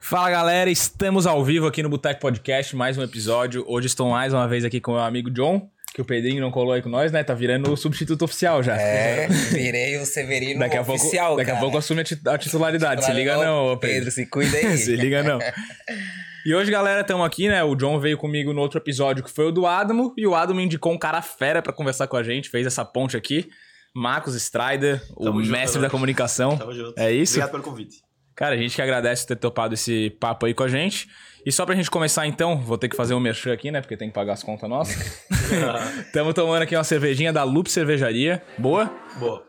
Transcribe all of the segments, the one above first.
Fala galera, estamos ao vivo aqui no Boteco Podcast, mais um episódio. Hoje estou mais uma vez aqui com o meu amigo John, que o Pedrinho não colou aí com nós, né? Tá virando o substituto oficial já. É, virei o Severino daqui a oficial, pouco, Daqui a cara. pouco assume a ti- a titularidade. Se liga não, Pedro. Pedro, se cuida aí. Se liga não. E hoje, galera, estamos aqui, né? O John veio comigo no outro episódio que foi o do Adamo, e o Adamo indicou um cara fera pra conversar com a gente, fez essa ponte aqui. Marcos Strider, o Tamo junto, mestre né? da comunicação. Tamo junto. É isso? Obrigado pelo convite. Cara, a gente que agradece ter topado esse papo aí com a gente. E só pra gente começar então, vou ter que fazer um merchan aqui, né? Porque tem que pagar as contas nossas. Estamos tomando aqui uma cervejinha da Loop Cervejaria. Boa? Boa.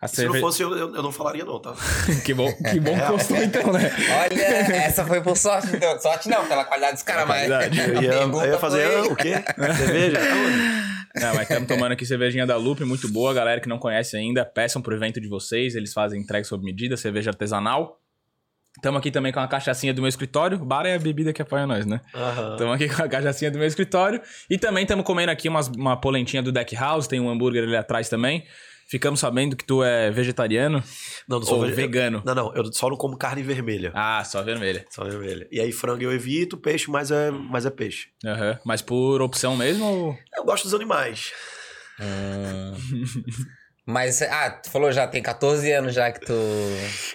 A Se cerve... não fosse, eu, eu, não falaria não, tá? que bom, que bom que gostou então, né? Olha, essa foi por sorte. Então. Sorte não, pela qualidade dos caras, mas. Eu ia, eu ia fazer foi- ah, o quê? Cerveja? Não, mas estamos tomando aqui cervejinha da Loop, muito boa. Galera que não conhece ainda, peçam pro evento de vocês. Eles fazem entrega sob medida, cerveja artesanal. Estamos aqui também com a cachaçinha do meu escritório. Bar é a bebida que apoia nós, né? Estamos aqui com a cachaçinha do meu escritório. E também estamos comendo aqui umas, uma polentinha do Deck House. Tem um hambúrguer ali atrás também. Ficamos sabendo que tu é vegetariano Não, não sou vege- vegano. Não, não, eu só não como carne vermelha. Ah, só vermelha. Só vermelha. E aí frango eu evito, peixe, mas é, mas é peixe. Aham. Mas por opção mesmo ou... Eu gosto dos animais. Mas, ah, tu falou já, tem 14 anos já que tu.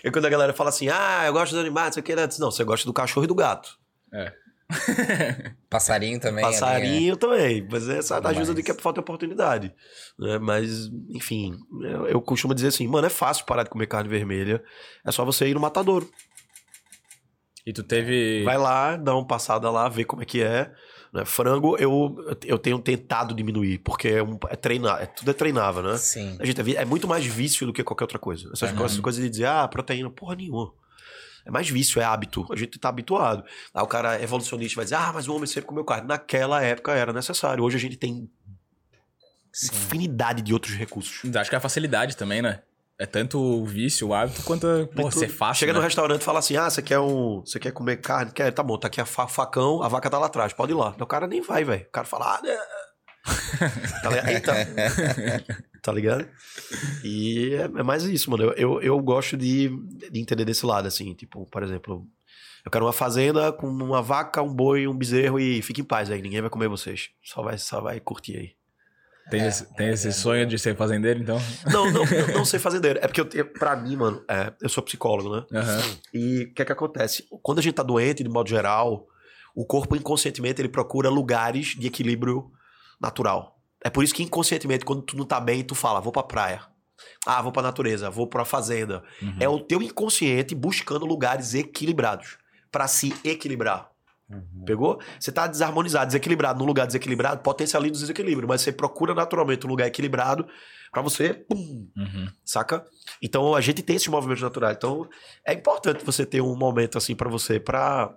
E quando a galera fala assim, ah, eu gosto dos animais, não sei o que, né? não, você gosta do cachorro e do gato. É. Passarinho também. né? Passarinho também, mas essa Mas- ajuda de que é por falta de oportunidade. Né? Mas, enfim, eu, eu costumo dizer assim, mano, é fácil parar de comer carne vermelha, é só você ir no matadouro. E tu teve... Vai lá, dá uma passada lá, vê como é que é. né? Frango, eu, eu tenho tentado diminuir, porque é, um, é treinar, é, tudo é treinável, né? Sim. A gente é, é muito mais vício do que qualquer outra coisa. Essas Uhum. coisas, coisas de dizer, ah, proteína, porra nenhuma. É mais vício, é hábito. A gente tá habituado. Aí o cara evolucionista vai dizer, ah, mas o homem sempre comeu carne. Naquela época era necessário. Hoje a gente tem Sim. infinidade de outros recursos. Acho que é a facilidade também, né? É tanto o vício, o hábito, quanto a, Tudo. ser fácil, Chega né? no restaurante e fala assim: ah, você quer um. Você quer comer carne? Quer? Tá bom, tá aqui a fa- facão, a vaca tá lá atrás, pode ir lá. O cara nem vai, velho. O cara fala, ah, né? Eita. tá ligado? E é, é mais isso, mano. Eu, eu, eu gosto de, de entender desse lado, assim. Tipo, por exemplo, eu quero uma fazenda com uma vaca, um boi, um bezerro e fique em paz aí. Ninguém vai comer vocês. Só vai, só vai curtir aí. Tem, É, esse, tem esse é, sonho de ser fazendeiro, então? Não, não, não, não sei fazendeiro. É porque, eu, tenho- pra mim, mano, é, eu sou psicólogo, né? Aham. E o que é que acontece? Quando a gente tá doente, de modo geral, o corpo inconscientemente ele procura lugares de equilíbrio natural. É por isso que inconscientemente, quando tu não tá bem, tu fala, vou pra praia. Ah, vou pra natureza, vou pra fazenda. Uhum. É o teu inconsciente buscando lugares equilibrados pra se equilibrar. Pegou? Você tá desarmonizado, desequilibrado, num lugar desequilibrado, potencializa o desequilíbrio, mas você procura naturalmente um lugar equilibrado pra você, pum, Uhum. saca? Então a gente tem esses movimentos naturais. Então é importante você ter um momento assim pra você pra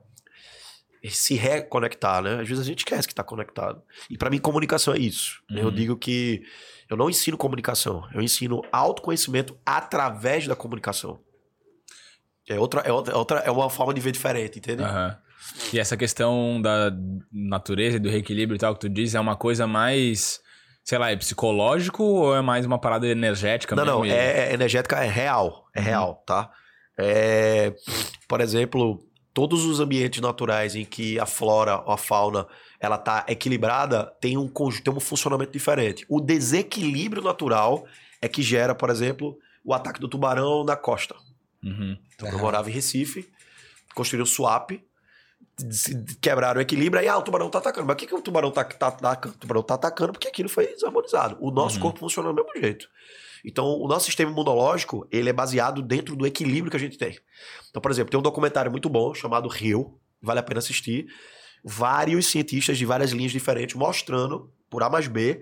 se reconectar, né? Às vezes a gente esquece que tá conectado. E pra mim comunicação é isso. Uhum. Eu digo que eu não ensino comunicação, eu ensino autoconhecimento através da comunicação. É outra, é outra, é outra é uma forma de ver diferente, entendeu? Aham. E essa questão da natureza e do reequilíbrio e tal que tu diz é uma coisa mais, sei lá, é psicológico ou é mais uma parada energética Não, mesmo? não, é, é energética, é real. É Uhum. real, tá? É, por exemplo, todos os ambientes naturais em que a flora ou a fauna ela tá equilibrada tem um, tem um funcionamento diferente. O desequilíbrio natural é que gera, por exemplo, o ataque do tubarão na costa. Uhum. Então, eu Aham. morava em Recife, construíram um swap, quebraram o equilíbrio, aí ah, o tubarão tá atacando. Mas o que, que o tubarão tá, tá atacando? O tubarão tá atacando porque aquilo foi desarmonizado. O nosso Uhum. corpo funciona do mesmo jeito. Então, o nosso sistema imunológico, ele é baseado dentro do equilíbrio que a gente tem. Então, por exemplo, tem um documentário muito bom chamado Rio, vale a pena assistir. Vários cientistas de várias linhas diferentes mostrando, por A mais B,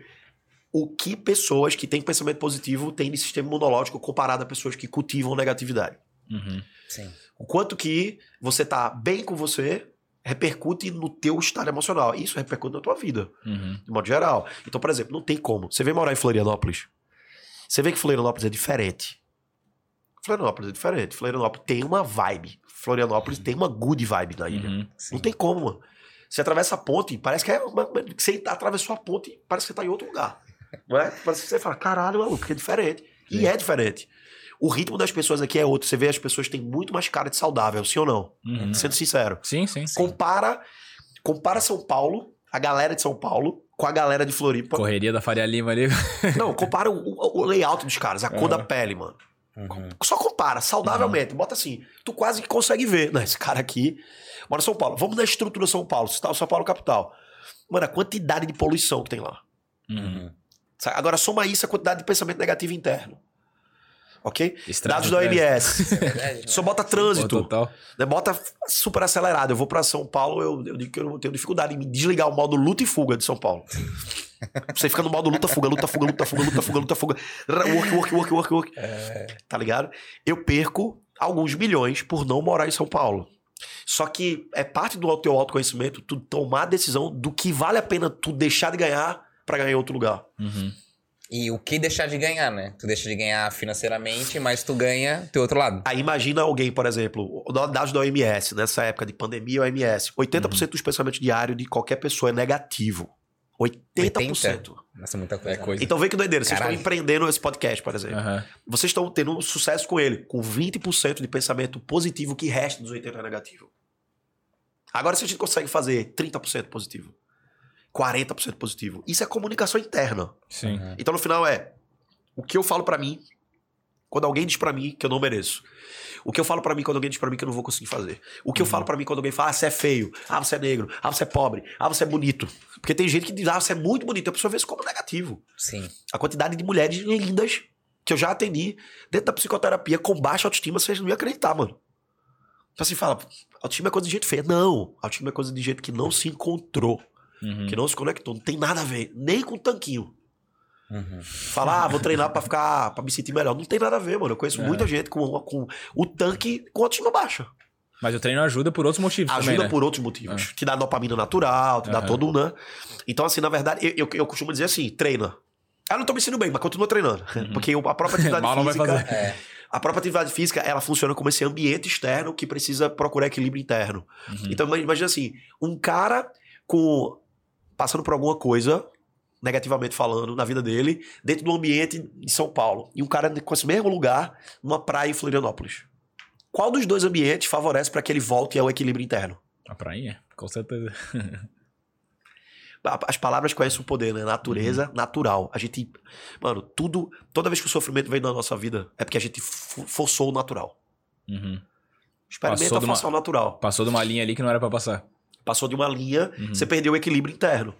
o que pessoas que têm pensamento positivo têm de sistema imunológico comparado a pessoas que cultivam negatividade. Uhum. Sim. O quanto que você tá bem com você repercute no teu estado emocional. Isso repercute na tua vida, Uhum. de modo geral. Então, por exemplo, não tem como. Você vem morar em Florianópolis. Você vê que Florianópolis é diferente. Florianópolis é diferente. Florianópolis tem uma vibe. Florianópolis tem uma good vibe na ilha. Uhum. Não tem como, mano. Você atravessa a ponte, parece que é uma, você atravessou a ponte, parece que você tá em outro lugar. Não é? Parece que você fala, caralho, maluco, que é diferente. E é diferente. O ritmo das pessoas aqui é outro. Você vê as pessoas têm muito mais cara de saudável, sim ou não? Uhum. Sendo sincero. Sim, sim. Compara, compara São Paulo, a galera de São Paulo, com a galera de Floripa. Correria da Faria Lima ali. Não, compara o, o layout dos caras, a cor Uhum. da pele, mano. Uhum. Só compara, saudavelmente. Bota assim, tu quase que consegue ver. Não, esse cara aqui mora em São Paulo. Vamos na estrutura São Paulo, São São Paulo capital. Mano, a quantidade de poluição que tem lá. Uhum. Agora soma isso a quantidade de pensamento negativo interno. Ok? Estrada Dados de da. OMS. É verdade, né? Só bota Pô, trânsito. total. né? Bota super acelerado. Eu vou pra São Paulo, eu, eu digo que eu tenho dificuldade em me desligar o modo luta e fuga de São Paulo. Você fica no modo luta, fuga, luta, fuga, luta, fuga, luta, fuga, luta, fuga. Work, work, work, work, work. Tá ligado? Eu perco alguns milhões por não morar em São Paulo. Só que é parte do teu autoconhecimento tu tomar a decisão do que vale a pena tu deixar de ganhar pra ganhar em outro lugar. Uhum. E o que deixar de ganhar, né? Tu deixa de ganhar financeiramente, mas tu ganha teu outro lado. Aí imagina alguém, por exemplo, dados da OMS, nessa época de pandemia, OMS, 80% dos pensamentos diários de qualquer pessoa é negativo. 80%. Nossa, muita coisa. É coisa. Então vê que doideira, vocês Caralho. estão empreendendo esse podcast, por exemplo. Aham. Vocês estão tendo sucesso com ele, com 20% de pensamento positivo que resta dos 80% é negativo. Agora, se a gente consegue fazer 30% positivo, 40% positivo, isso é comunicação interna. Sim. Uhum. Então, no final, é o que eu falo pra mim quando alguém diz pra mim que eu não mereço. O que eu falo pra mim quando alguém diz pra mim que eu não vou conseguir fazer. O que eu falo pra mim quando alguém fala, ah, você é feio, ah, você é negro, ah, você é pobre, ah, você é bonito. Porque tem gente que diz, ah, você é muito bonito. A pessoa vê isso como negativo. Sim. A quantidade de mulheres lindas que eu já atendi dentro da psicoterapia com baixa autoestima, vocês não iam acreditar, mano. Então assim, fala, autoestima é coisa de gente feia. Não, autoestima é coisa de gente que não se encontrou, Uhum. que não se conectou. Não tem nada a ver, nem com tanquinho. Uhum. Falar, ah, vou treinar pra ficar, pra me sentir melhor. Não tem nada a ver, mano. Eu conheço É. muita gente com, com o tanque com autoestima baixa. Mas o treino ajuda por outros motivos Ajuda também, né? por outros motivos. Te dá dopamina natural, te dá todo, né? Então, assim, na verdade, eu, eu, eu costumo dizer assim, treina. Ah, não tô me sentindo bem, mas continua treinando. Porque a própria atividade Mal não vai física... fazer. É. A própria atividade física, ela funciona como esse ambiente externo que precisa procurar equilíbrio interno. Uhum. Então, ima- imagina assim, um cara com passando por alguma coisa, negativamente falando, na vida dele, dentro do ambiente de São Paulo, e um cara com esse mesmo lugar, numa praia em Florianópolis. Qual dos dois ambientes favorece para que ele volte ao equilíbrio interno? A prainha, com certeza. As palavras conhecem o poder, né? Natureza, natural. A gente. Mano, tudo. Toda vez que o sofrimento vem na nossa vida, é porque a gente fo- forçou o natural. Uhum. Experimenta Passou uma- forçar o natural. Passou de uma linha ali que não era pra passar. Passou de uma linha, Uhum. você perdeu o equilíbrio interno.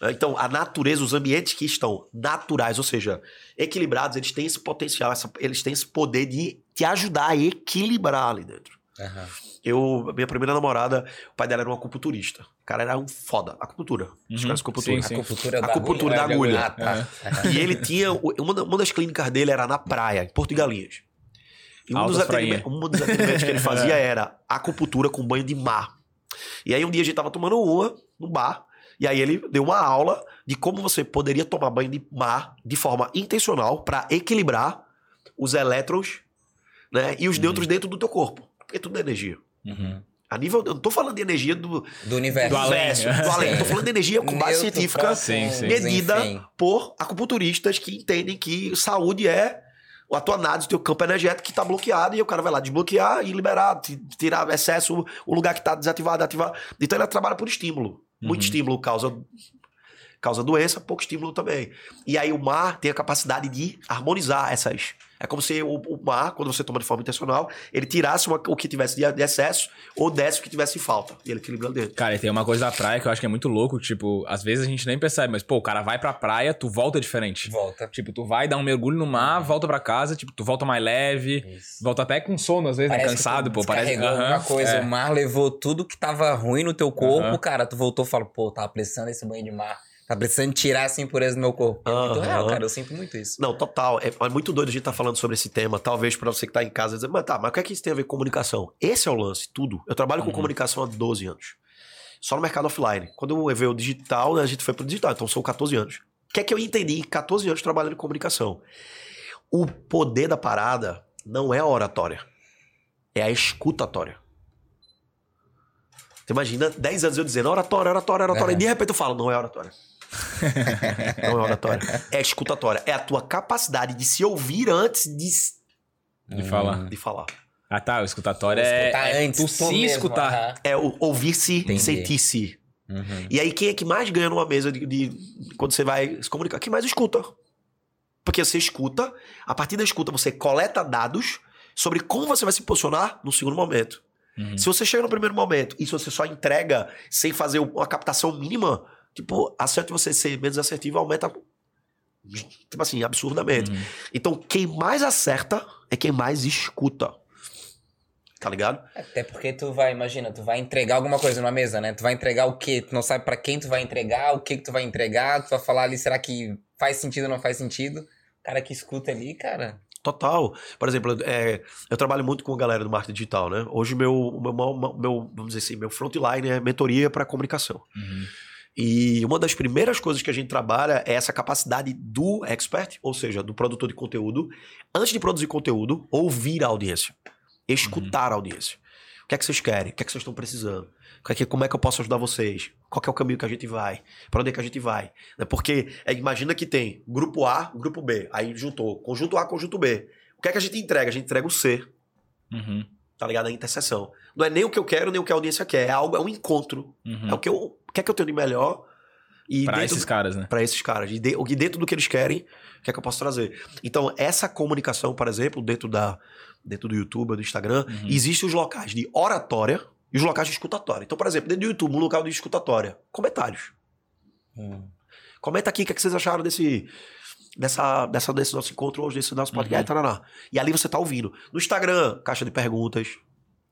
Né? Então, a natureza, os ambientes que estão naturais, ou seja, equilibrados, eles têm esse potencial, essa- eles têm esse poder de te ajudar a equilibrar ali dentro. Aham. Eu, minha primeira namorada, o pai dela era um acupunturista. O cara era um foda. Acupuntura. Os Uhum. caras acupuntura. Sim, sim. Acupuntura da Acupuntura da né? agulha. Ah, tá. E ele tinha. Uma, da- uma das clínicas dele era na praia, em Porto de Galinhas. E um dos, atendimentos, um dos atendimentos que ele fazia era acupuntura com banho de mar. E aí um dia a gente tava tomando uma no bar. E aí ele deu uma aula de como você poderia tomar banho de mar de forma intencional para equilibrar os elétrons né, e os Uhum. nêutrons dentro do teu corpo. Porque tudo é energia. Uhum. A nível. Eu não tô falando de energia do, Do universo. Do além. universo, do além. Eu tô falando de energia com base científica próximo, Sim, sim. medida enfim. por acupunturistas que entendem que saúde é a tua análise do teu campo energético que tá bloqueado e o cara vai lá desbloquear e liberar, ti- tirar excesso, o lugar que tá desativado, ativar. Então ele trabalha por estímulo. Muito Uhum. estímulo causa causa doença, pouco estímulo também. E aí o mar tem a capacidade de harmonizar essas. É como se o, o mar, quando você toma de forma intencional, ele tirasse uma- o que tivesse de, de excesso ou desse o que tivesse em falta. E ele equilibra dentro. Cara, e tem uma coisa da praia que eu acho que é muito louco, tipo, às vezes a gente nem percebe, mas, pô, o cara vai pra praia, tu volta diferente. Volta. Tipo, tu vai dar um mergulho no mar, volta pra casa, tipo, tu volta mais leve, Isso. volta até com sono, às vezes, né? Que cansado, pô, parece... Aham, alguma coisa. é. O mar levou tudo que tava ruim no teu corpo, cara. Tu voltou e falou, pô, tava precisando desse banho de mar. Tá precisando tirar essa impureza do meu corpo. É muito real, cara. Eu sinto muito isso. Não, total. É, é muito doido a gente estar falando sobre esse tema. Talvez pra você que tá em casa dizer, mas tá, mas o que é que isso tem a ver com comunicação? Esse é o lance, tudo. Eu trabalho com Uhum. comunicação há 12 anos. Só no mercado offline. Quando eu veio o digital, né, a gente foi pro digital. Então são 14 anos. O que é que eu entendi em 14 anos trabalhando em comunicação? O poder da parada não é a oratória. É a escutatória. Tu imagina 10 anos eu dizendo oratória, oratória, oratória. E de repente eu falo, não é oratória. Não é oratória. É escutatória. É a tua capacidade de se ouvir antes de, De falar. de falar. Ah, tá. O escutatório é, Escutar é antes, tu se mesmo, escutar. aham. É o ouvir-se, Entendi. sentir-se. Uhum. E aí, quem é que mais ganha numa mesa de, de- quando você vai se comunicar? Quem mais escuta. Porque você escuta, a partir da escuta você coleta dados sobre como você vai se posicionar no segundo momento. Uhum. Se você chega no primeiro momento e se você só entrega sem fazer uma captação mínima, tipo, a chance de você ser menos assertivo aumenta, tipo assim, absurdamente. Uhum. Então, quem mais acerta é quem mais escuta. Tá ligado? Até porque tu vai, imagina, tu vai entregar alguma coisa numa mesa, né? Tu vai entregar o quê? Tu não sabe pra quem tu vai entregar, o que que tu vai entregar, tu vai falar ali, será que faz sentido ou não faz sentido? O cara que escuta ali, cara. Total. Por exemplo, é, eu trabalho muito com a galera do marketing digital, né? Hoje meu, o meu, meu, meu- vamos dizer assim, meu frontline é mentoria para comunicação. Uhum. E uma das primeiras coisas que a gente trabalha é essa capacidade do expert, ou seja, do produtor de conteúdo, antes de produzir conteúdo, ouvir a audiência, escutar a audiência. O que é que vocês querem? O que é que vocês estão precisando? O que é Como é que eu posso ajudar vocês? Qual é o caminho que a gente vai? Para onde é que a gente vai? Né? Porque é, imagina que tem grupo A, grupo B, aí juntou conjunto A, conjunto B. O que é que a gente entrega? A gente entrega o C, Uhum. tá ligado? A interseção. Não é nem o que eu quero, nem o que a audiência quer. É algo, é um encontro. Uhum. É o que eu, o que é que eu tenho de melhor e Pra esses caras, né? para esses caras. E de, o que dentro do que eles querem, o que é que eu posso trazer? Então, essa comunicação, por exemplo, dentro, da, dentro do YouTube, do Instagram, Uhum. existem os locais de oratória e os locais de escutatória. Então, por exemplo, dentro do YouTube, um local de escutatória, comentários. Hum. Comenta aqui o que, é que vocês acharam desse, dessa, dessa, desse nosso encontro hoje, desse nosso podcast. tarará. E ali você tá ouvindo. No Instagram, caixa de perguntas,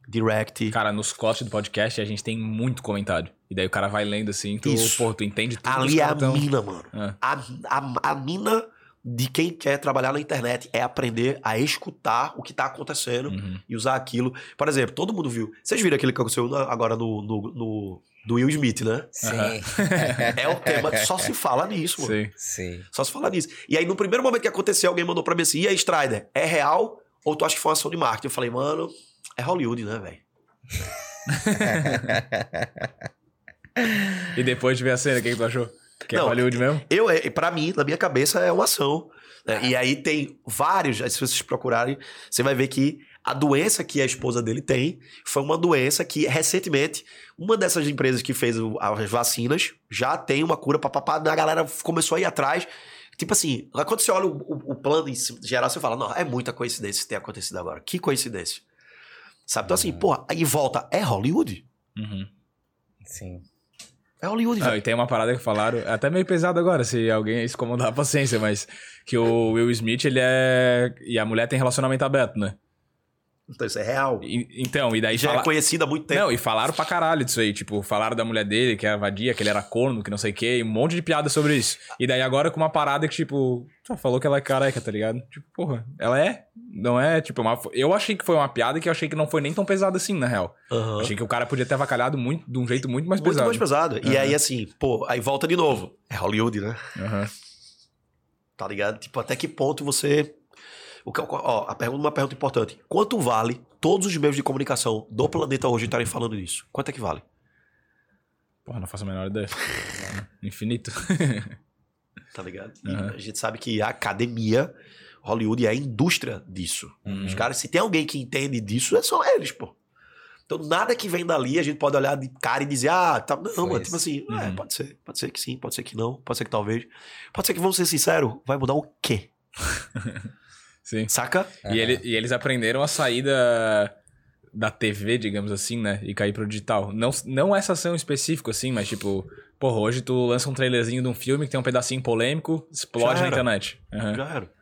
direct. Cara, nos cortes do podcast a gente tem muito comentário. E daí o cara vai lendo assim, tu, Isso. pô, tu entende tudo. Ali é a tão- mina, mano. É. A, a, a mina de quem quer trabalhar na internet é aprender a escutar o que tá acontecendo Uhum. e usar aquilo. Por exemplo, todo mundo viu. Vocês viram aquele que aconteceu agora no, no, no- do Will Smith, né? Sim. É o tema que só se fala nisso, mano. Sei. Sim. Só se fala nisso. E aí, no primeiro momento que aconteceu, alguém mandou pra mim assim: e aí, Strider, é real ou tu acha que foi uma ação de marketing? Eu falei, mano, é Hollywood, né, velho? E depois de ver a cena, o que, que tu achou? Que é Não, Hollywood mesmo? Eu, é, para mim, na minha cabeça, é uma ação. né? E aí tem vários, se vocês procurarem, você vai ver que a doença que a esposa dele tem foi uma doença que, recentemente, uma dessas empresas que fez as vacinas já tem uma cura pra papá, a galera começou a ir atrás. Tipo assim, quando você olha o, o- o plano geral, você fala, não, é muita coincidência isso ter acontecido agora. Que coincidência. Sabe? Então assim, porra, aí volta, é Hollywood? Uhum. Sim. É Hollywood, Não, velho. e tem uma parada que falaram, é até meio pesado agora, se alguém se incomodar a paciência, mas que o Will Smith, ele é. E a mulher tem relacionamento aberto, né? Então isso é real. E- então, e daí Já fala- é conhecido há muito tempo. Não, e falaram pra caralho disso aí. Tipo, falaram da mulher dele, que era vadia, que ele era corno, que não sei o quê, e um monte de piada sobre isso. E daí agora com uma parada que, tipo, só falou que ela é careca, tá ligado? Tipo, porra, ela é? Não é? Tipo, uma... eu achei que foi uma piada que eu achei que não foi nem tão pesada assim, na real. Aham. Achei que o cara podia ter avacalhado muito, de um jeito muito mais Muito pesado. mais pesado. E Aham. aí, assim, pô, aí volta de novo. É Hollywood, né? Aham. Tá ligado? Tipo, até que ponto você. O que, ó, a pergunta, uma pergunta importante. Quanto vale todos os meios de comunicação do planeta hoje estarem falando nisso? Quanto é que vale? Porra, não faço a menor ideia. Infinito. Tá ligado? Aham. a gente sabe que a academia, Hollywood é a indústria disso. Uhum. Os caras, se tem alguém que entende disso, é só eles, pô. Então, nada que vem dali, a gente pode olhar de cara e dizer, ah, tá, não, mano, tipo assim, é, Uhum. pode ser, pode ser que sim, pode ser que não, pode ser que talvez. Pode ser que, vamos ser sinceros, vai mudar o quê? Sim. Saca? E, ele- e eles aprenderam a sair da, da TV, digamos assim, né? E cair pro digital. Não, não essa ação específica, assim, mas tipo, porra, hoje tu lança um trailerzinho de um filme que tem um pedacinho polêmico, explode na internet. Aham. Já era.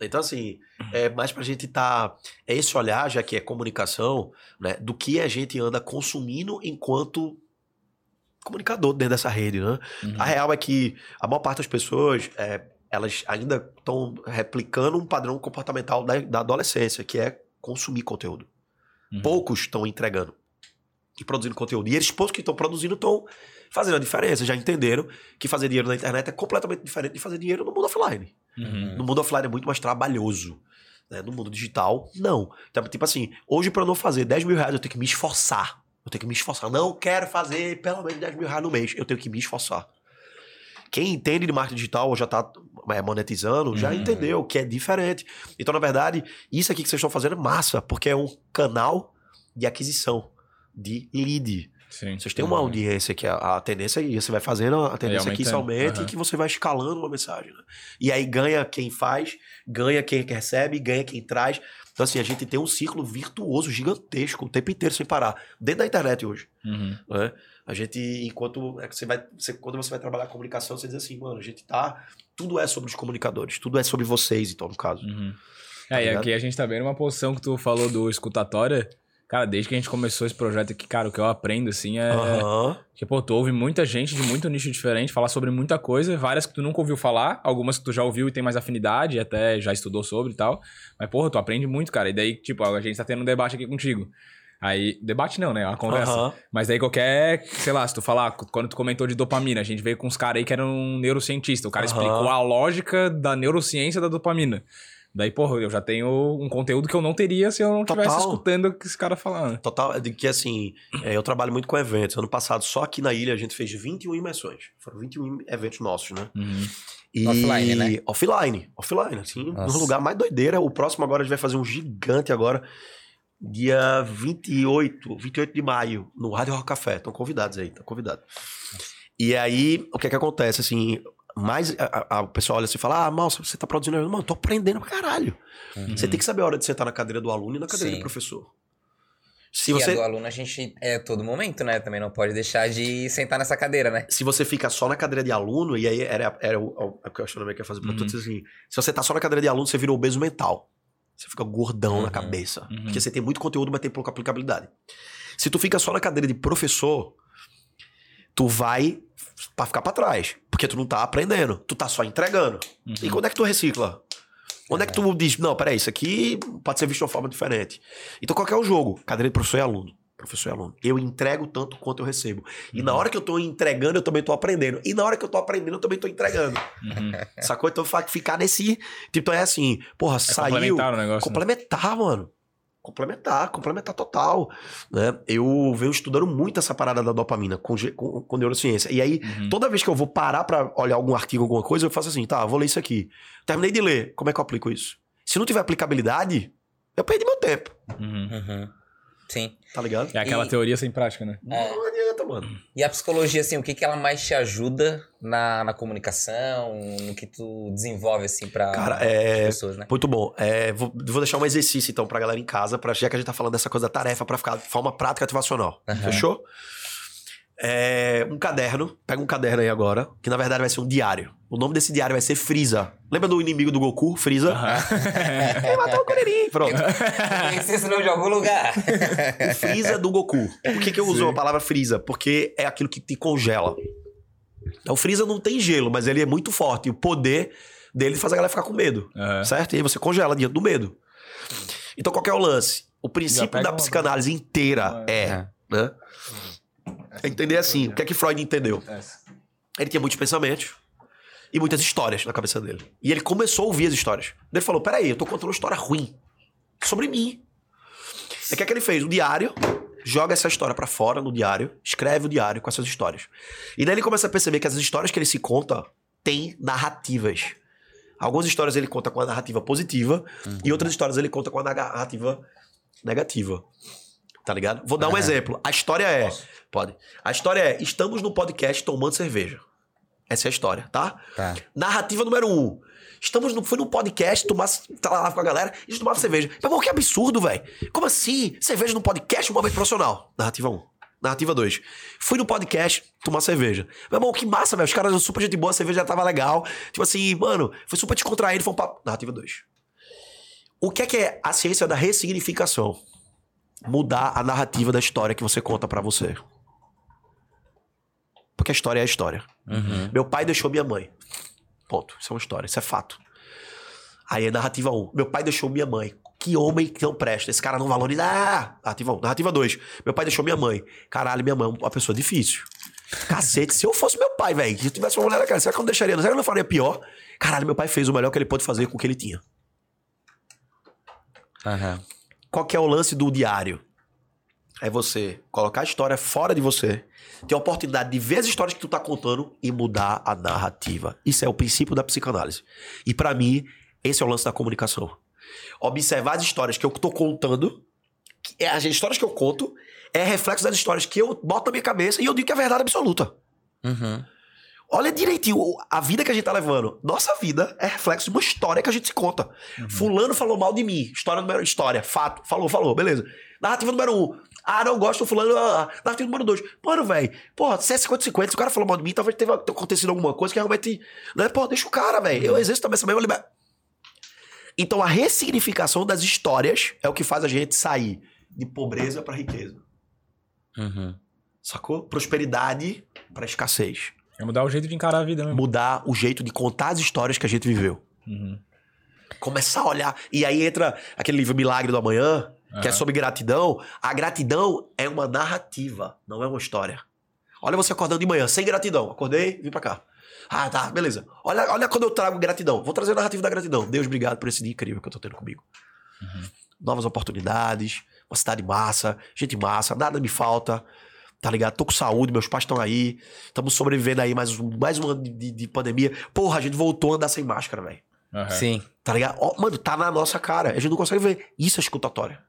Então, assim, é mais pra gente tá. É esse olhar, já que é comunicação, né? Do que a gente anda consumindo enquanto comunicador dentro dessa rede, né? Uhum. A real é que a maior parte das pessoas, é, elas ainda estão replicando um padrão comportamental da, da adolescência, que é consumir conteúdo. Uhum. Poucos estão entregando e produzindo conteúdo. E eles poucos que estão produzindo estão fazendo a diferença. Já entenderam que fazer dinheiro na internet é completamente diferente de fazer dinheiro no mundo offline. Uhum. No mundo offline é muito mais trabalhoso. né? No mundo digital, não. Então, tipo assim, hoje para eu não fazer 10 mil reais eu tenho que me esforçar Eu tenho que me esforçar. Não quero fazer pelo menos 10 mil reais no mês. Eu tenho que me esforçar. Quem entende de marketing digital ou já tá é, monetizando, já Uhum. entendeu que é diferente. Então, na verdade, isso aqui que vocês estão fazendo é massa, porque é um canal de aquisição, de lead. Sim. Vocês têm uma audiência que a, a tendência é você vai fazendo, a tendência é que isso aumentando. aumente Aham. e que você vai escalando uma mensagem. né? E aí ganha quem faz, ganha quem recebe, ganha quem traz. Então, assim, a gente tem um ciclo virtuoso gigantesco o tempo inteiro sem parar. Dentro da internet hoje. Uhum. né? A gente, enquanto é que você vai, você- quando você vai trabalhar comunicação, você diz assim, mano, a gente tá. Tudo é sobre os comunicadores, tudo é sobre vocês, então, no caso. Uhum. Tá É, e ligado? aqui a gente tá bem numa posição que tu falou do escutatória. Cara, desde que a gente começou esse projeto aqui, cara, o que eu aprendo, assim, é. Aham. Que, pô, tu ouve muita gente de muito nicho diferente falar sobre muita coisa, várias que tu nunca ouviu falar, algumas que tu já ouviu e tem mais afinidade, até já estudou sobre e tal. Mas, porra, tu aprende muito, cara. E daí, tipo, a gente tá tendo um debate aqui contigo. Aí, debate não, né? É uma conversa. Aham. Mas daí qualquer, sei lá, se tu falar, quando tu comentou de dopamina, a gente veio com uns caras aí que eram um neurocientista. O cara Aham. explicou a lógica da neurociência da dopamina. Daí, porra, eu já tenho um conteúdo que eu não teria se eu não estivesse escutando o que esse cara falando. Total, é de que assim, é, eu trabalho muito com eventos. Ano passado, só aqui na ilha, a gente fez 21 imersões. Foram 21 eventos nossos, né? Uhum. E... Offline, né? Offline, offline, assim, Nossa. no lugar mais doideira. O próximo agora a gente vai fazer um gigante agora, dia 28, 28 de maio, no Rádio Rock Café. Estão convidados aí, estão convidados. E aí, o que é que acontece, assim, mais a- a- o pessoal olha assim e fala, ah, mal, você tá produzindo... Mano, tô aprendendo pra caralho. Uhum. Você tem que saber a hora de sentar na cadeira do aluno e na cadeira Sim. do professor. Se E você... a do aluno a gente é todo momento, né? Também não pode deixar de sentar nessa cadeira, né? se você fica só na cadeira de aluno, e aí era, era o, o, o questionamento que eu ia fazer pra Uhum. todos assim: se você tá só na cadeira de aluno, você vira obeso mental. Você fica gordão na Uhum. cabeça. Uhum. Porque você tem muito conteúdo, mas tem pouca aplicabilidade. Se tu fica só na cadeira de professor, tu vai pra ficar pra trás. Porque tu não tá aprendendo, tu tá só entregando. Uhum. E quando é que tu recicla? Onde é que tu diz, não, peraí, isso aqui pode ser visto de uma forma diferente. Então, qual é o jogo? Cadeira de professor e aluno. Professor e aluno. Eu entrego tanto quanto eu recebo. E na hora que eu tô entregando, eu também tô aprendendo. E na hora que eu tô aprendendo, eu também tô entregando. Uhum. Sacou? Então, ficar nesse. Tipo, é assim, porra, É saiu. complementar o negócio. né? Complementar, mano. Complementar, complementar total. Né? Eu venho estudando muito essa parada da dopamina com, com, com neurociência. E aí, Uhum. toda vez que eu vou parar pra olhar algum artigo, alguma coisa, eu faço assim, tá, vou ler isso aqui. Terminei de ler, como é que eu aplico isso? Se não tiver aplicabilidade, eu perdi meu tempo, Uhum. Uhum. Sim. tá ligado? É aquela E- teoria sem prática, né? É. Não adianta, mano. E a psicologia, assim, o que, que ela mais te ajuda na, na comunicação, no que tu desenvolve, assim, pra Cara, é- as pessoas, né? Muito bom. É, vou, vou deixar um exercício, então, pra galera em casa, pra, já que a gente tá falando dessa coisa da tarefa, pra ficar de forma prática ativacional. Aham. Fechou? É, um caderno, pega um caderno aí agora, que na verdade vai ser um diário. O nome desse diário vai ser Freeza. Lembra do inimigo do Goku, Freeza? Ele matou o Kuririn, pronto. Esse nome de algum lugar. O Freeza do Goku. Por que, que eu uso Sim. a palavra Freeza? Porque é aquilo que te congela. Então, o Freeza não tem gelo, mas ele é muito forte. E o poder dele faz a galera ficar com medo. Aham. Certo? E aí você congela diante do medo. Então, qual que é o lance? O princípio da uma- psicanálise inteira é, É. né? É entender assim, o que é que Freud entendeu? Ele tinha muitos pensamentos e muitas histórias na cabeça dele. E ele começou a ouvir as histórias. Ele falou: peraí, eu tô contando uma história ruim sobre mim. E o que é que ele fez? Um diário, joga essa história pra fora no diário, escreve o diário com essas histórias. E daí ele começa a perceber que as histórias que ele se conta têm narrativas. Algumas histórias ele conta com a narrativa positiva e outras histórias ele conta com a narrativa negativa. Tá ligado? Vou dar um Aham. exemplo. A história é. Pode. A história é: estamos no podcast tomando cerveja. Essa é a história, tá? Tá. Narrativa número um. Estamos no, fui no podcast, tomar, tá lá com a galera, e a gente tomava cerveja. Meu irmão, que absurdo, velho. Como assim? Cerveja no podcast, um momento profissional. Narrativa 1. Um. Narrativa 2. Fui no podcast tomar cerveja. Meu irmão, que massa, velho. Os caras eram super gente boa, a cerveja já tava legal. Tipo assim, mano, foi super descontraído, foi um papo. Narrativa 2. O que é que é a ciência da ressignificação? Mudar a narrativa da história que você conta pra você. Porque a história é a história. Uhum. Meu pai deixou minha mãe. Ponto. Isso é uma história, isso é fato. Aí é narrativa 1. Meu pai deixou minha mãe. Que homem que não presta. Esse cara não valoriza. Ah! Narrativa 1. Narrativa 2. Meu pai deixou minha mãe. Caralho, minha mãe é uma pessoa difícil. Cacete, se eu fosse meu pai, velho, se eu tivesse uma mulher daquela, será que eu não deixaria? Será que eu não faria pior? Caralho, meu pai fez o melhor que ele pôde fazer com o que ele tinha. Aham. Qual que é o lance do diário? É você colocar a história fora de você, ter a oportunidade de ver as histórias que tu tá contando e mudar a narrativa. Isso é o princípio da psicanálise. E pra mim, esse é o lance da comunicação. Observar as histórias que eu tô contando, é as histórias que eu conto, é reflexo das histórias que eu boto na minha cabeça e eu digo que é verdade absoluta. Uhum. Olha direitinho a vida que a gente tá levando. Nossa vida é reflexo de uma história que a gente se conta. Fulano falou mal de mim. História número história, fato. Falou, falou, beleza. Narrativa número um. Ah, não gosto do fulano. Ah, ah. narrativa número dois. Mano, velho. Porra, se é 50-50, se o cara falou mal de mim, talvez tenha acontecido alguma coisa que realmente. Né? Pô, deixa o cara, velho. Eu exerço também essa mesma liberdade. Então a ressignificação das histórias é o que faz a gente sair de pobreza pra riqueza. Uhum. Sacou? Prosperidade pra escassez. É mudar o jeito de encarar a vida mesmo. Mudar o jeito de contar as histórias que a gente viveu. Uhum. Começar a olhar. E aí entra aquele livro Milagre do Amanhã, que é sobre gratidão. A gratidão é uma narrativa, não é uma história. Olha você acordando de manhã, sem gratidão. Acordei, vim pra cá. Ah, tá, beleza. Olha, olha quando eu trago gratidão. Vou trazer a narrativa da gratidão. Deus, obrigado por esse dia incrível que eu tô tendo comigo. Novas oportunidades, uma cidade massa, gente massa, nada me falta. Tá ligado? Tô com saúde, meus pais estão aí. Estamos sobrevivendo aí mais, um- mais um ano de, de- de pandemia. Porra, a gente voltou a andar sem máscara, velho. Aham. Sim. Tá ligado? Ó, mano, tá na nossa cara. A gente não consegue ver. Isso é escutatória.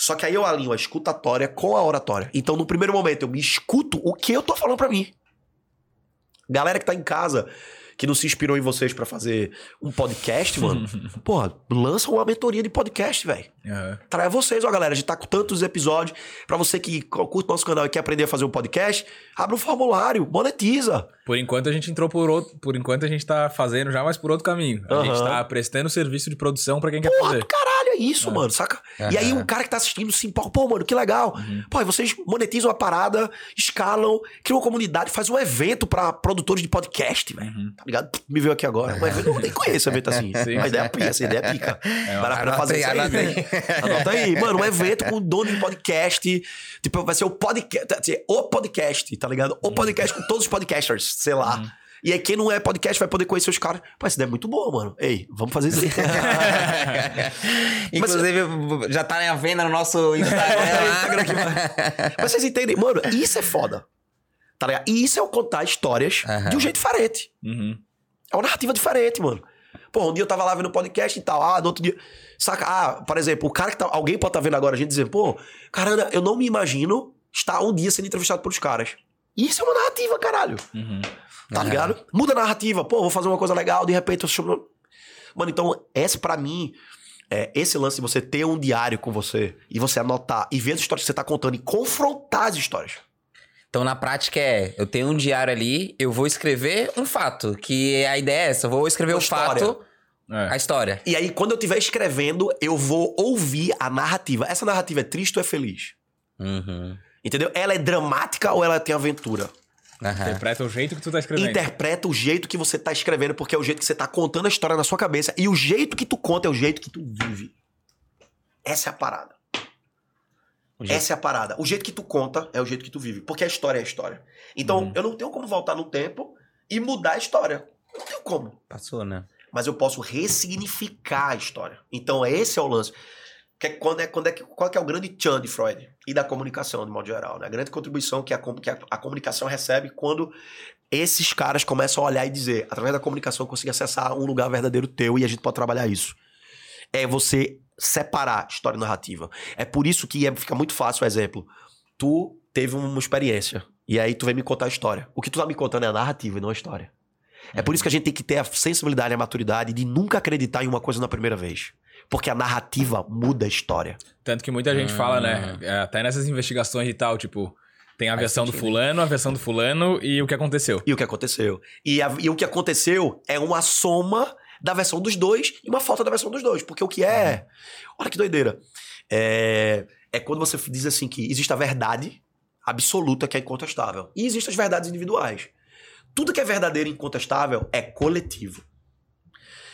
Só que aí eu alinho a escutatória com a oratória. Então, no primeiro momento, eu me escuto o que eu tô falando pra mim. Galera que tá em casa, que não se inspirou em vocês pra fazer um podcast, mano. porra, lança uma mentoria de podcast, velho. Aham. Traz vocês, ó, galera. A gente tá com tantos episódios. Pra você que curte nosso canal e quer aprender a fazer um podcast, abre um formulário, monetiza. Por enquanto a gente entrou por outro. Por enquanto a gente tá fazendo já, mas por outro caminho. A gente Aham. tá prestando serviço de produção pra quem quer Porra fazer. do caralho, é isso, mano, saca? E aí o cara que tá assistindo se empolga, pô, mano, que legal. Pô, e vocês monetizam a parada, escalam, criam uma comunidade, faz um evento pra produtores de podcast, velho. Tá ligado? Me veio aqui agora. Evento, eu nem conheço evento assim. Sim. Ideia pica, essa ideia é pica. É, Vale a pena anota fazer aí, isso aí, anota aí. Mano, um evento com dono de podcast. Tipo, vai ser o podcast. O podcast, tá ligado? O podcast com todos os podcasters, sei lá. E aí, quem não é podcast vai poder conhecer os caras. Pô, essa ideia é muito boa, mano. Ei, vamos fazer isso aí. Inclusive, já tá à venda no nosso Instagram. Instagram aqui, Mas vocês entendem? Mano, isso é foda. Tá ligado? E isso é o contar histórias Aham. de um jeito diferente. Uhum. É uma narrativa diferente, mano. Pô, um dia eu tava lá vendo podcast e tal. Ah, no outro dia. Saca? Ah, por exemplo, o cara que tá. Alguém pode estar vendo agora a gente dizer, pô, caramba, eu não me imagino estar um dia sendo entrevistado pelos caras. Isso é uma narrativa, caralho. Uhum. Tá Aham. ligado? Muda a narrativa. Pô, vou fazer uma coisa legal, de repente eu chamo. Mano, então, esse pra mim. É, esse lance de você ter um diário com você e você anotar e ver as histórias que você tá contando e confrontar as histórias. Então, na prática é, eu tenho um diário ali, eu vou escrever um fato, que a ideia é essa, eu vou escrever Uma o história. fato, É. a história. E aí, quando eu estiver escrevendo, eu vou ouvir a narrativa. Essa narrativa é triste ou é feliz? Uhum. Entendeu? Ela é dramática ou ela tem aventura? Aham. Interpreta o jeito que tu tá escrevendo. Interpreta o jeito que você tá escrevendo, porque é o jeito que você tá contando a história na sua cabeça. E o jeito que tu conta é o jeito que tu vive. Essa é a parada. Essa é a parada. O jeito que tu conta é o jeito que tu vive. Porque a história é a história. Então, Uhum. eu não tenho como voltar no tempo e mudar a história. Não tenho como. Passou, né? Mas eu posso ressignificar a história. Então, esse é o lance. Que é quando é, quando é, qual que é o grande tchan de Freud? E da comunicação, de modo geral. Né? A grande contribuição que a, que a, a comunicação recebe quando esses caras começam a olhar e dizer, através da comunicação, eu consigo acessar um lugar verdadeiro teu e a gente pode trabalhar isso. É você separar história e narrativa. É por isso que é- fica muito fácil o exemplo. Tu teve uma experiência e aí tu vem me contar a história. O que tu tá me contando é a narrativa e não a história. É por isso que a gente tem que ter a sensibilidade e a maturidade de nunca acreditar em uma coisa na primeira vez. Porque a narrativa muda a história. Tanto que muita gente Ah. fala, né? é, Até nessas investigações e tal, tipo, tem a versão do fulano, a versão do fulano e o que aconteceu. E o que aconteceu? E, a- e o que aconteceu é uma soma da versão dos dois e uma falta da versão dos dois. Porque o que é. Olha que doideira. É, é quando você diz assim que existe a verdade absoluta que é incontestável. E existem as verdades individuais. Tudo que é verdadeiro e incontestável é coletivo.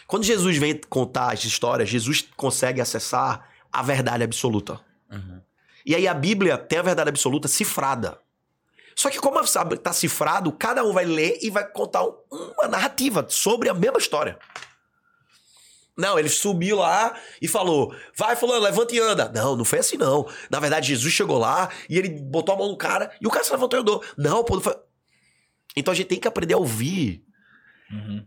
Quando Jesus vem contar as histórias, Jesus consegue acessar a verdade absoluta. Uhum. E aí a Bíblia tem a verdade absoluta cifrada. Só que como sabe, tá cifrado, cada um vai ler e vai contar um- uma narrativa sobre a mesma história. Não, ele subiu lá e falou: vai, fulano, levanta e anda. Não, não foi assim, não. Na verdade, Jesus chegou lá e ele botou a mão no cara e o cara se levantou e andou. Não, pô, não foi. Então a gente tem que aprender a ouvir Uhum.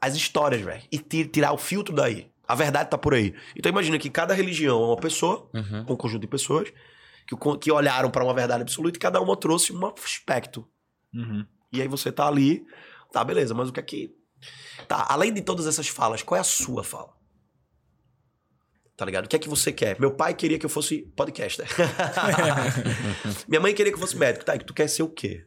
as histórias, velho. E ti- tirar o filtro daí. A verdade tá por aí. Então imagina que cada religião é uma pessoa, Uhum. um conjunto de pessoas, que, que olharam pra uma verdade absoluta e cada uma trouxe um aspecto. Uhum. E aí você tá ali, tá, beleza, mas o que é que. Tá, além de todas essas falas, qual é a sua fala? Tá ligado? O que é que você quer? Meu pai queria que eu fosse podcaster. Minha mãe queria que eu fosse médico. Tá, e tu quer ser o quê?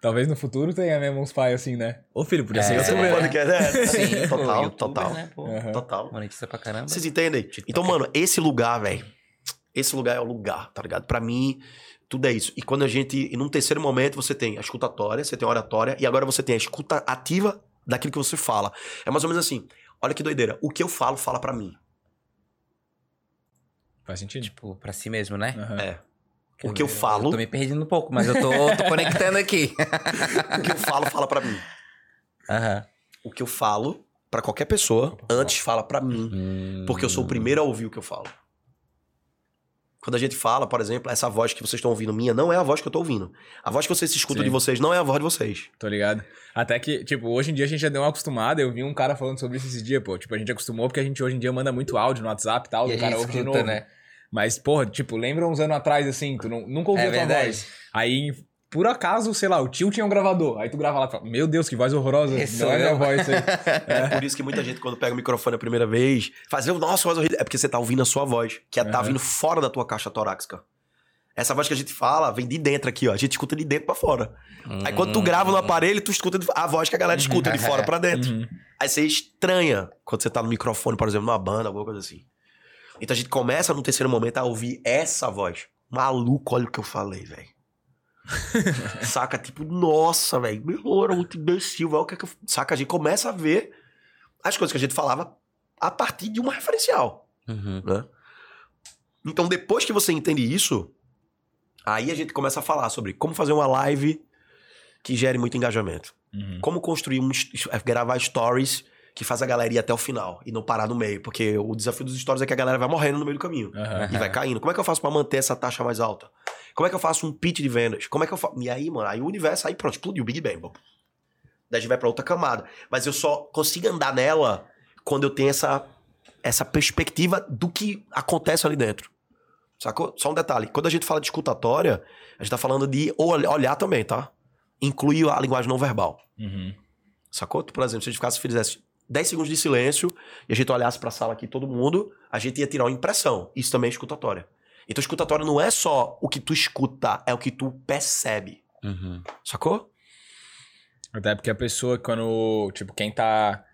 Talvez no futuro tenha mesmo uns pais assim, né? Ô filho, podia ser É. Youtuber. não né? podcast, né? Sim, total, youtuber, total. Né, pô? Aham. Total. Monetiza pra caramba. Vocês entendem? Então, mano, esse lugar, velho. Esse lugar é o lugar, tá ligado? Pra mim, tudo é isso. E quando a gente. E num terceiro momento, você tem a escutatória, você tem a oratória, e agora você tem a escuta ativa daquilo que você fala. É mais ou menos assim. Olha que doideira. O que eu falo, fala pra mim. Faz sentido. Tipo, pra si mesmo, né? Aham. É. O que eu falo, Eu tô me perdendo um pouco, mas eu tô, tô conectando aqui. o que eu falo, fala pra mim. Aham. O que eu falo pra qualquer pessoa, antes fala pra mim. Hum. Porque eu sou o primeiro a ouvir o que eu falo. Quando a gente fala, por exemplo, essa voz que vocês estão ouvindo minha não é a voz que eu tô ouvindo. A voz que vocês escutam Sim. de vocês não é a voz de vocês. Tô ligado. Até que, tipo, hoje em dia a gente já deu uma acostumada. Eu vi um cara falando sobre isso esses dias, pô. Tipo, a gente acostumou porque a gente hoje em dia manda muito áudio no WhatsApp e tal. E o a cara ouve de novo. né? Mas, porra, tipo, lembra uns anos atrás, assim, tu não- nunca ouviu É tua verdade. voz. Aí, por acaso, sei lá, o tio tinha um gravador. Aí tu grava lá e fala, meu Deus, que voz horrorosa. Esse não é minha eu. voz aí. É por isso que muita gente, quando pega o microfone a primeira vez, faz, nossa, voz horrível. É porque você tá ouvindo a sua voz, que é, tá vindo fora da tua caixa torácica. Essa voz que a gente fala vem de dentro aqui, ó. A gente escuta de dentro pra fora. Aí quando tu grava no aparelho, tu escuta a voz que a galera escuta de fora pra dentro. Uhum. Aí você estranha quando você tá no microfone, por exemplo, numa banda, alguma coisa assim. Então a gente começa no terceiro momento a ouvir essa voz. Maluco, olha o que eu falei, velho. Saca? Tipo, nossa, velho. Meu, era muito imbecil, velho. O que é que eu... Saca? A gente começa a ver as coisas que a gente falava a partir de uma referencial, Uhum. né? Então, depois que você entende isso, aí a gente começa a falar sobre como fazer uma live que gere muito engajamento. Uhum. Como construir um, gravar stories que faz a galera ir até o final e não parar no meio. Porque o desafio dos stories é que a galera vai morrendo no meio do caminho. Aham. E vai caindo. Como é que eu faço pra manter essa taxa mais alta? Como é que eu faço um pitch de vendas? Como é que eu faço. E aí, mano, aí o universo, aí pronto, explodiu o Big Bang. bom. Daí a gente vai pra outra camada. Mas eu só consigo andar nela quando eu tenho essa, essa perspectiva do que acontece ali dentro. Sacou? Só um detalhe. Quando a gente fala de escutatória, a gente tá falando de ol- olhar também, tá? Inclui a linguagem não verbal. Uhum. Sacou? Por exemplo, se a gente ficasse, fizesse 10 segundos de silêncio e a gente olhasse pra sala aqui, todo mundo, a gente ia tirar uma impressão. Isso também é escutatória. Então, escutatória não é só o que tu escuta, é o que tu percebe. Uhum. Sacou? Até porque a pessoa, quando. Tipo, quem tá.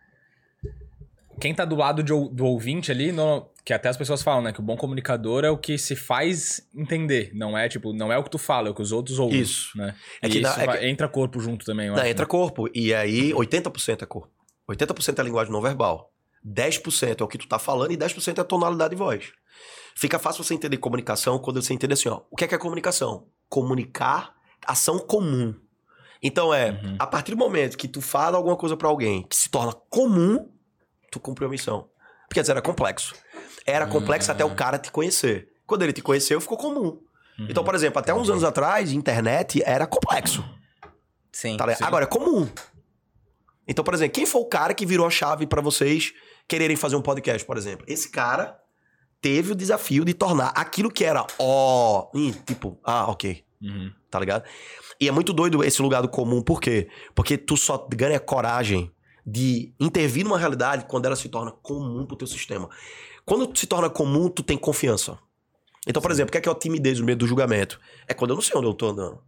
Quem tá do lado de do ouvinte ali, não- que até as pessoas falam, né? Que o bom comunicador é o que se faz entender. Não é, tipo, não é o que tu fala, é o que os outros ouvem. Isso. Né? É e que isso na- é vai- que- entra corpo junto também, eu Não, acho, entra né? corpo. E aí, 80% é corpo. 80% é linguagem não verbal. 10% é o que tu tá falando e 10% é a tonalidade de voz. Fica fácil você entender comunicação quando você entende assim, ó. O que é que é comunicação? Comunicar ação comum. Então é, Uhum. a partir do momento que tu fala alguma coisa pra alguém que se torna comum, tu cumpriu a missão. Porque antes era complexo. Era complexo Uhum. até o cara te conhecer. Quando ele te conheceu, ficou comum. Uhum. Então, por exemplo, até uns anos atrás, internet era complexo. Sim. Tá sim. Agora, é comum. Então, por exemplo, quem foi o cara que virou a chave pra vocês quererem fazer um podcast, por exemplo? Esse cara teve o desafio de tornar aquilo que era ó, ih, tipo, ah, ok, Uhum. tá ligado? E é muito doido esse lugar do comum, por quê? Porque tu só ganha coragem de intervir numa realidade quando ela se torna comum pro teu sistema. Quando se torna comum, tu tem confiança. Então, por exemplo, o que é, que é a timidez, o medo do julgamento? É quando eu não sei onde eu tô andando.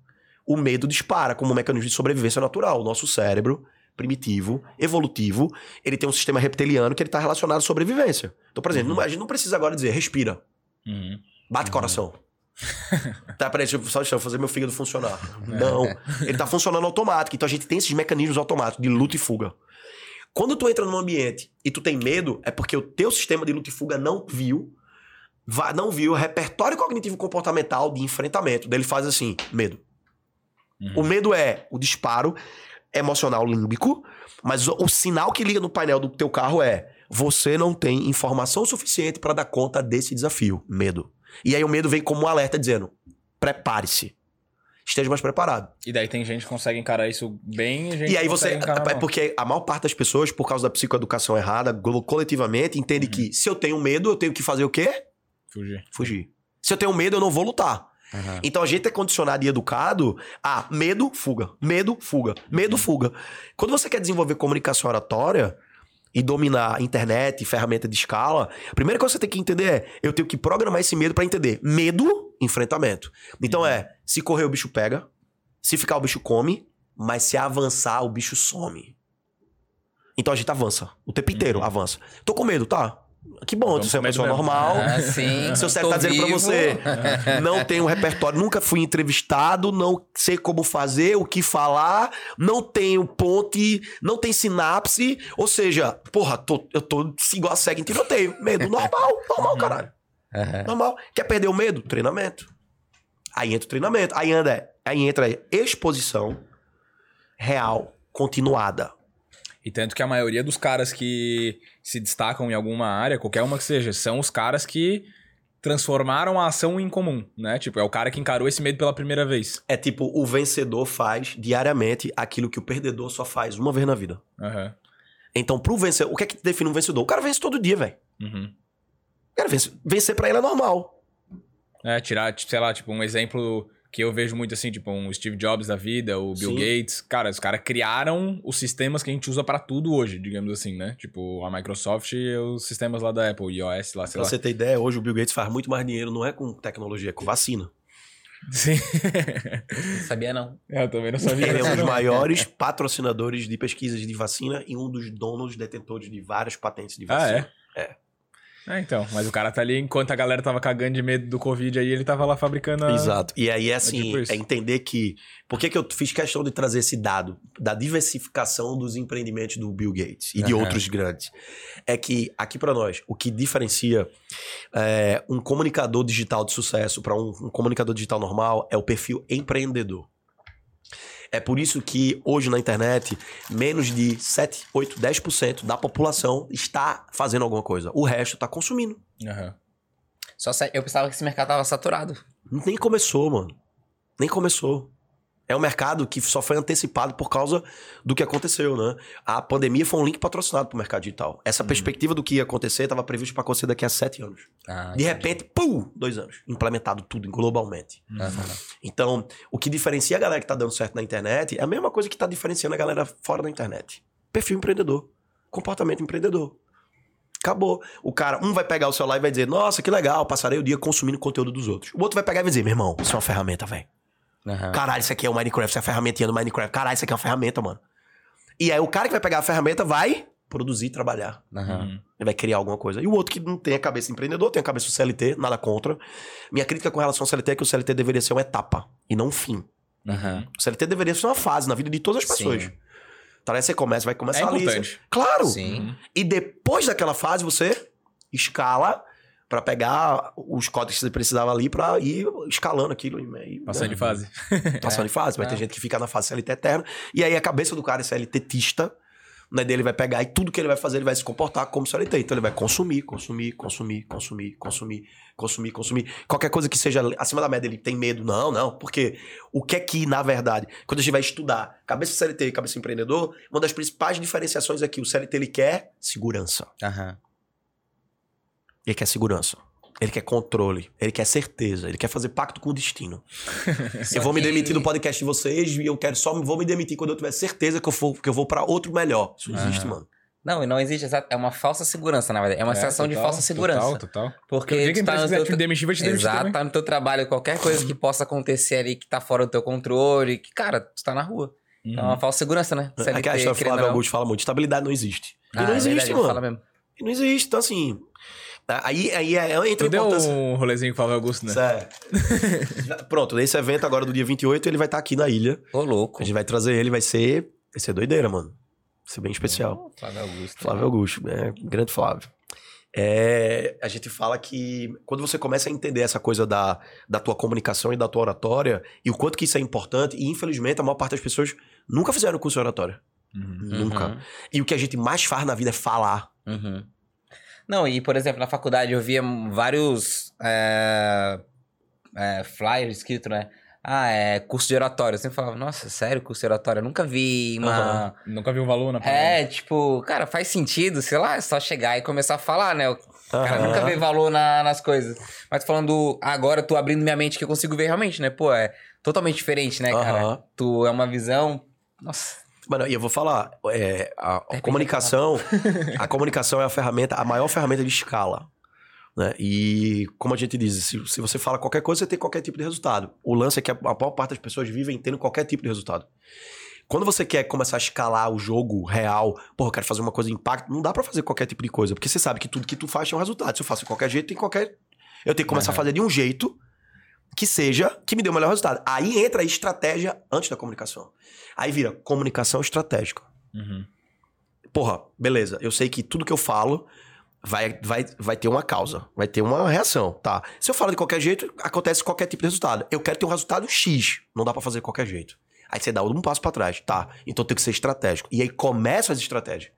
O medo dispara como um mecanismo de sobrevivência natural. O nosso cérebro, primitivo, evolutivo, ele tem um sistema reptiliano que ele tá relacionado à sobrevivência. Então, por exemplo, Uhum. não- a gente não precisa agora dizer, respira, Uhum. bate coração. tá, peraí, deixa eu, só deixa eu fazer meu fígado funcionar. Não. Ele tá funcionando automático. Então a gente tem esses mecanismos automáticos de luta e fuga. Quando tu entra num ambiente e tu tem medo, é porque o teu sistema de luta e fuga não viu, não viu o repertório cognitivo comportamental de enfrentamento. Daí ele faz assim, medo. Uhum. O medo é o disparo, emocional límbico, mas o, o sinal que liga no painel do teu carro é você não tem informação suficiente para dar conta desse desafio, medo. E aí o medo vem como um alerta dizendo: prepare-se. Esteja mais preparado. E daí tem gente que consegue encarar isso bem e gente E aí você. É porque a maior parte das pessoas, por causa da psicoeducação errada, coletivamente, entende que se eu tenho medo, eu tenho que fazer o quê? Fugir. Fugir. Se eu tenho medo, eu não vou lutar. Aham. Então a gente é condicionado e educado a medo, fuga. Medo, fuga. Medo, fuga. Quando você quer desenvolver comunicação oratória e dominar internet e ferramenta de escala, a primeira coisa que você tem que entender é: eu tenho que programar esse medo pra entender. Medo, enfrentamento. Então é: se correr, o bicho pega. Se ficar, o bicho come. Mas se avançar, o bicho some. Então a gente avança. O tempo inteiro avança. Tô com medo, tá? Que bom, Vamos você é uma pessoa normal. Ah, sim. Seu cérebro tá dizendo pra você, não tenho repertório, nunca fui entrevistado, não sei como fazer, o que falar, não tenho ponte, não tem sinapse, ou seja, porra, tô- eu tô igual a cega em tiroteio, medo, normal, normal, caralho, normal. Quer perder o medo? Treinamento. Aí entra o treinamento, aí, anda, aí entra a exposição real, continuada. E tanto que a maioria dos caras que se destacam em alguma área, qualquer uma que seja, são os caras que transformaram a ação em comum, né? Tipo, é o cara que encarou esse medo pela primeira vez. É tipo, o vencedor faz diariamente aquilo que o perdedor só faz uma vez na vida. Aham. Então, pro vencedor, o que é que define um vencedor? O cara vence todo dia, velho. Uhum. O cara vence, vencer pra ele é normal. É, tirar, tipo, sei lá, tipo, um exemplo que eu vejo muito assim, tipo, um Steve Jobs da vida, o Bill Sim. Gates. Cara, os caras criaram os sistemas que a gente usa pra tudo hoje, digamos assim, né? Tipo, a Microsoft e os sistemas lá da Apple, iOS lá, sei Pra lá. você ter ideia, hoje o Bill Gates faz muito mais dinheiro, não é com tecnologia, é com vacina. Sim. Não sabia, não. É, eu também não sabia. Ele é um dos maiores patrocinadores de pesquisas de vacina e um dos donos detentores de várias patentes de Ah, vacina. é? É. É, então. Mas o cara tá ali, enquanto a galera tava cagando de medo do Covid aí, ele tava lá fabricando a... Exato. E aí, assim, tipo isso. é entender que. Por que, que eu fiz questão de trazer esse dado da diversificação dos empreendimentos do Bill Gates e de Aham. outros grandes? É que, aqui pra nós, o que diferencia é, um comunicador digital de sucesso para um, um comunicador digital normal é o perfil empreendedor. É por isso que hoje na internet, menos de 7, 8, 10% da população está fazendo alguma coisa. O resto está consumindo. Aham. Só se- eu pensava que esse mercado tava saturado. Nem começou, mano. Nem começou. É um mercado que só foi antecipado por causa do que aconteceu, né? A pandemia foi um link patrocinado pro mercado digital. Essa perspectiva do que ia acontecer estava previsto para acontecer daqui a sete anos. Ah, De repente, pum, dois anos. Implementado tudo globalmente. aham. Então, o que diferencia a galera que tá dando certo na internet é a mesma coisa que tá diferenciando a galera fora da internet. Perfil empreendedor. Comportamento empreendedor. Acabou. O cara, um vai pegar o celular e vai dizer, nossa, que legal, passarei o dia consumindo conteúdo dos outros. O outro vai pegar e vai dizer, meu irmão, isso é uma ferramenta, velho. Aham. Caralho, isso aqui é o Minecraft, isso é a ferramentinha do Minecraft. Caralho, isso aqui é uma ferramenta, mano. E aí o cara que vai pegar a ferramenta vai produzir, trabalhar. Uhum. Ele vai criar alguma coisa. E o outro que não tem a cabeça empreendedor, tem a cabeça do CLT, nada contra. Minha crítica com relação ao CLT é que o CLT deveria ser uma etapa e não um fim. Aham. O CLT deveria ser uma fase na vida de todas as pessoas. Sim. Então aí você começa, vai É começar ali. importante. Claro! Sim. Uhum. E depois daquela fase você escala pra pegar os códigos que você precisava ali pra ir escalando aquilo. E, Passando de fase. Passando de fase. Vai ter É. gente que fica na fase CLT eterna. E aí a cabeça do cara é CLTista, né? Dele vai pegar e tudo que ele vai fazer, ele vai se comportar como CLT. Então ele vai consumir, consumir, consumir, consumir, consumir, consumir, consumir. Qualquer coisa que seja acima da média, ele tem medo. Não, não. Porque o que é que, na verdade, quando a gente vai estudar cabeça CLT e cabeça empreendedor, uma das principais diferenciações é que o CLT ele quer segurança. Aham. Ele quer segurança. Ele quer controle, ele quer certeza, ele quer fazer pacto com o destino. eu vou me que- demitir do podcast de vocês e eu quero só vou me demitir quando eu tiver certeza que eu, for, que eu vou pra outro melhor. Isso não existe, Aham. mano. Não, e não existe. É uma falsa segurança, na verdade. É uma É, sensação de total, falsa segurança. Total, total. Porque que tu a tá no teu te demitir, vai te demitir Exato, também. tá no teu trabalho, qualquer coisa que possa acontecer ali que tá fora do teu controle, que, cara, tu tá na rua. É Uhum. uma falsa segurança, né? Aquela história que o querendo Flávio. Augusto fala muito: estabilidade não existe. E Ah, não é existe, verdade, ele mano. fala mesmo. E não existe. Então, assim. Aí, aí é, entra Tu deu importância. um rolezinho com o Flávio Augusto, né? Sério. Pronto, nesse evento agora do dia 28, ele vai estar aqui na ilha. Ô, louco. A gente vai trazer ele, vai ser. Vai ser doideira, mano. Vai ser bem especial. Flávio Augusto. Flávio Augusto, né? Grande Flávio. É, a gente fala que quando você começa a entender essa coisa da, da tua comunicação e da tua oratória e o quanto que isso é importante, e infelizmente a maior parte das pessoas nunca fizeram curso de oratória. Uhum. Nunca. Uhum. E o que a gente mais faz na vida é falar. Uhum. Não, e por exemplo, na faculdade eu via vários é, é, flyers escritos, né? Ah, é curso de oratória. Eu sempre falava, nossa, sério, curso de oratória? Eu nunca vi uma. Nunca viu o valor na. É, tipo, cara, faz sentido, sei lá, é só chegar e começar a falar, né? O cara nunca vê valor na- nas coisas. Mas falando agora, tu abrindo minha mente que eu consigo ver realmente, né? Pô, é totalmente diferente, né, cara? Aham. Tu é uma visão. Nossa. Mano, e eu vou falar, é, a, a comunicação, a comunicação é a ferramenta, a maior ferramenta de escala. Né? E como a gente diz, se, se você fala qualquer coisa, você tem qualquer tipo de resultado. O lance é que a, a maior parte das pessoas vivem tendo qualquer tipo de resultado. Quando você quer começar a escalar o jogo real, porra, eu quero fazer uma coisa de impacto, não dá pra fazer qualquer tipo de coisa, porque você sabe que tudo que tu faz tem um resultado. Se eu faço de qualquer jeito, tem qualquer. Eu tenho que começar a fazer de um jeito que seja que me dê o melhor resultado. Aí entra a estratégia antes da comunicação. Aí vira comunicação estratégica. Uhum. Porra, beleza. Eu sei que tudo que eu falo vai, vai, vai ter uma causa, vai ter uma reação, tá? Se eu falo de qualquer jeito, acontece qualquer tipo de resultado. Eu quero ter um resultado X, não dá pra fazer de qualquer jeito. Aí você dá um passo pra trás, tá? Então tem que ser estratégico. E aí começam as estratégias.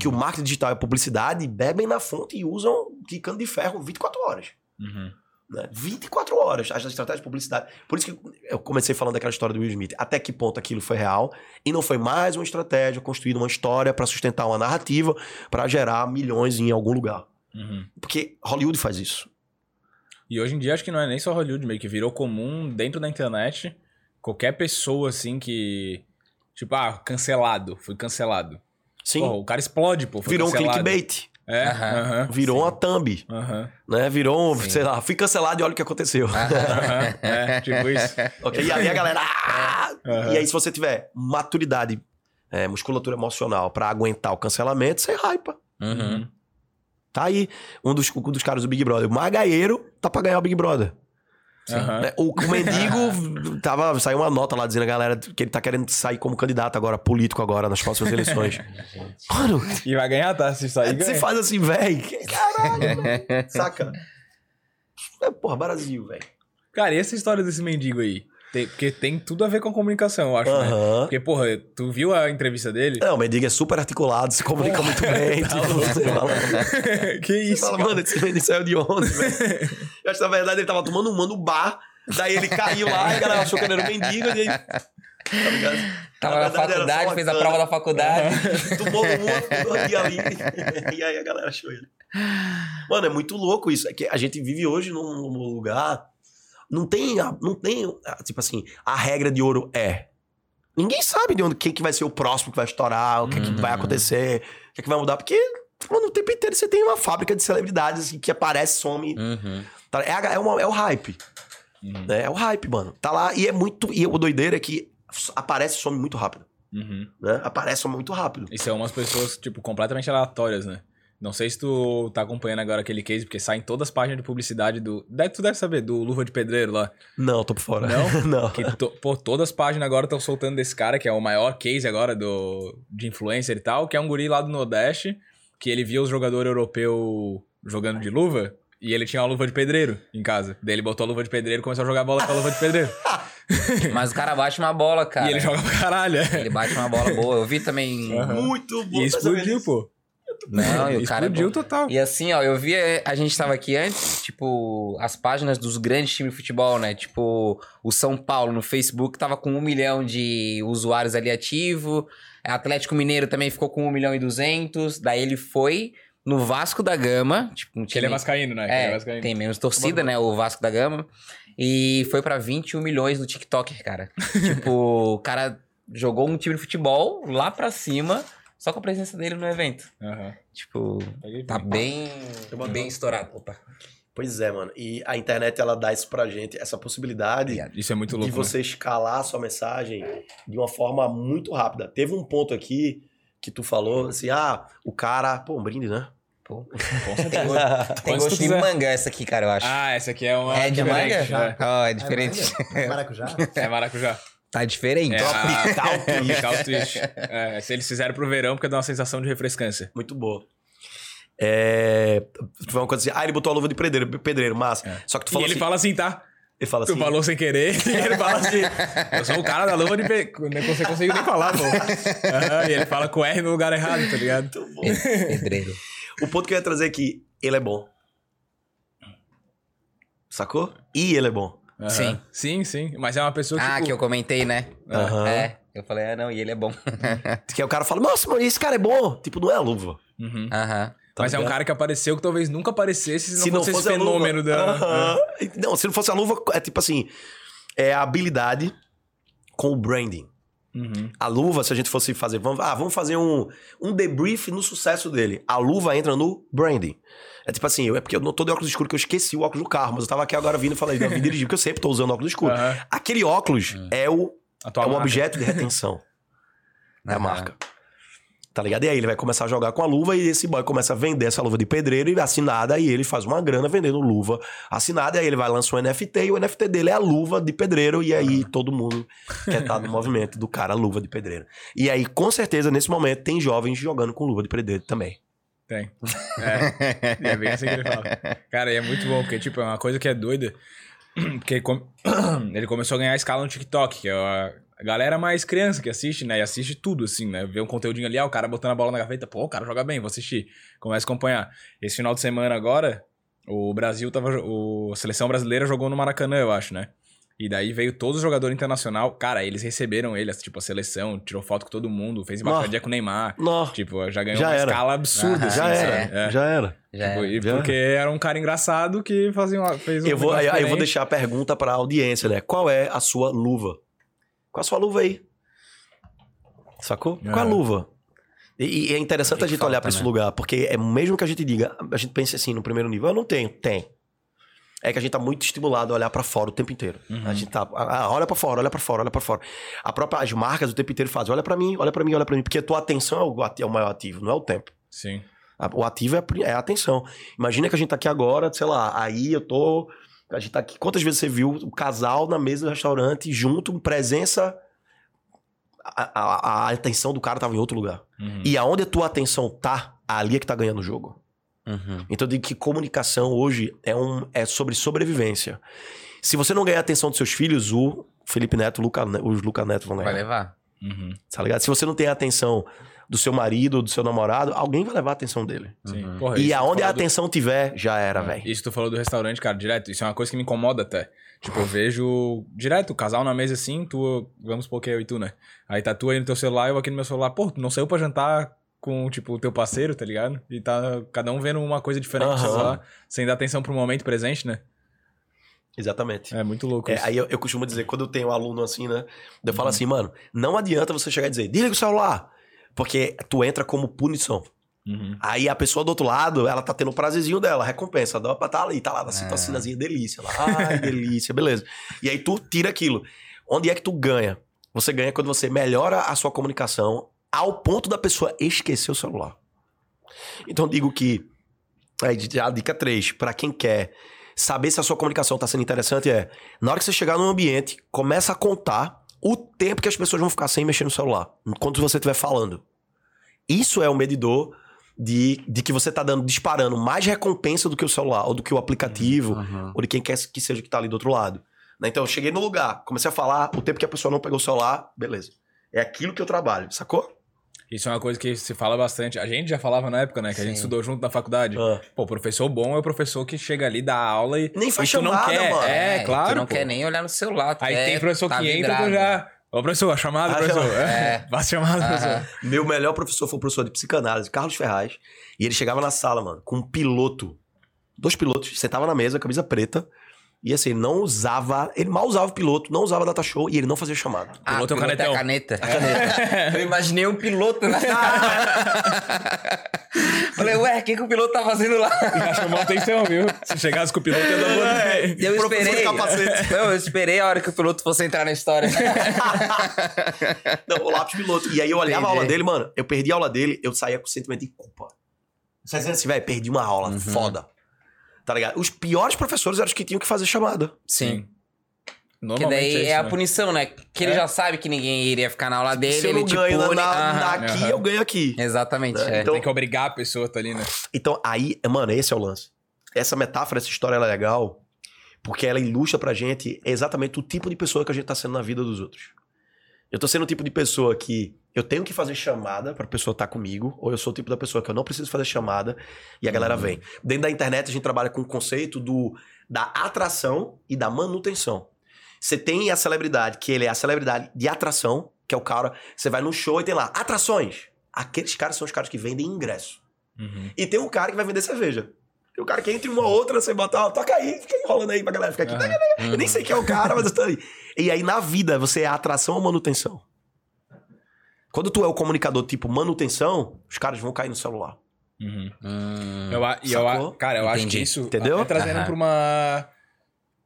Que o marketing digital e a publicidade bebem na fonte e usam de cano de ferro 24 horas Uhum. Né? 24 horas as estratégias de publicidade. Por isso que eu comecei falando daquela história do Will Smith. Até que ponto aquilo foi real e não foi mais uma estratégia, construída uma história pra sustentar uma narrativa pra gerar milhões em algum lugar. Uhum. Porque Hollywood faz isso. E hoje em dia acho que não é nem só Hollywood, meio que virou comum dentro da internet. Qualquer pessoa assim que. Tipo, ah, cancelado. Foi cancelado. Sim. Porra, o cara explode, pô. Foi virou um cancelado. clickbait. É. Virou uma thumb, né? Virou, um, Sim. sei lá, fui cancelado e olha o que aconteceu. Aham. É, tipo isso. Ok? E aí a galera. "Ah!" E aí, se você tiver maturidade, é, musculatura emocional pra aguentar o cancelamento, você hypa. Uhum. Tá aí um dos, um dos caras do Big Brother. O Magaeiro tá pra ganhar o Big Brother. Né? O, o mendigo tava, saiu uma nota lá dizendo a galera que ele tá querendo sair como candidato agora, político agora, nas próximas eleições. Mano, E vai ganhar, tá? Se sair, você ganha. faz assim, velho. Caralho, saca? É, porra, Brasil, velho. Cara, e essa história desse mendigo aí? Tem- porque tem tudo a ver com a comunicação, eu acho, né? Aham. Porque, porra, tu viu a entrevista dele? Não, o mendigo é super articulado, se comunica muito bem. Tá tipo, você fala, que você isso, fala, cara? mano, esse mendigo saiu de onde, velho? Eu acho que na verdade ele tava tomando no bar, daí ele caiu lá e a galera achou que ele era um mendigo, e aí. Tá ligado? Tava na, só faculdade, fez a prova da faculdade. Tomou uma, ficou aqui ali. e aí a galera achou ele. Mano, é muito louco isso. É que a gente vive hoje num lugar. Não tem, a- não tem, tipo assim, a regra de ouro é. Ninguém sabe de onde quem que vai ser o próximo que vai estourar, o que, que Uhum. vai acontecer, o que, que vai mudar, porque mano, o tempo inteiro você tem uma fábrica de celebridades assim, que aparece, some. Uhum. tá? É, é, uma- é o hype. Uhum. né? É o hype, mano. Tá lá e é muito. E o doideiro é que aparece e some muito rápido. Uhum. Né? Aparece some muito rápido. E são umas pessoas, tipo, completamente aleatórias, né? Não sei se tu tá acompanhando agora aquele case, porque saem todas as páginas de publicidade do. Deve, tu deve saber, do Luva de Pedreiro lá. Não, tô por fora. Não? não. Que, to- pô, todas as páginas agora estão soltando desse cara, que é o maior case agora do, de influencer e tal, que é um guri lá do Nordeste, que ele via os jogadores europeus jogando de luva, e ele tinha uma luva de pedreiro em casa. Daí ele botou a luva de pedreiro e começou a jogar bola com a luva de pedreiro. Mas o cara bate uma bola, cara. e ele joga pra caralho. é. Ele bate uma bola boa. Eu vi também. Aham. Muito bom. E explodiu, pô. Não, e o cara é explodiu total. E assim, ó, eu vi, eh, a gente tava aqui antes, tipo, as páginas dos grandes times de futebol, né? Tipo, o São Paulo no Facebook tava com um milhão de usuários ali ativo. Atlético Mineiro também ficou com um milhão e duzentos. Daí ele foi no Vasco da Gama, tipo, um Que ele é time... vascaíno, né? Ele É, vascaíno. tem menos torcida, né? O Vasco da Gama. E foi pra 21 milhões no TikTok, cara. tipo, o cara jogou um time de futebol lá pra cima, só com a presença dele no evento. Aham. Tipo, tá bem, bem estourado. Opa. Pois é, mano. E a internet, ela dá isso pra gente, essa possibilidade. Isso é muito de louco. né? você escalar a sua mensagem de uma forma muito rápida. Teve um ponto aqui que tu falou, assim, ah, o cara... Pô, um brinde, né? Pô. Com certeza. Tem gosto de quiser. manga essa aqui, cara, eu acho. Ah, essa aqui é uma. é de diferente, manga? Ó, é diferente. É maracujá? É, é maracujá. Tá diferente. É Tropical a... Tropical Twist. É, se eles fizeram pro verão, porque dá uma sensação de refrescância. Muito boa. É... Foi uma coisa assim, ah, ele botou a luva de pedreiro, pedreiro massa. É. Só que tu E falou ele assim... fala assim, tá? Ele fala Tu assim. falou sem querer, e ele fala assim: Eu sou o cara da luva de pe... Não você conseguiu nem falar, pô. Aham, e ele fala com R no lugar errado, tá ligado? Muito bom. Pedreiro. O ponto que eu ia trazer que ele é bom. Sacou? E ele é bom. Aham. Sim. Sim, sim. Mas é uma pessoa que. Ah, tipo, que eu comentei, né? Aham. É. Eu falei, ah, não, e ele é bom. Que aí o cara fala, nossa, mano, esse cara é bom. Tipo, não é a luva. Uhum. Tá Mas é um ligado? cara que apareceu que talvez nunca aparecesse se não fosse esse a fenômeno luva. da. Aham. Não, se não fosse a luva, é tipo assim: é a habilidade com o branding. Uhum. A luva, se a gente fosse fazer, vamos, ah, vamos fazer um, um debrief no sucesso dele. A luva entra no branding. É tipo assim, eu- é porque eu não tô de óculos escuros, que eu esqueci o óculos no carro, mas eu tava aqui agora vindo e falei, não, vim dirigir, porque eu sempre tô usando óculos escuros. Aham. Aquele óculos é o, A é marca. objeto de retenção da Aham. marca. Tá ligado? E aí ele vai começar a jogar com a luva e esse boy começa a vender essa luva de pedreiro e assinada, e ele faz uma grana vendendo luva assinada, e aí ele vai lançar um NFT e o NFT dele é a luva de pedreiro, e aí todo mundo quer estar no movimento do cara luva de pedreiro. E aí, com certeza, nesse momento, tem jovens jogando com luva de pedreiro também. Tem. É. É bem assim que ele fala. Cara, e é muito bom, porque, tipo, é uma coisa que é doida. Porque ele come- ele começou a ganhar escala no TikTok, que é a a galera mais criança que assiste, né? E assiste tudo, assim, né? Vê um conteúdinho ali, ah, o cara botando a bola na gaveta, pô, o cara joga bem, vou assistir. Começa a acompanhar. Esse final de semana agora, o Brasil tava. O, a seleção brasileira jogou no Maracanã, eu acho, né? E daí veio todos os jogadores internacional. Cara, eles receberam ele, tipo, a seleção, tirou foto com todo mundo, fez embaixadinha com o Neymar. Nossa, Tipo, já ganhou Já uma era. escala absurda, assim, já sabe? era, É. já era. Já Tipo, é. e Já porque era um cara engraçado que fazia uma, fez um Eu vou, aí eu vou deixar a pergunta pra audiência, né? Qual é a sua luva? Qual a sua luva aí? Sacou? Qual é a É. luva? E, e é interessante O que a gente que olhar falta, pra esse né? lugar, porque é mesmo que a gente diga, a gente pense assim no primeiro nível, eu não tenho, tem. É que a gente tá muito estimulado a olhar pra fora o tempo inteiro. Uhum. A gente tá, ah, olha pra fora, olha pra fora, olha pra fora. A própria as marcas o tempo inteiro fazem, olha pra mim, olha pra mim, olha pra mim, porque a tua atenção é o, é o maior ativo, não é o tempo. Sim. A- O ativo é a, é a atenção. Imagina que a gente tá aqui agora, sei lá, aí eu tô. A gente tá aqui. Quantas vezes você viu o casal na mesa do restaurante, junto, presença. A, a- a atenção do cara tava em outro lugar. Uhum. E aonde a tua atenção tá, ali é que tá ganhando o jogo. Uhum. Então eu digo que comunicação hoje é, um, é sobre sobrevivência. Se você não ganhar a atenção dos seus filhos, o Felipe Neto, o Luca, Ne- os Luca Neto vão Vai ganhar. levar. Uhum. Tá ligado? Se você não tem a atenção do seu marido, do seu namorado, alguém vai levar a atenção dele. Sim. Uhum. Porra, E aonde a do- atenção tiver, já era, velho. Isso tu falou do restaurante, cara, direto. Isso é uma coisa que me incomoda até. Tipo, eu vejo direto, o casal na mesa assim, tu. Vamos supor que é eu e tu, né? Aí tá tu aí no teu celular, eu aqui no meu celular. Pô, tu não saiu pra jantar com, tipo, o teu parceiro, tá ligado? E tá cada um vendo uma coisa diferente Aham. celular, sem dar atenção pro momento presente, né? Exatamente. É muito louco É, isso. aí eu, eu costumo dizer, quando eu tenho um aluno assim, né? Eu Uhum. falo assim, mano, não adianta você chegar e dizer, desliga o celular. Porque tu entra como punição. Uhum. Aí a pessoa do outro lado, ela tá tendo o prazerzinho dela, recompensa. Dá pra tá ali, tá lá, na É. citocinazinha, delícia. Lá, Ai, delícia, beleza. E aí tu tira aquilo. Onde é que tu ganha? Você ganha quando você melhora a sua comunicação ao ponto da pessoa esquecer o celular. Então digo que aí, a dica 3, pra quem quer saber se a sua comunicação tá sendo interessante é, na hora que você chegar num ambiente, começa a contar o tempo que as pessoas vão ficar sem mexer no celular, enquanto você estiver falando. Isso é o medidor de, de que você tá dando, disparando mais recompensa do que o celular, ou do que o aplicativo, Uhum. ou de quem quer que seja que tá ali do outro lado. Né? Então eu cheguei no lugar, comecei a falar, o tempo que a pessoa não pegou o celular, beleza. É aquilo que eu trabalho, sacou? Isso é uma coisa que se fala bastante. A gente já falava na época, né? Que a gente estudou junto na faculdade. Ah. Pô, o professor bom é o professor que chega ali, dá aula e. Nem faz e tu não chamada, quer. mano. É, claro. Tu não pô. quer nem olhar no celular. tu Aí quer tem professor tá que entra, tu já. Ô, professor, a chamada, Ah, professor. chama- É. Passa a chamada, Aham. professor. Meu melhor professor foi o professor de psicanálise, Carlos Ferraz. E ele chegava na sala, mano, com um piloto. Dois pilotos, sentava na mesa, camisa preta. E assim, ele não usava. Ele mal usava o piloto, não usava data show e ele não fazia chamada. Ah, Piloto é o piloto canetão. a caneta. Eu imaginei um piloto na Falei, ué, o que, que o piloto tá fazendo lá? Já chamou a atenção, viu? Se chegasse com o piloto, ia dar boa também. Eu esperei. capacete. Não, eu esperei a hora que o piloto fosse entrar na história. Não, o lápis piloto. E aí eu olhava a Entendi. aula dele, mano. Eu perdi a aula dele, eu saía com sentimento de culpa. Você dizendo assim, velho, perdi uma aula Uhum. foda. Tá ligado? Os piores professores eram os que tinham que fazer chamada. Sim. Que Normalmente daí é, isso, a né? punição, né? Que ele É. já sabe que ninguém iria ficar na aula dele, Se eu ele não te ganho na, pune. na- Aham. na aqui, Aham. eu ganho aqui. Exatamente, Né? é. Então- Tem que obrigar a pessoa a tá ali, né? Então, aí, mano, esse é o lance. Essa metáfora, essa história ela é legal, Porque ela ilustra pra gente exatamente o tipo de pessoa que a gente tá sendo na vida dos outros. Eu tô sendo o tipo de pessoa que eu tenho que fazer chamada pra pessoa estar comigo, ou eu sou o tipo da pessoa que eu não preciso fazer chamada e a galera vem. Dentro da internet a gente trabalha com o conceito do, da atração e da manutenção. Você tem a celebridade, que ele é a celebridade de atração, que é o cara. Você vai no show e tem lá, atrações. Aqueles caras são os caras que vendem ingresso. Uhum. E tem um cara que vai vender cerveja. Tem um cara que entre uma outra, você bota, ó, toca aí, fica enrolando aí pra galera ficar aqui. Aham. Eu nem sei quem é o cara, mas eu tô ali. E aí, na vida, você é atração ou manutenção? Quando tu é o comunicador tipo manutenção, os caras vão cair no celular. Uhum. Hum. Eu, a- e eu, cara, eu acho Entendi. que isso. Entendeu? Até trazendo Aham. pra uma.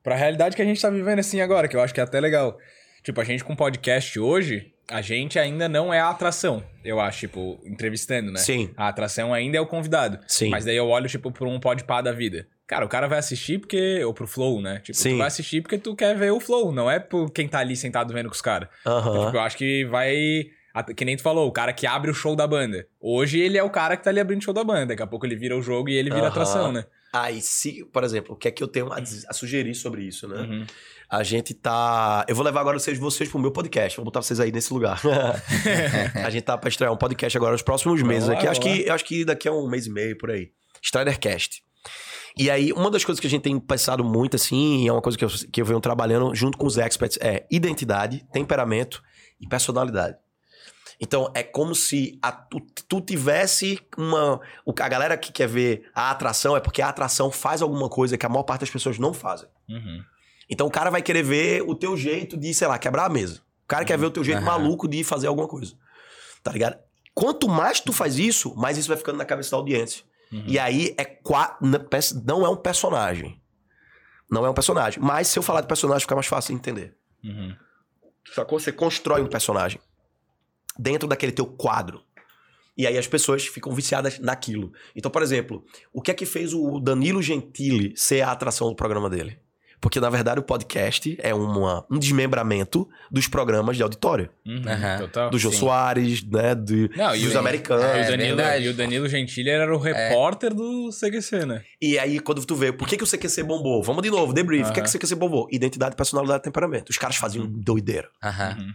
pra realidade que a gente tá vivendo assim agora, que eu acho que é até legal. Tipo, a gente com podcast hoje, a gente ainda não é a atração, eu acho, tipo, entrevistando, né? Sim. A atração ainda é o convidado. Sim. Mas daí eu olho, tipo, pra um podpá da vida. Cara, o cara vai assistir porque. Ou pro Flow, né? Tipo, Sim. tu vai assistir porque tu quer ver o Flow, não é por quem tá ali sentado vendo com os caras. Aham. Tipo, eu acho que vai. Que nem tu falou, o cara que abre o show da banda. Hoje ele é o cara que tá ali abrindo o show da banda. Daqui a pouco ele vira o jogo e ele vira atração, né? Aí, se, por exemplo, o que é que eu tenho a, a sugerir sobre isso, né? Uhum. A gente tá. Eu vou levar agora vocês, vocês pro meu podcast. Vou botar vocês aí nesse lugar. a gente tá pra estrear um podcast agora nos próximos meses aqui. Acho que, eu acho que daqui a um mês e meio por aí. Stridercast. E aí, uma das coisas que a gente tem pensado muito, assim, e é uma coisa que eu, que eu venho trabalhando junto com os experts, é identidade, temperamento e personalidade. Então, é como se a- tu, tu tivesse uma. o- A galera que quer ver a atração é porque a atração faz alguma coisa que a maior parte das pessoas não fazem. Uhum. Então o cara vai querer ver o teu jeito de, sei lá, quebrar a mesa. O cara quer ver o teu jeito Aham. maluco de fazer alguma coisa. Tá ligado? Quanto mais tu faz isso, mais isso vai ficando na cabeça da audiência. Uhum. E aí é qua- não é um personagem. Não é um personagem. Mas se eu falar de personagem, fica mais fácil de entender. Uhum. Sacou? Você constrói um personagem dentro daquele teu quadro. E aí as pessoas ficam viciadas naquilo. Então, por exemplo, o que é que fez o Danilo Gentili ser a atração do programa dele? Porque, na verdade, o podcast é uma- um desmembramento dos programas de auditório. Uhum. Total. Do Jô sim. Soares, né? Do, Não, e dos o- americanos. E É, o Danilo, e o Danilo Gentili era o repórter do CQC, né? E aí, quando tu vê, por que, que o CQC bombou? Vamos de novo, debrief. Por que, que o. CQC bombou? Identidade, personalidade, temperamento. Os caras faziam doideira. Aham. Uhum.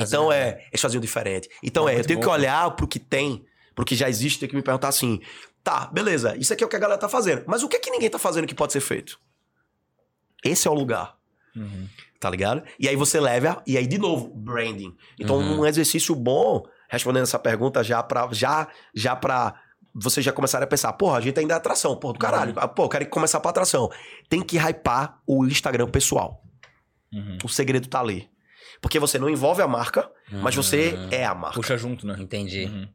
Então é, eles faziam diferente. Então Não, é, eu tenho bom, que olhar pro que tem, pro que já existe, tenho que me perguntar assim: tá, beleza, isso aqui é o que a galera tá fazendo. Mas o que é que ninguém tá fazendo que pode ser feito? Esse é o lugar, Uhum. tá ligado? E aí você leva, e aí de novo, branding. Então, Uhum. um exercício bom, respondendo essa pergunta já pra. Já, já pra vocês já começarem a pensar, porra, a gente ainda é atração, porra, do caralho. Uhum. Pô, quero começar pra atração. Tem que hypar o Instagram pessoal. Uhum. O segredo tá ali. Porque você não envolve a marca, mas você Uhum. é a marca. Puxa junto, né? Entendi. Uhum.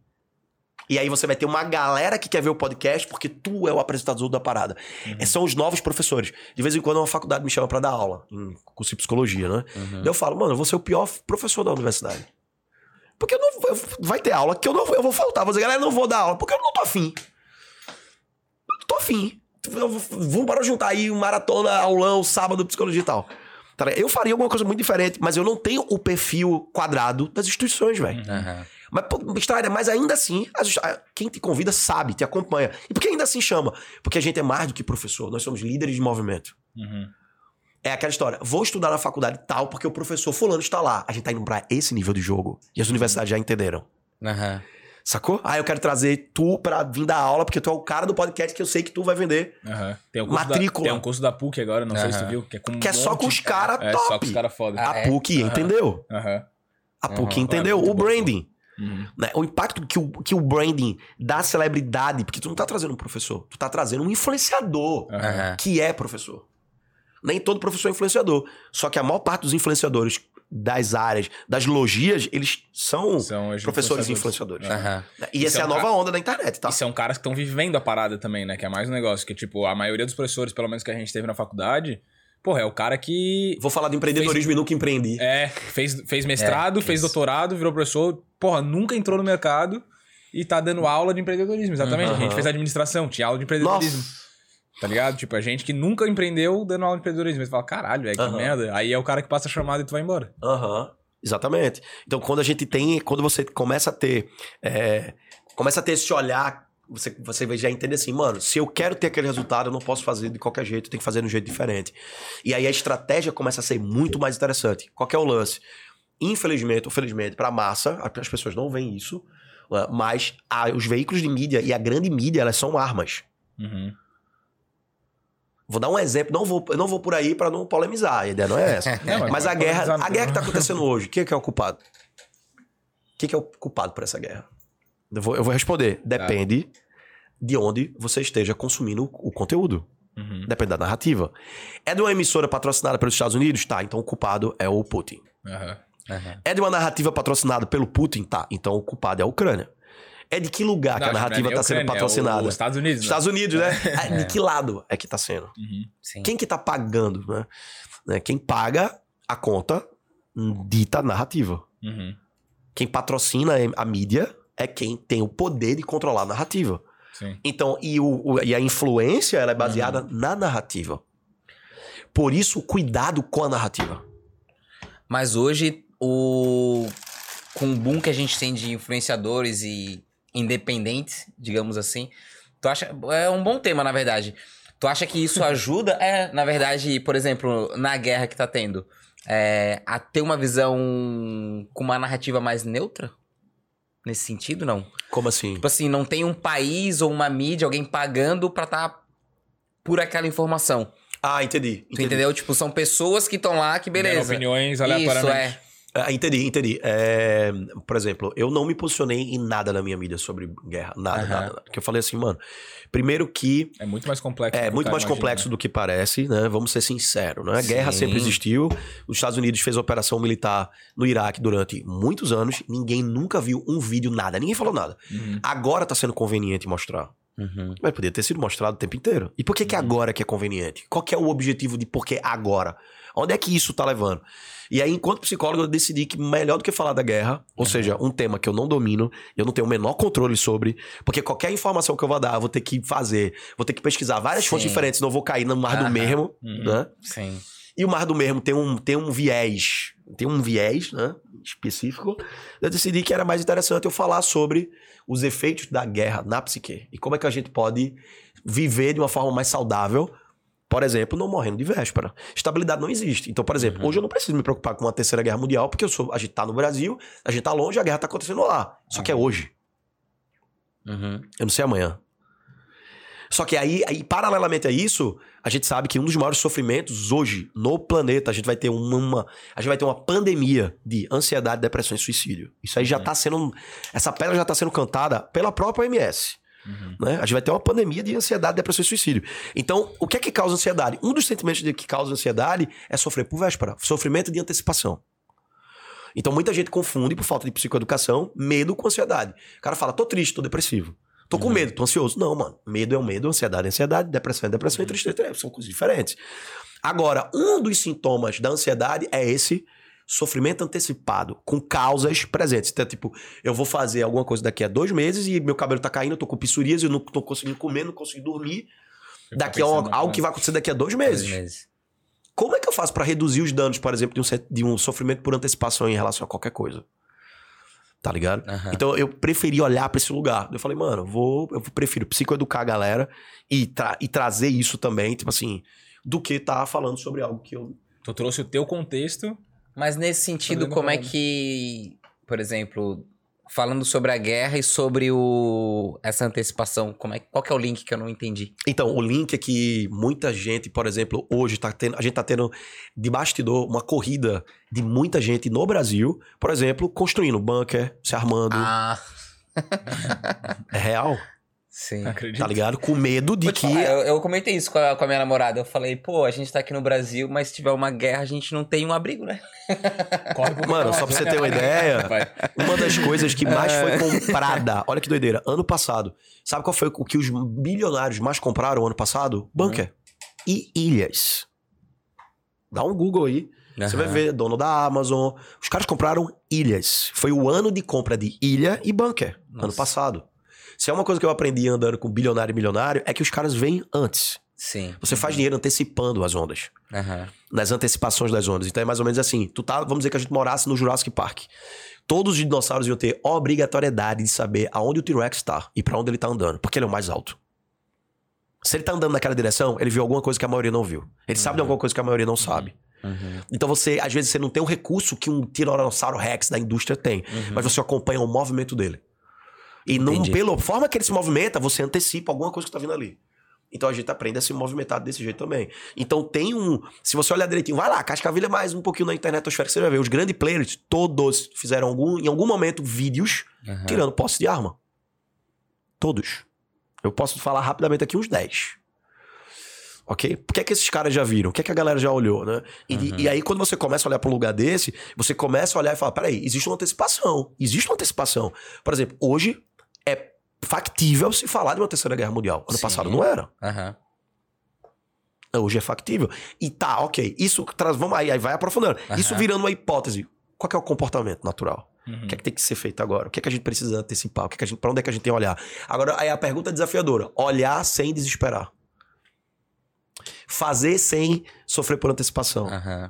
E aí você vai ter uma galera que quer ver o podcast porque tu é o apresentador da parada. É, são os novos professores. De vez em quando uma faculdade me chama pra dar aula, em curso de psicologia, né? Uhum. Daí eu falo, mano, eu vou ser o pior professor da universidade. Porque eu não vou- vai ter aula que eu não vou- eu vou faltar. Vou dizer, galera, eu não vou dar aula, porque eu não tô afim. Eu não tô afim. Eu Vamos para juntar aí um maratona, aulão, sábado, psicologia e tal. Tá? Eu faria alguma coisa muito diferente, mas eu não tenho o perfil quadrado das instituições, velho. Aham. Mas, pô, Strider, mas ainda assim, quem te convida sabe, te acompanha. E por que ainda assim chama? Porque a gente é mais do que professor, nós somos líderes de movimento. Uhum. É aquela história, vou estudar na faculdade tal porque o professor fulano está lá. A gente tá indo pra esse nível de jogo. E as universidades já entenderam. Aham. Sacou? Ah, eu quero trazer tu pra vir dar aula, porque tu é o cara do podcast que eu sei que tu vai vender. Aham. Tem, curso Matrícula. Da, tem um curso da PUC agora, não sei se tu viu. Que é, com um Que é só com os caras É, só com top. os caras foda. Ah, a é? PUC entendeu? Aham. A PUC Aham. entendeu. É muito o branding. Uhum. né? O impacto que o, que o branding dá celebridade, porque tu não tá trazendo um professor, tu tá trazendo um influenciador. Aham. que é professor. Nem todo professor é influenciador. Só que a maior parte dos influenciadores das áreas, das logias, eles são, São professores influenciadores. Aham. E essa Isso é é a nova ca- onda da internet, tá? E são caras que estão vivendo a parada também, né? Que é mais um negócio. Que, tipo, a maioria dos professores, pelo menos que a gente teve na faculdade, porra, é o cara que. Vou falar de empreendedorismo e nunca empreendi. É, fez, fez mestrado, É, fez isso. doutorado, virou professor, porra, nunca entrou no mercado e tá dando aula de empreendedorismo. Exatamente. A gente fez administração, tinha aula de empreendedorismo. Nossa! Tá ligado? Tipo, a gente que nunca empreendeu dando aula de empreendedorismo. Você fala, caralho, velho, que Aham. merda. Aí é o cara que passa a chamada e tu vai embora. Aham. Exatamente. Então, quando a gente tem, quando você começa a ter, é, começa a ter esse olhar você, você já entender assim, mano, se eu quero ter aquele resultado, eu não posso fazer de qualquer jeito, tem que fazer de um jeito diferente. E aí a estratégia começa a ser muito mais interessante. Qual que é o lance? Infelizmente, ou felizmente, para a massa, as pessoas não veem isso, né, mas a- os veículos de mídia e a grande mídia, elas são armas. Uhum. Vou dar um exemplo, não vou, eu não vou por aí para não polemizar, a ideia não é essa. Não, Mas a guerra, a guerra que tá acontecendo hoje, quem é que é o culpado? Quem que é o culpado por essa guerra? Eu vou, eu vou responder. Depende de onde você esteja consumindo o conteúdo. Uhum. Depende da narrativa. É de uma emissora patrocinada pelos Estados Unidos? Tá, então o culpado é o Putin. Aham. Aham. É de uma narrativa patrocinada pelo Putin? Tá, então o culpado é a Ucrânia. É de que lugar que a Não, narrativa não é está nem sendo é patrocinada? os Estados Unidos, né? Estados Unidos, né? É, De que lado é que tá sendo? Uhum. Sim. Quem que tá pagando, né? Né, Quem paga a conta dita a narrativa. Uhum. Quem patrocina a mídia é quem tem o poder de controlar a narrativa. Sim. Então, e, o, o- e a influência ela é baseada na narrativa. Por isso, cuidado com a narrativa. Mas hoje, o... com o boom que a gente tem de influenciadores e independentes, digamos assim, tu acha. É um bom tema, na verdade. Tu acha que isso ajuda? É, na verdade, por exemplo, na guerra que tá tendo, é, a ter uma visão com uma narrativa mais neutra? Nesse sentido, não? Como assim? Tipo assim, não tem um país ou uma mídia, alguém pagando pra tá por aquela informação. Ah, entendi. Tu entendi. entendeu? Tipo, são pessoas que estão lá que Deram beleza. opiniões Isso, aleatoriamente. é. Ah, entendi, entendi. É, por exemplo, eu não me posicionei em nada na minha mídia sobre guerra. Nada, Aham. nada, nada. Porque eu falei assim, mano. Primeiro que É muito mais complexo. do É muito cara mais imagina, complexo né? do que parece, né? Vamos ser sinceros, né? A guerra sempre existiu. Os Estados Unidos fez operação militar no Iraque durante muitos anos. Ninguém nunca viu um vídeo, nada. Ninguém falou nada. Uhum. Agora tá sendo conveniente mostrar. Uhum. Mas podia ter sido mostrado o tempo inteiro. E por que, que agora que é conveniente? Qual que é o objetivo de por que agora? Onde é que isso tá levando? E aí, enquanto psicólogo, eu decidi que melhor do que falar da guerra, ou seja, um tema que eu não domino, eu não tenho o menor controle sobre, porque qualquer informação que eu vou dar, eu vou ter que fazer, vou ter que pesquisar várias fontes Sim. diferentes, senão eu vou cair no mar do mesmo, Uhum. né? Sim. E o mar do mesmo tem um, tem um viés, tem um viés, né, específico. Eu decidi que era mais interessante eu falar sobre os efeitos da guerra na psique e como é que a gente pode viver de uma forma mais saudável. Por exemplo, não morrendo de véspera. Estabilidade não existe. Então, por exemplo, Uhum. hoje eu não preciso me preocupar com uma terceira guerra mundial, porque eu sou, a gente tá no Brasil, a gente tá longe, a guerra tá acontecendo lá. Só que é hoje. Uhum. Eu não sei amanhã. Só que aí, aí, paralelamente a isso, a gente sabe que um dos maiores sofrimentos hoje no planeta, a gente vai ter uma, uma- a gente vai ter uma pandemia de ansiedade, depressão e suicídio. Isso aí já Uhum. tá sendo, essa pedra já tá sendo cantada pela própria OMS. Uhum. Né? A gente vai ter uma pandemia de ansiedade, depressão e suicídio. Então, o que é que causa ansiedade? Um dos sentimentos que causa ansiedade é sofrer por véspera, sofrimento de antecipação. Então, muita gente confunde, por falta de psicoeducação, medo com ansiedade. O cara fala, tô triste, tô depressivo. Tô com Uhum. medo, tô ansioso. Não, mano. Medo é um medo, ansiedade é ansiedade, depressão é depressão e tristeza é- são coisas diferentes. Agora, um dos sintomas da ansiedade é esse sofrimento antecipado, com causas presentes. Então, tipo, eu vou fazer alguma coisa daqui a dois meses e meu cabelo tá caindo, eu tô com psoríase, eu não tô conseguindo comer, não consigo dormir. Eu Daqui a algo, que vai acontecer daqui a dois meses. Dois meses. Como é que eu faço pra reduzir os danos, por exemplo, de um, de um sofrimento por antecipação em relação a qualquer coisa? Tá ligado? Aham. Então eu preferi olhar pra esse lugar. Eu falei, mano, eu vou, eu prefiro psicoeducar a galera e, tra- e trazer isso também, tipo assim, do que tá falando sobre algo que eu. Tu trouxe o teu contexto. Mas nesse sentido, como é que, por exemplo, falando sobre a guerra e sobre o essa antecipação, como é, qual que é o link que eu não entendi? Então, o link é que muita gente, por exemplo, hoje tá tendo, a gente tá tendo de bastidor uma corrida de muita gente no Brasil, por exemplo, construindo bunker, se armando. Ah, É real, sim. Acredito. tá ligado? Com medo de que. falar, eu, eu comentei isso com a, com a minha namorada. Eu falei, pô, a gente tá aqui no Brasil, mas se tiver uma guerra, a gente não tem um abrigo, né? Mano, só pra você ter uma ideia. Uma das coisas que mais É. foi comprada, olha que doideira, ano passado. Sabe qual foi o que os bilionários mais compraram ano passado? Bunker. E ilhas. Dá um Google aí. Você vai ver, dono da Amazon. Os caras compraram ilhas. Foi o ano de compra de ilha e bunker, ano Nossa. passado. Se é uma coisa que eu aprendi andando com bilionário e milionário, é que os caras vêm antes. Sim. Você faz dinheiro antecipando as ondas. Aham. Nas antecipações das ondas. Então é mais ou menos assim. Tu tá, vamos dizer que a gente morasse no Jurassic Park. Todos os dinossauros iam ter obrigatoriedade de saber aonde o T-Rex tá e pra onde ele tá andando, porque ele é o mais alto. Se ele tá andando naquela direção, ele viu alguma coisa que a maioria não viu. Ele sabe de alguma coisa que a maioria não sabe. Uhum. Então você, às vezes, você não tem um recurso que um Tiranossauro Rex da indústria tem, mas você acompanha o movimento dele. E não, Entendi. pela forma que ele se movimenta, você antecipa alguma coisa que tá vindo ali. Então a gente aprende a se movimentar desse jeito também. Então tem um. Se você olhar direitinho, vai lá, Cascavilha mais um pouquinho na internet, que você vai ver. Os grandes players, todos fizeram algum, em algum momento vídeos Aham. tirando posse de arma. Todos. Eu posso falar rapidamente aqui uns 10. Ok? O que é que esses caras já viram? O que é que a galera já olhou, né? E, e aí, quando você começa a olhar para um lugar desse, você começa a olhar e falar: peraí, existe uma antecipação. Existe uma antecipação. Por exemplo, hoje factível se falar de uma terceira guerra mundial. Ano Sim. passado não era. Aham. Hoje é factível. E tá, ok. Isso traz. Vamos aí, aí vai aprofundando. Isso Aham. virando uma hipótese. Qual que é o comportamento natural? Uhum. O que é que tem que ser feito agora? O que é que a gente precisa antecipar? O que é que a gente, pra onde é que a gente tem que olhar? Agora, aí a pergunta é desafiadora: olhar sem desesperar. Fazer sem sofrer por antecipação. Aham.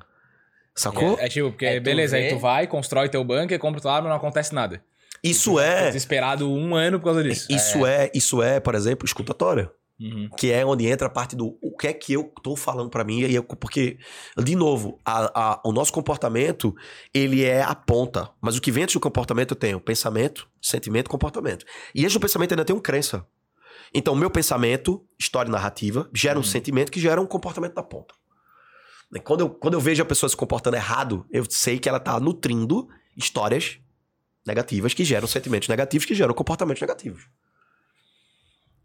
Sacou? É, é tipo, porque É, tu beleza, aí tu vai, constrói teu bunker, compra tua arma não acontece nada. Isso Tô é. Desesperado um ano por causa disso. Isso é, isso é, por exemplo, escutatória. Uhum. Que é onde entra a parte do o que é que eu tô falando pra mim. E eu, porque, de novo, a- a- o nosso comportamento, ele é a ponta. Mas o que vem antes do comportamento eu tenho pensamento, sentimento comportamento. E esse do pensamento ainda tem um crença. Então, meu pensamento, história e narrativa, gera um sentimento que gera um comportamento da ponta. E Quando eu, quando eu vejo a pessoa se comportando errado, eu sei que ela tá nutrindo histórias negativas que geram sentimentos negativos que geram comportamentos negativos.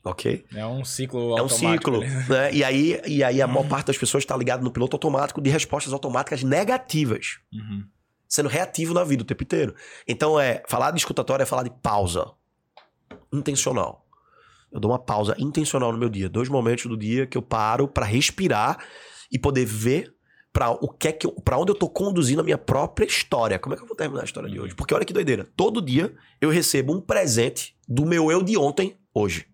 Ok? É um ciclo É um automático. ciclo, ali. né? E aí, e aí a maior parte das pessoas está ligada no piloto automático de respostas automáticas negativas. Uhum. Sendo reativo na vida o tempo inteiro. Então, é falar de escutatória é falar de pausa. Intencional. Eu dou uma pausa intencional no meu dia. Dois momentos do dia que eu paro para respirar e poder ver para o que é que para onde eu tô conduzindo a minha própria história. Como é que eu vou terminar a história de hoje? Porque olha que doideira. Todo dia eu recebo um presente do meu eu de ontem hoje.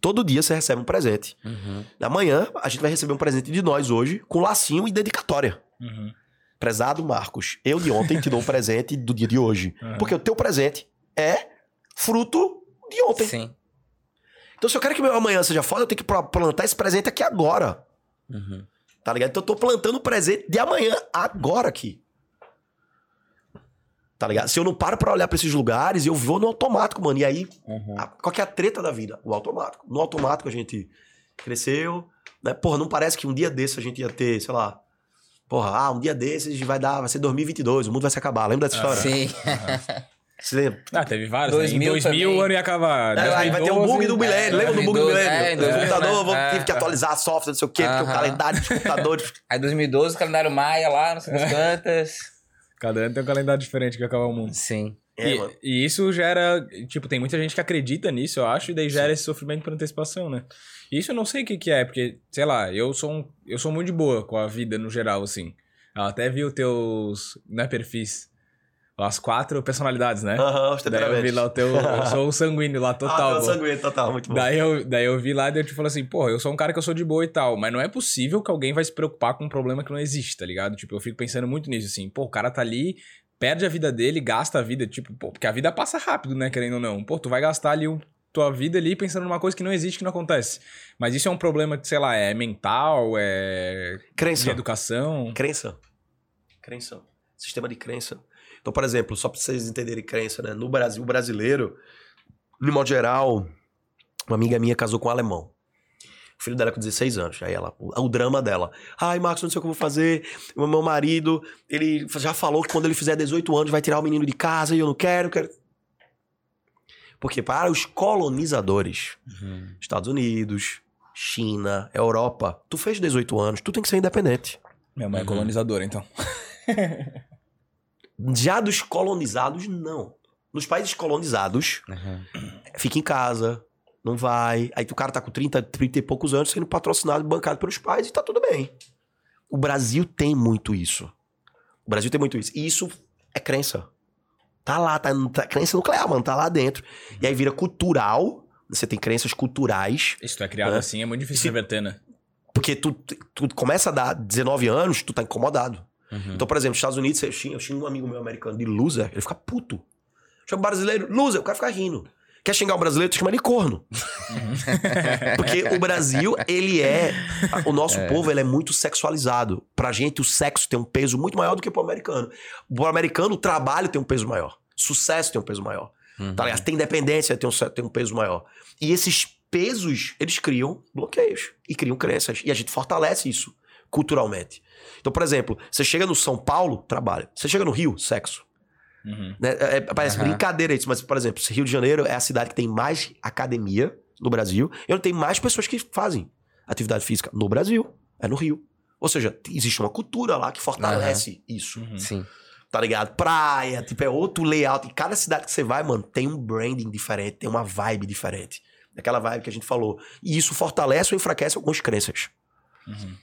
Todo dia você recebe um presente. Uhum. Amanhã a gente vai receber um presente de nós hoje com lacinho e dedicatória. Uhum. Prezado Marcos, eu de ontem te dou um presente do dia de hoje. Uhum. Porque o teu presente é fruto de ontem. Sim. Então, se eu quero que meu amanhã seja foda, eu tenho que plantar esse presente aqui agora. Uhum. Tá ligado? Então, eu tô plantando o presente de amanhã agora aqui. Tá ligado? Se eu não paro pra olhar pra esses lugares, eu vou no automático, mano. E aí, Uhum. a- qual que é a treta da vida? O automático. No automático a gente cresceu, né? Porra, não parece que um dia desse a gente ia ter, sei lá. Porra, ah, um dia desses vai dar, vai ser 2022, o mundo vai se acabar. Lembra dessa história? Sim. Você lembra? Ah, teve vários. né? 2000 em 2000 também. o ano ia acabar. É, aí vai ter o bug do milênio. Lembra do bug do 2012, milênio? é, em o 2000, computador, né? vou- É. tive que atualizar a software, não sei o quê, porque o calendário dos computadores. Aí 2012, calendário Maia lá, não sei das quantas. Cada ano tem um calendário diferente que ia acabar o mundo. Sim. É, e, e isso gera. Tipo, tem muita gente que acredita nisso, eu acho, e daí gera esse sofrimento por antecipação, né? E isso eu não sei o que, que é, porque, sei lá, eu sou, um, eu sou muito de boa com a vida no geral, assim. Eu até vi os teus. Né, perfis. As quatro personalidades, né? Aham, os daí eu vi lá o teu. Eu sou o sanguíneo lá, total. Ah, pô. sanguíneo, total, muito bom. Daí eu, daí eu vi lá e eu te falo assim, porra, eu sou um cara que eu sou de boa e tal, mas não é possível que alguém vai se preocupar com um problema que não existe, tá ligado? Tipo, eu fico pensando muito nisso, assim, pô, o cara tá ali, perde a vida dele, gasta a vida, tipo, pô, porque a vida passa rápido, né, querendo ou não. Pô, tu vai gastar ali o, tua vida ali pensando numa coisa que não existe, que não acontece. Mas isso é um problema que, sei lá, é mental, é de Crença. educação. Crença. Crença. Sistema de crença. Então, por exemplo, só pra vocês entenderem crença, né? No Brasil, o brasileiro, de modo geral, uma amiga minha casou com um alemão. O filho dela com 16 anos. Aí ela, o, o drama dela. Ai, Marcos, não sei o que eu vou fazer. O meu marido, ele já falou que quando ele fizer 18 anos vai tirar o menino de casa e eu não quero, quero. Porque para os colonizadores, Uhum. Estados Unidos, China, Europa, tu fez 18 anos, tu tem que ser independente. Minha mãe é Uhum. colonizadora, então. Já dos colonizados, não. Nos países colonizados, Uhum. fica em casa, não vai. Aí o cara tá com 30, 30 e poucos anos sendo patrocinado, bancado pelos pais e tá tudo bem. O Brasil tem muito isso. O Brasil tem muito isso. E isso é crença. Tá lá, tá, tá crença nuclear, mano, tá lá dentro. E aí vira cultural você tem crenças culturais. Isso tu é criado É. assim, é muito difícil Se- reverter, né? Porque tu, tu começa a dar 19 anos, tu tá incomodado. Uhum. Então, por exemplo, nos Estados Unidos, eu tinha, eu tinha um amigo meu americano de loser, ele fica puto. Chama o brasileiro, loser, o cara fica rindo. Quer xingar o brasileiro, tu chama ele de corno. Porque o Brasil, ele é. O nosso povo, ele é muito sexualizado. Pra gente, o sexo tem um peso muito maior do que pro americano. Pro americano, o trabalho tem um peso maior. Sucesso tem um peso maior. Uhum. Tá ligado? Tem independência, tem um, tem um peso maior. E esses pesos, eles criam bloqueios e criam crenças. E a gente fortalece isso culturalmente. Então, por exemplo, você chega no São Paulo, trabalho. Você chega no Rio, sexo. Uhum. Né? É- é- parece Aham. brincadeira isso, mas, por exemplo, Rio de Janeiro é a cidade que tem mais academia no Brasil e onde tem mais pessoas que fazem atividade física no Brasil. É no Rio. Ou seja, existe uma cultura lá que fortalece isso. Uhum. Sim. Tá ligado? Praia, tipo, é outro layout. Em cada cidade que você vai, mano, tem um branding diferente, tem uma vibe diferente. Aquela vibe que a gente falou. E isso fortalece ou enfraquece algumas crenças. Uhum.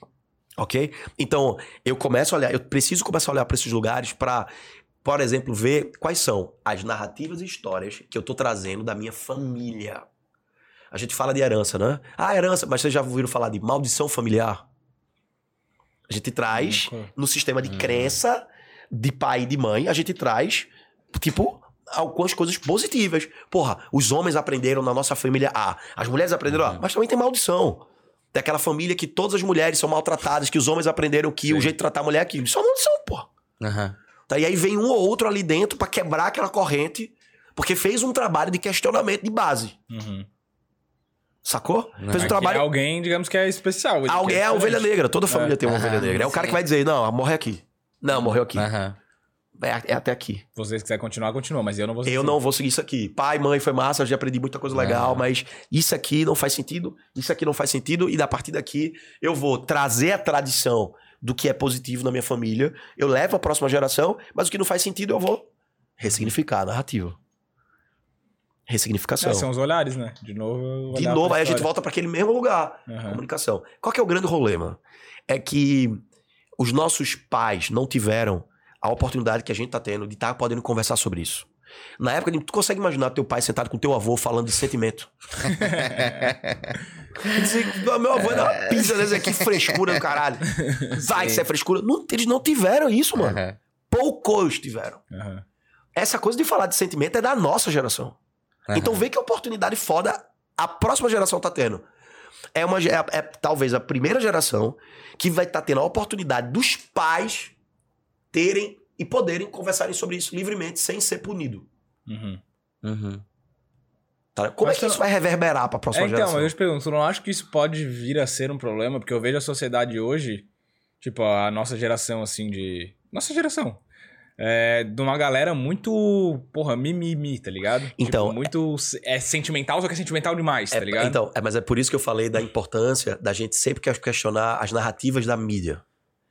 Ok? Então, eu começo a olhar, eu preciso começar a olhar para esses lugares para, por exemplo, ver quais são as narrativas e histórias que eu tô trazendo da minha família. A gente fala de herança, né? Ah, herança, mas vocês já ouviram falar de maldição familiar? A gente traz no sistema de crença de pai e de mãe, a gente traz, tipo, algumas coisas positivas. Porra, os homens aprenderam na nossa família A, as mulheres aprenderam A, mas também tem maldição. Tem aquela família que todas as mulheres são maltratadas, que os homens aprenderam que o Sim. jeito de tratar a mulher é aquilo. Isso é uma maldição, porra. Aham. Tá? E aí vem um ou outro ali dentro pra quebrar aquela corrente, porque fez um trabalho de questionamento de base. Uhum. Sacou? Não, fez um Aqui trabalho. É alguém, digamos que é especial. Alguém que é a ovelha negra, toda família tem uma ovelha negra. É o cara sim. que vai dizer, não, morre aqui. Não, morreu aqui. Aham. É, é até aqui. Se vocês quiserem continuar, continua, mas eu não vou Eu não vou seguir isso aqui. Pai, mãe, foi massa, eu já aprendi muita coisa legal, Ah. mas isso aqui não faz sentido, isso aqui não faz sentido, e da partir daqui eu vou trazer a tradição do que é positivo na minha família, eu levo à próxima geração, mas o que não faz sentido eu vou ressignificar a narrativa. Ressignificação. É, são os olhares, né? De novo. De novo, aí a gente volta para aquele mesmo lugar. Aham. Comunicação. Qual que é o grande mano? É que os nossos pais não tiveram a oportunidade que a gente tá tendo de estar podendo conversar sobre isso. Na época, tu consegue imaginar teu pai sentado com teu avô falando de sentimento? Dizer, meu avô dá uma pizza desse aqui, frescura do caralho. Vai isso é frescura. Não, eles não tiveram isso, mano. Aham. Poucos tiveram. Aham. Essa coisa de falar de sentimento é da nossa geração. Então vê que oportunidade foda a próxima geração tá tendo. É, uma, é, é talvez a primeira geração que vai estar tendo a oportunidade dos pais terem e poderem conversarem sobre isso livremente, sem ser punido. Uhum. Uhum. Tá? Como Mas é que isso vai reverberar pra É, próxima então, geração? eu te pergunto, tu não acha que isso pode vir a ser um problema? Porque eu vejo a sociedade hoje, tipo, a nossa geração, assim, de. Nossa geração. É, de uma galera muito, porra, mimimi, tá ligado? Então, Tipo, muito. É sentimental, só que é sentimental demais, É, tá ligado? então, é, mas é por isso que eu falei da importância da gente sempre que- questionar as narrativas da mídia.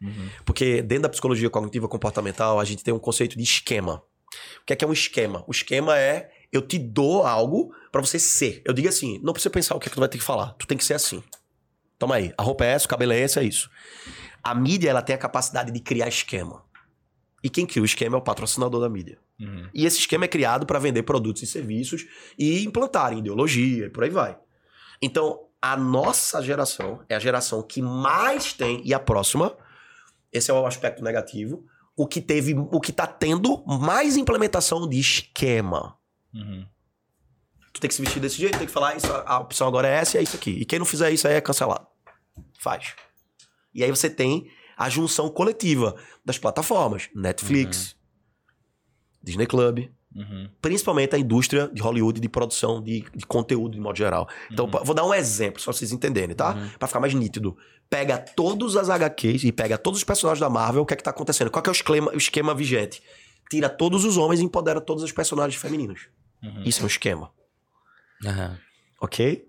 Uhum. Porque dentro da psicologia cognitiva comportamental, a gente tem um conceito de esquema. O que é que é um esquema? O esquema é eu te dou algo pra você ser. Eu digo assim, não precisa pensar o que, é que tu vai ter que falar. Tu tem que ser assim. Toma aí. A roupa é essa, o cabelo é esse, é isso. A mídia, ela tem a capacidade de criar esquema. E quem cria o esquema é o patrocinador da mídia. Uhum. E esse esquema é criado para vender produtos e serviços e implantarem ideologia e por aí vai. Então, a nossa geração é a geração que mais tem, e a próxima, esse é o aspecto negativo, o que teve, o que tá tendo mais implementação de esquema. Uhum. Tu tem que se vestir desse jeito, tem que falar isso, a opção agora é essa e é isso aqui. E quem não fizer isso aí é cancelado. Faz. E aí você tem a junção coletiva das plataformas, Netflix, Disney Club, Uhum. principalmente a indústria de Hollywood de produção de, de conteúdo de modo geral. Então, Uhum. vou dar um exemplo, só pra vocês entenderem, tá? Uhum. Pra ficar mais nítido. Pega todos as HQs e pega todos os personagens da Marvel, o que é que tá acontecendo? Qual que é o esquema, o esquema vigente? Tira todos os homens e empodera todos os personagens femininos. Uhum. Isso é um esquema, ok?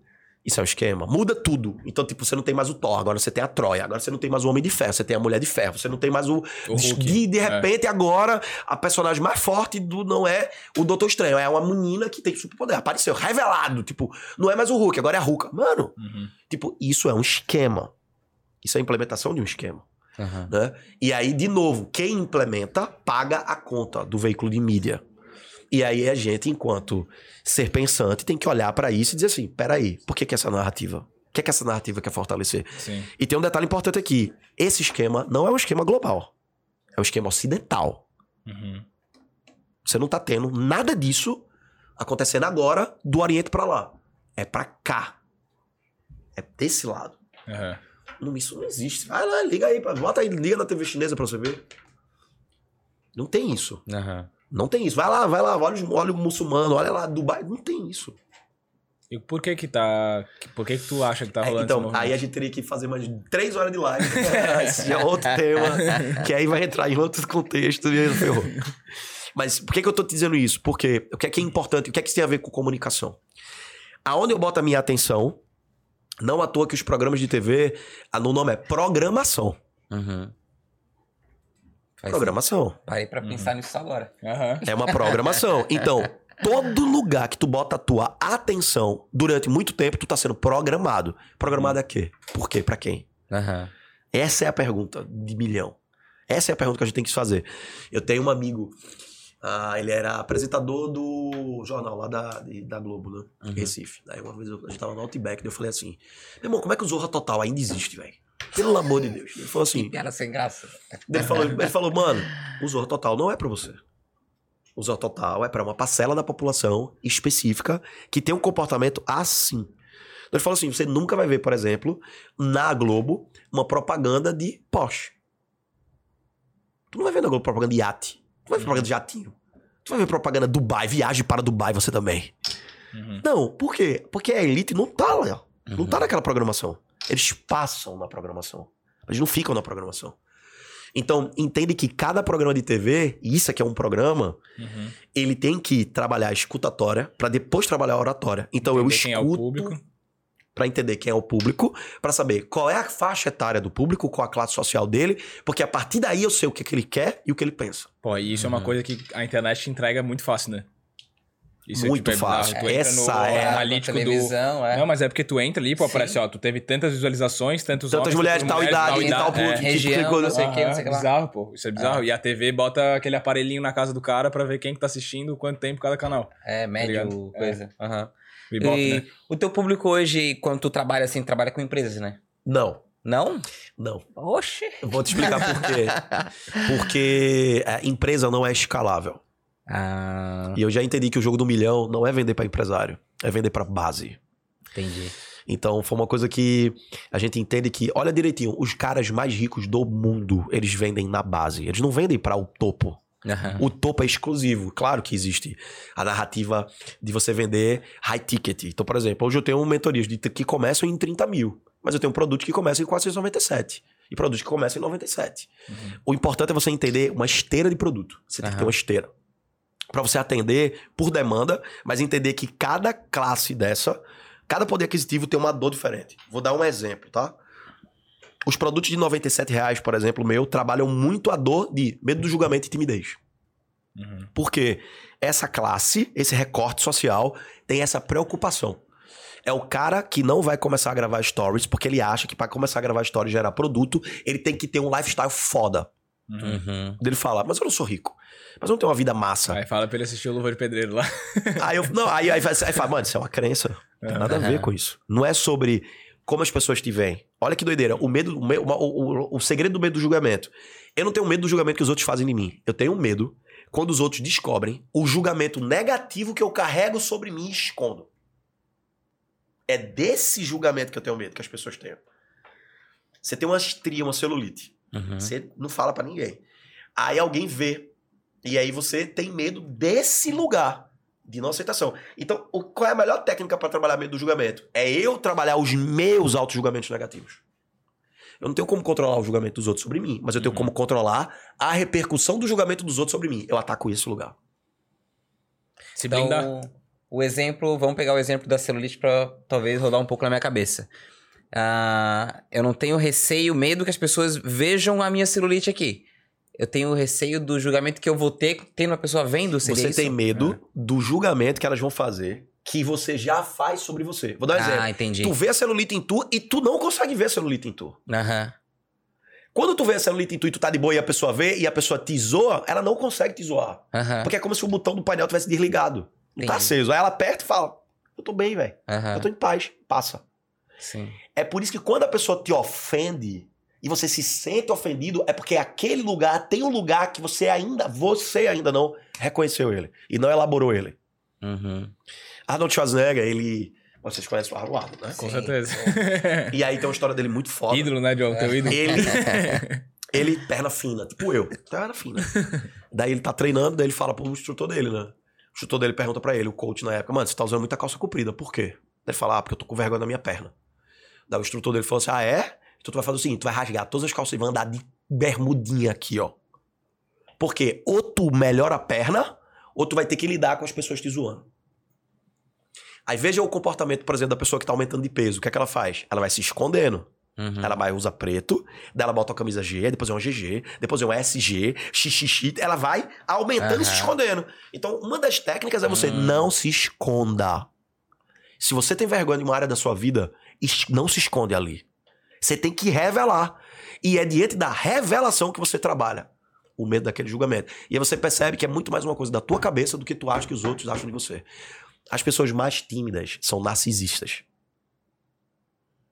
Isso é um esquema. Muda tudo. Então, tipo, você não tem mais o Thor, agora você tem a Troia. Agora você não tem mais o Homem de Ferro, você tem a Mulher de Ferro. Você não tem mais o... O. De, de É. repente, agora, a personagem mais forte do não é o Doutor Estranho. É uma menina que tem superpoder. Apareceu, revelado. Tipo, não é mais o Hulk, agora é a Hulk. Mano, Uhum. tipo, isso é um esquema. Isso é a implementação de um esquema. Aham. Né? E aí, de novo, quem implementa paga a conta do veículo de mídia. E aí a gente, enquanto ser pensante, tem que olhar pra isso e dizer assim: peraí, por que, que essa narrativa? O que, que essa narrativa quer fortalecer? Sim. E tem um detalhe importante aqui: esse esquema não é um esquema global, é um esquema ocidental. Uhum. Você não tá tendo nada disso acontecendo agora do Oriente pra lá. É pra cá. É desse lado. Aham. Não, isso não existe. Vai lá, liga aí, bota aí, liga na TV chinesa pra você ver. Não tem isso. Aham. Não tem isso. Vai lá, vai lá, olha, olha o muçulmano, olha lá, Dubai. Não tem isso. E por que que tá... Por que que tu acha que tá É, rolando esse então, aí a gente teria que fazer mais três horas de live. Esse é outro tema, que aí vai entrar em outros contextos e aí ferrou. Mas por que, que eu tô te dizendo isso? Porque o que é que é importante, o que é que isso tem a ver com comunicação? Aonde eu boto a minha atenção, não à toa que os programas de TV, no nome é programação. Uhum. Faz Programação. Parei pra pensar nisso agora. Aham. É uma programação. Então, todo lugar que tu bota a tua atenção durante muito tempo, tu tá sendo programado. Programado a quê? Por quê? Pra quem? Aham. Essa é a pergunta de milhão. Essa é a pergunta que a gente tem que se fazer. Eu tenho um amigo, ah, ele era apresentador do jornal lá da, de- da Globo, né? Uhum. Recife. Aí uma vez eu, a gente tava no Outback, daí eu falei assim: Meu irmão, como é que o Zorra Total ainda existe, velho? Pelo amor de Deus. Ele falou assim: Piada sem graça. ele falou, ele falou, mano, o Zorro Total não é pra você. O Zorro Total é pra uma parcela da população específica que tem um comportamento assim. Então ele falou assim: você nunca vai ver, por exemplo, na Globo, uma propaganda de Porsche. Tu não vai ver na Globo propaganda de iate. Tu vai ver propaganda de jatinho. Tu vai ver propaganda Dubai, viagem para Dubai você também. Uhum. Não, por quê? Porque a elite não tá lá. Não Uhum. tá naquela programação. Eles passam na programação. Eles não ficam na programação. Então, entende que cada programa de TV, e isso aqui é um programa, Uhum. ele tem que trabalhar a escutatória pra depois trabalhar a oratória. Então eu Entender escuto quem é o público. pra entender quem é o público, pra saber qual é a faixa etária do público, qual a classe social dele, porque a partir daí eu sei o que, que ele quer e o que ele pensa. Pô, e isso é uma Uhum. coisa que a internet te entrega muito fácil, né? Isso Muito bizarro. fácil. Entra Essa é a analítico do... televisão, é. Não, mas é porque tu entra ali, pô, Sim. aparece, ó, tu teve tantas visualizações, tantos Tantas homens, mulheres, tal idade, e tal público, é, região, não sei o que, não sei o que lá. bizarro, pô. Isso é bizarro. E a TV bota aquele aparelhinho na casa do cara pra ver quem que tá assistindo, quanto tempo cada canal. É, médio, ligado? coisa. Aham. Ibope, E né? o teu público hoje, quando tu trabalha assim, trabalha com empresas, né? Não, Não? não. Oxe. Vou te explicar por quê. Porque a empresa não é escalável. Ah, E eu já entendi que o jogo do milhão não é vender pra empresário, é vender pra base. entendi. Então foi uma coisa que a gente entende que, olha direitinho, os caras mais ricos do mundo, eles vendem na base. Eles não vendem para o topo. Aham. O topo é exclusivo. Claro que existe a narrativa de você vender high ticket. Então, por exemplo, hoje eu tenho mentorias que começam em 30 mil, mas eu tenho um produto que começa em 497 e produtos que começam em 97. Uhum. O importante é você entender uma esteira de produto. Você tem que ter uma esteira. Pra você atender por demanda, mas entender que cada classe dessa, cada poder aquisitivo tem uma dor diferente. Vou dar um exemplo, tá? Os produtos de 97 reais, por exemplo, meu, trabalham muito a dor de medo do julgamento e timidez. Uhum. Porque essa classe, esse recorte social, tem essa preocupação. É o cara que não vai começar a gravar stories porque ele acha que para começar a gravar stories e gerar produto, ele tem que ter um lifestyle foda. Uhum. Uhum. Ele fala, mas eu não sou rico. Mas não tenho uma vida massa. Aí fala pra ele assistir o Luva de Pedreiro lá. Aí eu, não, aí, aí, aí fala, mano, isso é uma crença. Não tem nada a ver com isso. Não é sobre como as pessoas te veem. Olha que doideira. O medo, o, o, o, segredo do medo do julgamento. Eu não tenho medo do julgamento que os outros fazem de mim. Eu tenho medo quando os outros descobrem o julgamento negativo que eu carrego sobre mim e escondo. É desse julgamento que eu tenho medo que as pessoas tenham. Você tem uma estria, uma celulite. Uhum. Você não fala pra ninguém. Aí alguém vê. E aí você tem medo desse lugar de não aceitação. Então, o- qual é a melhor técnica pra trabalhar medo do julgamento? É eu trabalhar os meus auto-julgamentos negativos. Eu não tenho como controlar o julgamento dos outros sobre mim, mas eu tenho Uhum. como controlar a repercussão do julgamento dos outros sobre mim. Eu ataco esse lugar. Se blindar. Então, o exemplo, vamos pegar o exemplo da celulite pra talvez rodar um pouco na minha cabeça. Ah, eu não tenho receio, medo que as pessoas vejam a minha celulite aqui. Eu tenho receio do julgamento que eu vou ter tendo uma pessoa vendo, seria você isso? tem medo do julgamento que elas vão fazer que você já faz sobre você. Vou dar um exemplo. Ah, entendi. Tu vê a celulite em tu e tu não consegue ver a celulite em tu. Aham. Quando tu vê a celulite em tu e tu tá de boa e a pessoa vê e a pessoa te zoa, ela não consegue te zoar. Aham. Porque é como se o botão do painel tivesse desligado. Não tá Entendi. aceso. Aí ela aperta e fala: Eu tô bem, velho. Eu tô em paz. Passa. Sim. É por isso que quando a pessoa te ofende e você se sente ofendido, é porque aquele lugar tem um lugar que você ainda, você ainda não reconheceu ele e não elaborou ele. Uhum. Arnold Schwarzenegger, ele. Vocês conhecem o Arnold, né? Com Sim. certeza. E aí tem uma história dele muito foda. ídolo, né, Diogo? Teu ídolo. Ele, ele, perna fina, tipo eu, perna fina. Daí ele tá treinando, daí ele fala pro instrutor dele, né? O instrutor dele pergunta pra ele, o coach na época, mano, você tá usando muita calça comprida, por quê? Daí ele fala, ah, porque eu tô com vergonha na minha perna. Daí o instrutor dele falou assim, ah, é? Então tu vai fazer o seguinte, tu vai rasgar todas as calças e vai andar de bermudinha aqui, ó. Porque ou tu melhora a perna, ou tu vai ter que lidar com as pessoas te zoando. Aí veja o comportamento, por exemplo, da pessoa que tá aumentando de peso. O que é que ela faz? Ela vai se escondendo. Uhum. Ela vai usar preto, daí ela bota a camisa G, depois é um GG, depois é um SG, XXX, ela vai aumentando e se escondendo. Então, uma das técnicas é você Hum. não se esconda. Se você tem vergonha de uma área da sua vida, não se esconde ali. Você tem que revelar. E é diante da revelação que você trabalha. O medo daquele julgamento. E aí você percebe que é muito mais uma coisa da tua cabeça do que tu acha que os outros acham de você. As pessoas mais tímidas são narcisistas.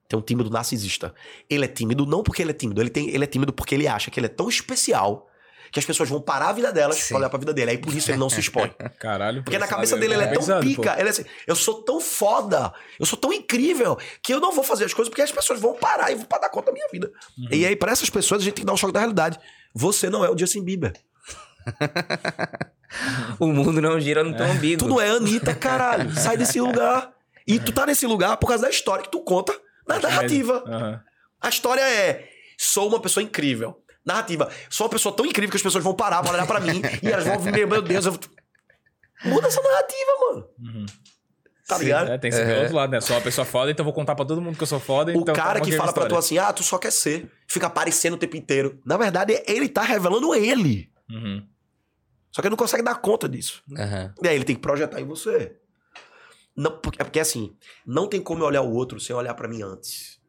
Tem um tímido narcisista. Ele é tímido não porque ele é tímido, ele, tem, ele é tímido porque ele acha que ele é tão especial que as pessoas vão parar a vida delas Sim. pra olhar pra vida dele. Aí por isso ele não se expõe. Caralho. Porque na cabeça dele ele é tão pesado, pô. pica, ele é assim, eu sou tão foda, eu sou tão incrível, que eu não vou fazer as coisas porque as pessoas vão parar e vão dar conta da minha vida. Uhum. E aí, pra essas pessoas, a gente tem que dar um choque da realidade. Você não é o Justin Bieber. O mundo não gira no teu umbigo. Tu não é Anitta, caralho. Sai desse lugar. E tu tá nesse lugar por causa da história que tu conta na narrativa. Aham. A história é: sou uma pessoa incrível. Narrativa, sou uma pessoa tão incrível que as pessoas vão parar pra olhar pra mim e elas vão vir, meu Deus, eu... muda essa narrativa, mano. Uhum. Tá Sim, ligado? É, tem que ser pelo outro lado, né? Sou uma pessoa foda, então vou contar pra todo mundo que eu sou foda. O então cara que fala pra tu assim, ah, tu só quer ser, fica aparecendo o tempo inteiro. Na verdade, ele tá revelando ele. Uhum. Só que ele não consegue dar conta disso. Aham. E aí ele tem que projetar em você. Não, porque, é porque assim, não tem como eu olhar o outro sem olhar pra mim antes.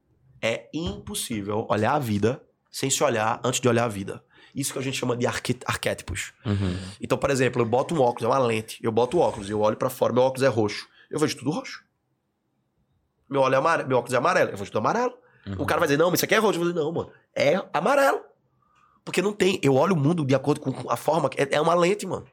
É impossível olhar a vida sem se olhar antes de olhar a vida. Isso que a gente chama de arquétipos. Uhum. Então, por exemplo, eu boto um óculos, é uma lente. Eu boto o óculos, eu olho pra fora, meu óculos é roxo. Eu vejo tudo roxo. Meu, olho é amare- meu óculos é amarelo, eu vejo tudo amarelo. Uhum. O cara vai dizer, não, mas isso aqui é roxo. Eu vou dizer, não, mano, é amarelo. Porque não tem. Eu olho o mundo de acordo com a forma. que- É, é uma lente, mano.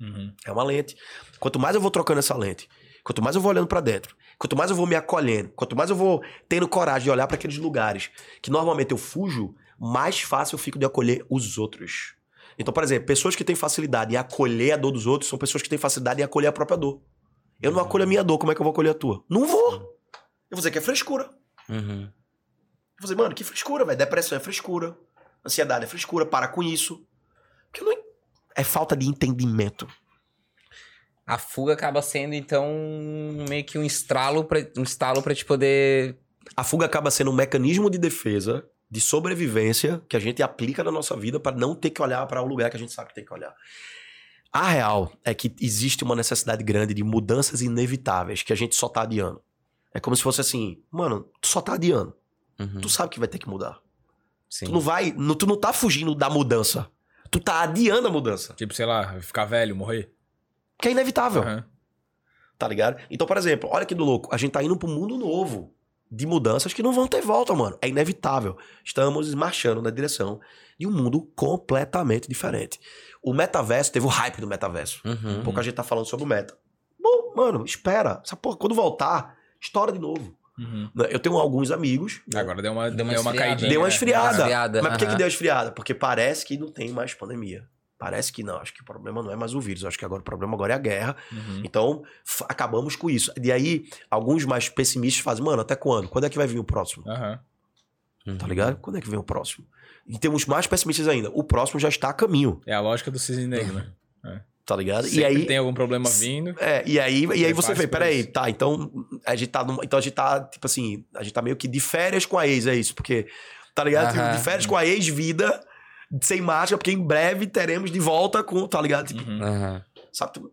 Uhum. É uma lente. Quanto mais eu vou trocando essa lente, quanto mais eu vou olhando pra dentro, quanto mais eu vou me acolhendo, quanto mais eu vou tendo coragem de olhar pra aqueles lugares que normalmente eu fujo, mais fácil eu fico de acolher os outros. Então, por exemplo, pessoas que têm facilidade em acolher a dor dos outros são pessoas que têm facilidade em acolher a própria dor. Eu não acolho a minha dor, como é que eu vou acolher a tua? Não vou. Eu vou dizer que é frescura. Uhum. Eu vou dizer, mano, que frescura, velho. Depressão é frescura. Ansiedade é frescura. Para com isso. Porque não... é falta de entendimento. A fuga acaba sendo, então, meio que um estralo pra, um estalo pra te poder. A fuga acaba sendo um mecanismo de defesa, de sobrevivência, que a gente aplica na nossa vida para não ter que olhar para o lugar que a gente sabe que tem que olhar. A real é que existe uma necessidade grande de mudanças inevitáveis que a gente só tá adiando. É como se fosse assim, mano, tu só tá adiando. Uhum. Tu sabe que vai ter que mudar. Sim. Tu não vai, não- tu não tá fugindo da mudança. Tu tá adiando a mudança. Tipo, sei lá, ficar velho, morrer. Que é inevitável. Aham. Tá ligado? Então, por exemplo, olha que do louco. A gente tá indo pra um mundo novo de mudanças que não vão ter volta, mano. É inevitável. Estamos marchando na direção de um mundo completamente diferente. O metaverso teve o hype do metaverso. Uhum. Pouca gente tá falando sobre o meta. Bom, mano, espera. Essa porra, quando voltar, estoura de novo. Uhum. Eu tenho alguns amigos. né? Agora deu uma, Deu uma deu uma esfriada. caidinha. Deu uma né? esfriada. esfriada, Mas por que, aham. que deu uma esfriada? Porque parece que não tem mais pandemia. Parece que não. Acho que o problema não é mais o vírus. Acho que agora o problema agora é a guerra. Uhum. Então, acabamos com isso. E aí, alguns mais pessimistas fazem, mano, até quando? Quando é que vai vir o próximo? Aham. Uhum. Tá ligado? Quando é que vem o próximo? E temos mais pessimistas ainda. O próximo já está a caminho, É a lógica do cisne negro, né? tá ligado? Sempre e aí. tem algum problema vindo. É, e aí, e aí você vê, peraí, tá, então a gente tá numa- então a gente tá, tipo assim, a gente tá meio que de férias com a ex, é isso, porque, tá ligado? Aham. De férias com a ex-vida, sem máscara, porque em breve teremos de volta com, tá ligado? Tipo, Uhum. Sabe? tu-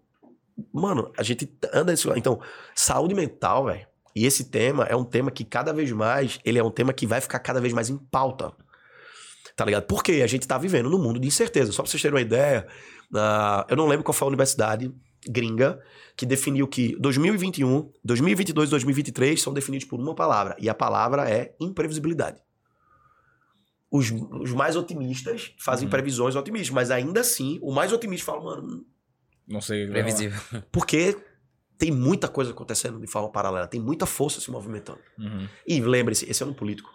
Mano, a gente anda nesse lugar. Então, saúde mental, velho. E esse tema é um tema que cada vez mais, ele é um tema que vai ficar cada vez mais em pauta. Tá ligado? Porque a gente tá vivendo num mundo de incerteza. Só pra vocês terem uma ideia, ah, eu não lembro qual foi a universidade gringa que definiu que 2021, 2022 e 2023 são definidos por uma palavra. E a palavra é imprevisibilidade. Os, os mais otimistas fazem Uhum. previsões otimistas, mas ainda assim, o mais otimista fala, mano, Não sei. Previsível. porque tem muita coisa acontecendo de forma paralela, tem muita força se movimentando. Uhum. E lembre-se, esse é ano político.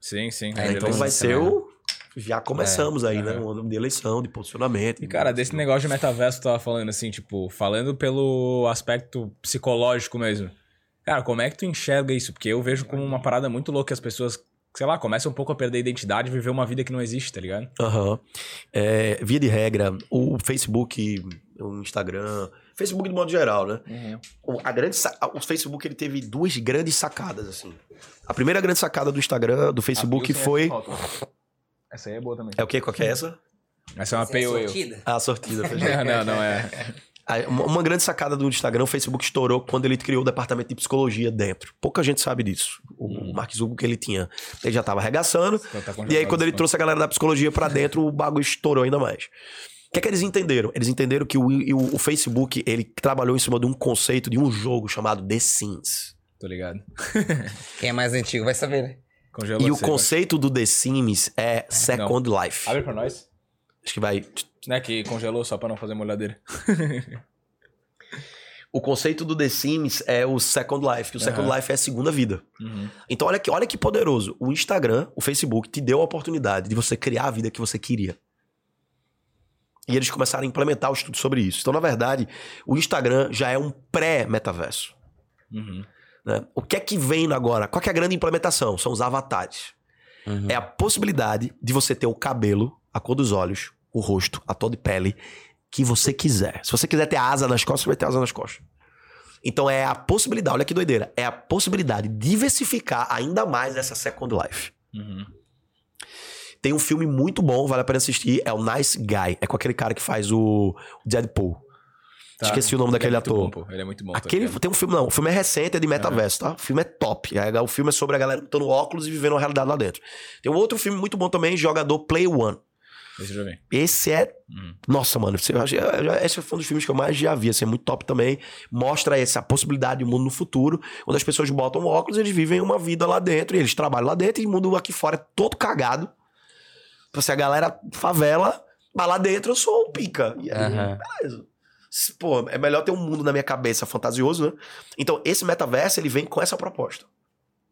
Sim, sim. É, então vai ser o. Já começamos aí, né? Aham. Um ano de eleição, de posicionamento. E, cara, desse negócio de metaverso que tu tava falando, assim, tipo, falando pelo aspecto psicológico mesmo. Cara, como é que tu enxerga isso? Porque eu vejo como uma parada muito louca que as pessoas, sei lá, começam um pouco a perder a identidade e viver uma vida que não existe, tá ligado? Aham. É, via de regra, o Facebook, o Instagram, Facebook de modo geral, né? O, a grande, o Facebook ele teve duas grandes sacadas, assim. A primeira grande sacada do Instagram, do Facebook, foi. Essa aí é boa também. É o quê? Qual que é essa? Essa é uma Essa é ale. sortida? Ah, a sortida. Não, não, não é. Uma grande sacada do Instagram, o Facebook estourou quando ele criou o departamento de psicologia dentro. Pouca gente sabe disso. O Mark Zuckerberg que ele tinha, ele já tava arregaçando. Então tá E aí, quando ele trouxe a galera da psicologia pra dentro, o bagulho estourou ainda mais. O que é que eles entenderam? Eles entenderam que o, o- o Facebook, ele trabalhou em cima de um conceito de um jogo chamado The Sims. Tô ligado. Quem é mais antigo vai saber, né? Congelou E o conceito do The Sims é Second Life. vai. Abre pra nós. Acho que vai... Né, que congelou só pra não fazer molhadeira. O conceito do The Sims é o Second Life, que o Second Aham. Life é a segunda vida. Uhum. Então, olha que, olha que poderoso. O Instagram, o Facebook, te deu a oportunidade de você criar a vida que você queria. E eles começaram a implementar o estudo sobre isso. Então, na verdade, o Instagram já é um pré-metaverso. Uhum. né? O que é que vem agora? Qual que é a grande implementação? São os avatares. Uhum. É a possibilidade de você ter o cabelo, a cor dos olhos, o rosto, a cor de pele que você quiser. Se você quiser ter asa nas costas, você vai ter asa nas costas. Então é a possibilidade, olha que doideira, é a possibilidade de diversificar ainda mais essa Second Life. Uhum. Tem um filme muito bom, vale a pena assistir, é o Nice Guy. É com aquele cara que faz o Deadpool. Tá. Esqueci o nome é daquele muito ator. bom. Ele é muito bom. tô Aquele, tem um filme, não, o filme é recente, é de metaverso, tá? O filme é top. É, O filme é sobre a galera botando óculos e vivendo uma realidade lá dentro. Tem um outro filme muito bom também, Jogador Play One. Esse eu já vi. Esse é. Uhum. Nossa, mano. você- Esse foi um dos filmes que eu mais já vi. Assim, é muito top também. Mostra essa possibilidade de um mundo no futuro, onde as pessoas botam óculos e eles vivem uma vida lá dentro. E eles trabalham lá dentro e o mundo aqui fora é todo cagado. Assim, a galera favela, mas lá dentro eu sou o pica. E aí, Aham. beleza. Pô, é melhor ter um mundo na minha cabeça fantasioso, né? Então, esse metaverso, ele vem com essa proposta.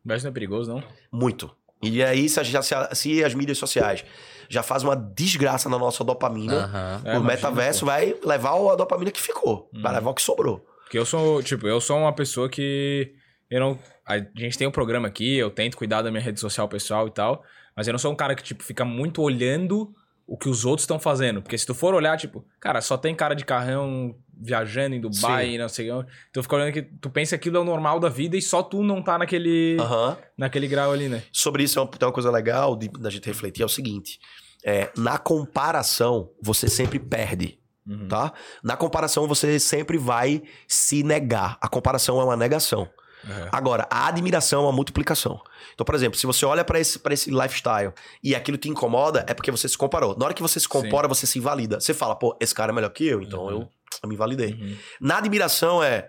Mas não é perigoso, não? Muito. E aí, se, a- se a- se as mídias sociais já fazem uma desgraça na nossa dopamina. É, o imagina, metaverso vai levar a dopamina que ficou. Vai Hum. levar o que sobrou. Porque eu sou, tipo, eu sou uma pessoa que. Eu não. A gente tem um programa aqui, eu tento cuidar da minha rede social pessoal e tal. Mas eu não sou um cara que, tipo, fica muito olhando o que os outros estão fazendo. Porque se tu for olhar, tipo, cara, só tem cara de carrão viajando em Dubai Sim. não sei onde. Tu fica olhando que tu pensa que aquilo é o normal da vida e só tu não tá naquele, naquele grau ali, né? Sobre isso, é uma, tem uma coisa legal de, da gente refletir: é o seguinte. É, na comparação, você sempre perde. Uhum. Tá? Na comparação, você sempre vai se negar. A comparação é uma negação. Uhum. Agora, a admiração é uma multiplicação. Então, por exemplo, se você olha pra esse, pra esse lifestyle e aquilo te incomoda, é porque você se comparou. Na hora que você se compara, você se invalida. Você fala, pô, esse cara é melhor que eu, então Uhum. eu, eu me validei. Uhum. Na admiração é.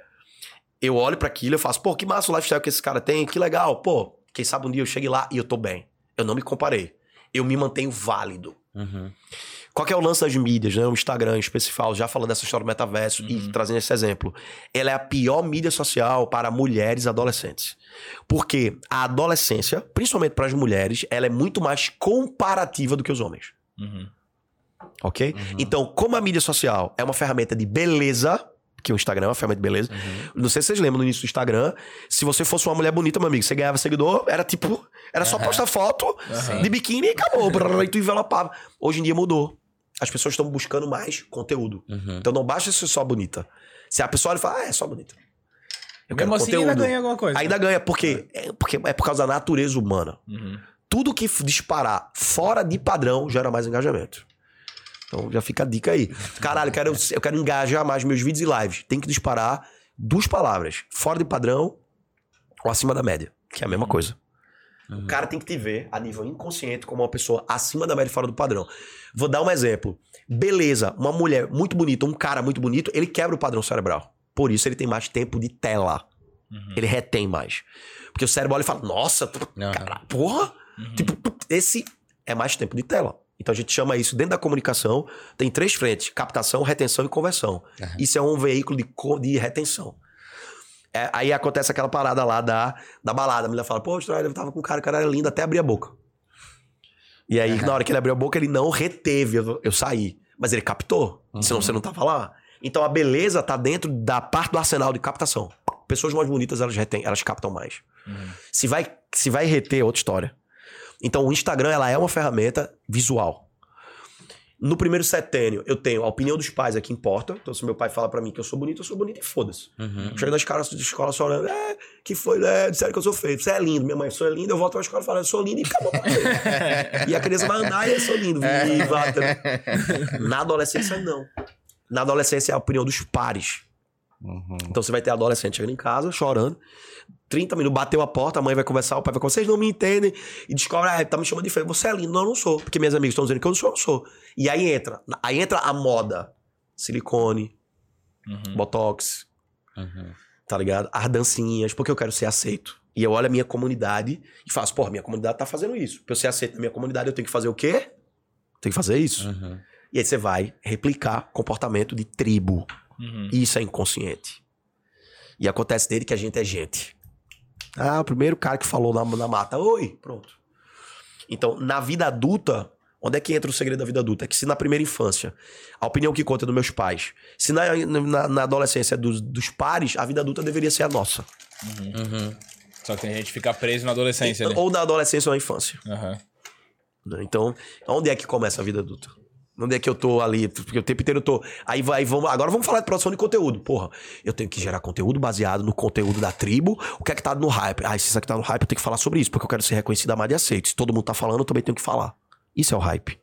Eu olho pra aquilo e faço, pô, que massa o lifestyle que esse cara tem, que legal. Pô, quem sabe um dia eu chegue lá e eu tô bem. Eu não me comparei. Eu me mantenho válido. Uhum. Qual que é o lance das mídias, né? O Instagram, em especial, já falando dessa história do metaverso e Uhum. trazendo esse exemplo. Ela é a pior mídia social para mulheres e adolescentes. Porque a adolescência, principalmente para as mulheres, ela é muito mais comparativa do que os homens. Uhum. Ok? Uhum. Então, como a mídia social é uma ferramenta de beleza, que o Instagram é uma ferramenta de beleza. Uhum. Não sei se vocês lembram no início do Instagram, se você fosse uma mulher bonita, meu amigo, você ganhava seguidor, era tipo, era só Aham. postar foto Aham. de biquíni e acabou. e tu envelopava. Hoje em dia mudou. As pessoas estão buscando mais conteúdo. Uhum. Então não basta ser só bonita. Se a pessoa olha e fala, ah, é só bonita. Eu quero Mesmo assim, conteúdo. ainda ganha alguma coisa. Ainda ganha, porque é, porque é por causa da natureza humana. Uhum. Tudo que disparar fora de padrão gera mais engajamento. Então já fica a dica aí. Caralho, eu quero, eu quero engajar mais meus vídeos e lives. Tem que disparar duas palavras: fora de padrão ou acima da média, que é a mesma coisa. O cara tem que te ver a nível inconsciente como uma pessoa acima da média e fora do padrão. Vou dar um exemplo. Beleza, uma mulher muito bonita, um cara muito bonito, ele quebra o padrão cerebral. Por isso ele tem mais tempo de tela. Ele retém mais. Porque o cérebro olha e fala: Nossa, tu, Aham. cara, porra! Tipo, tu- esse é mais tempo de tela. Então a gente chama isso, dentro da comunicação, tem três frentes: captação, retenção e conversão. Isso é um veículo de, de retenção. É, aí acontece aquela parada lá da, da balada. A mulher fala: Pô, eu tava com um cara, o cara era lindo até abrir a boca. E aí, Aham. na hora que ele abriu a boca, ele não reteve eu, eu saí. Mas ele captou. Senão Uhum. você não tava lá. Então a beleza tá dentro da parte do arsenal de captação. Pessoas mais bonitas, elas retêm, elas captam mais. Uhum. Se vai, se vai reter, é outra história. Então o Instagram, ela é uma ferramenta visual. No primeiro setênio, eu tenho a opinião dos pais é que importa. Então, se meu pai fala pra mim que eu sou bonito, eu sou bonito e foda-se. Uhum. Chega nas caras de escola chorando, é, que foi, é, disseram que eu sou feio. Você é lindo, minha mãe, você é lindo. Eu volto pra escola e falo, eu sou lindo e acabou. e a criança vai andar e eu sou lindo. Viva. Na adolescência, não. Na adolescência, é a opinião dos pares. Uhum. Então você vai ter adolescente chegando em casa, chorando. 30 minutos, bateu a porta, a mãe vai conversar, o pai vai conversar, vocês não me entendem. E descobre, ah, tá me chamando de feio. Você é lindo. Não, eu não sou. Porque minhas amigas estão dizendo que eu não sou, eu não sou. E aí entra. Aí entra a moda. Silicone, Uhum. botox, Uhum. tá ligado? As dancinhas, porque eu quero ser aceito. E eu olho a minha comunidade e faço, porra, minha comunidade tá fazendo isso. Pra eu ser aceito na minha comunidade, eu tenho que fazer o quê? Tenho que fazer isso. Uhum. E aí você vai replicar comportamento de tribo. Uhum. Isso é inconsciente. E acontece dele que a gente é gente. Ah, o primeiro cara que falou na, na mata. Oi, pronto. Então, na vida adulta, onde é que entra o segredo da vida adulta? É que se na primeira infância, a opinião que conta é dos meus pais, se na, na, na adolescência é dos, dos pares, a vida adulta deveria ser a nossa. Uhum. Só que tem gente que fica preso na adolescência ali. Ou na adolescência ou na infância. Né? Então, onde é que começa a vida adulta? Onde é que eu tô ali? Porque o tempo inteiro eu tô. Aí vai, vamos. Agora vamos falar de produção de conteúdo. Porra, eu tenho que gerar conteúdo baseado no conteúdo da tribo. O que é que tá no hype? Ah, se isso aqui tá no hype, eu tenho que falar sobre isso, porque eu quero ser reconhecido, amado e aceito. Se todo mundo tá falando, eu também tenho que falar. Isso é o hype.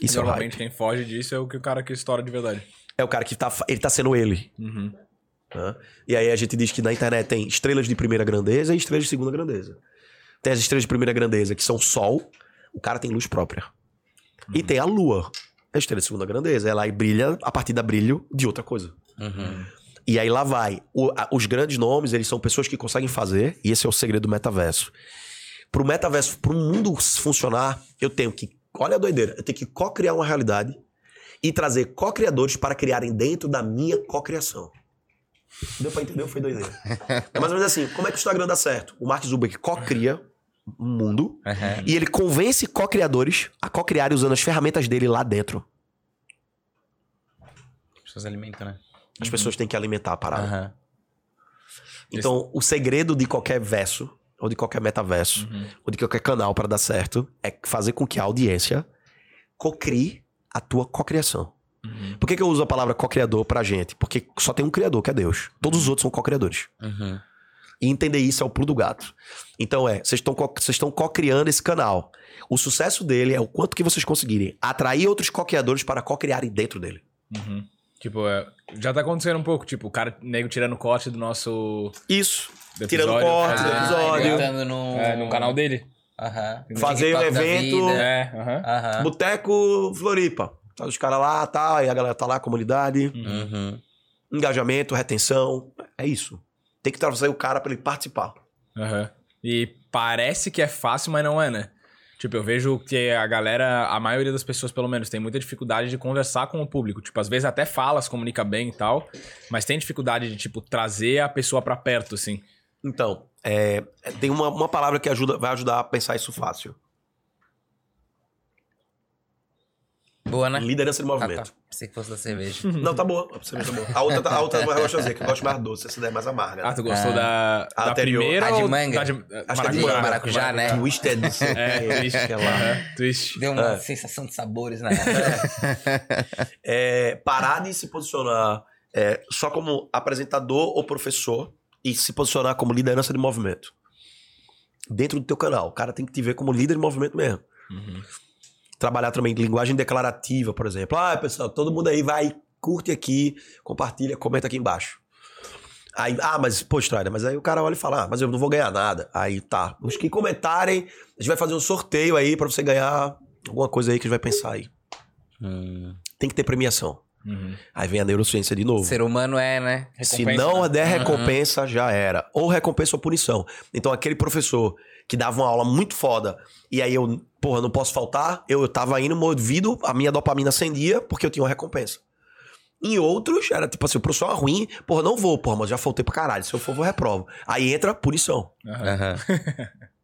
Isso é o hype. quem foge disso é o que o cara que estoura de verdade. É o cara que tá. Ele tá sendo ele. Uhum. né? E aí a gente diz que na internet tem estrelas de primeira grandeza e estrelas de segunda grandeza. Tem as estrelas de primeira grandeza, que são Sol, o cara tem luz própria. E tem a Lua, a estrela de segunda grandeza. Ela aí brilha a partir da brilho de outra coisa. Uhum. E aí lá vai. O- a- os grandes nomes, eles são pessoas que conseguem fazer, e esse é o segredo do metaverso. Pro metaverso, pro mundo funcionar, eu tenho que. Olha a doideira, eu tenho que co-criar uma realidade e trazer co-criadores para criarem dentro da minha co-criação. Deu pra entender? ou Foi doideira. É mais ou menos assim: como é que o Instagram dá certo? O Mark Zuckerberg co-cria mundo Uhum. e ele convence co-criadores a co-criarem usando as ferramentas dele lá dentro. As pessoas alimentam, né? As pessoas têm que alimentar a parada. Aham. Então, o segredo de qualquer verso, ou de qualquer metaverso, Uhum. ou de qualquer canal para dar certo, é fazer com que a audiência cocrie a tua cocriação. Uhum. Por que, que eu uso a palavra co-criador pra gente? Porque só tem um criador, que é Deus. Todos os outros são co-criadores. Uhum. E entender isso é o pulo do gato. Então é, vocês estão co- vocês estão co-criando esse canal. O sucesso dele é o quanto que vocês conseguirem atrair outros co-criadores para co-criarem dentro dele. Uhum. Tipo, é, já tá acontecendo um pouco, tipo, o cara nego tirando corte do nosso Isso. do Tirando corte do fazendo- episódio. no... É, no canal dele. Aham. Fazer um evento-. É, aham. Aham. Boteco Floripa. Tá os caras lá, tá, e a galera tá lá, comunidade. Uhum. engajamento, retenção. É isso. Tem que trazer o cara pra ele participar. Aham. E parece que é fácil, mas não é, né? Tipo, eu vejo que a galera, a maioria das pessoas, pelo menos, tem muita dificuldade de conversar com o público. Tipo, às vezes até fala, se comunica bem e tal, mas tem dificuldade de, tipo, trazer a pessoa pra perto, assim. Então, é, tem uma, uma palavra que ajuda, vai ajudar a pensar isso fácil. Boa, né? Liderança de Ah, movimento. tá. Pensei que fosse da cerveja. Não, tá boa. A cerveja tá boa. A outra, tá- a outra eu gosto de fazer, que eu gosto mais doce. Essa daí é mais amarga. Ah, né? tu gostou Ah. da, A da anterior. primeira A de ou manga? de Acho que é de maracujá, manga. maracujá, né? Twisted. não sei o É, twist. sei lá. Twist. Deu uma É. sensação de sabores na É, parar de se posicionar é, só como apresentador ou professor e se posicionar como liderança de movimento. Dentro do teu canal. O cara tem que te ver como líder de movimento mesmo. Uhum. Trabalhar também linguagem declarativa, por exemplo. Ah, pessoal, todo mundo aí vai, curte aqui, compartilha, comenta aqui embaixo. Aí, ah, mas, pô, Strider, mas aí o cara olha e fala, ah, mas eu não vou ganhar nada. Aí tá. Os que comentarem, a gente vai fazer um sorteio aí pra você ganhar alguma coisa aí que a gente vai pensar aí. Hum. Tem que ter premiação. Uhum. Aí vem a neurociência de novo. Ser humano é, né? Se Recompensa, não né? der recompensa, já era. Ou recompensa ou punição. Então, aquele professor que dava uma aula muito foda, e aí eu, porra, não posso faltar, eu, eu tava indo movido, a minha dopamina acendia, porque eu tinha uma recompensa. Em outros, era tipo assim, o professor é ruim, porra, não vou, porra, mas já faltei pra caralho. Se eu for, vou reprovo. Aí entra punição. Aham.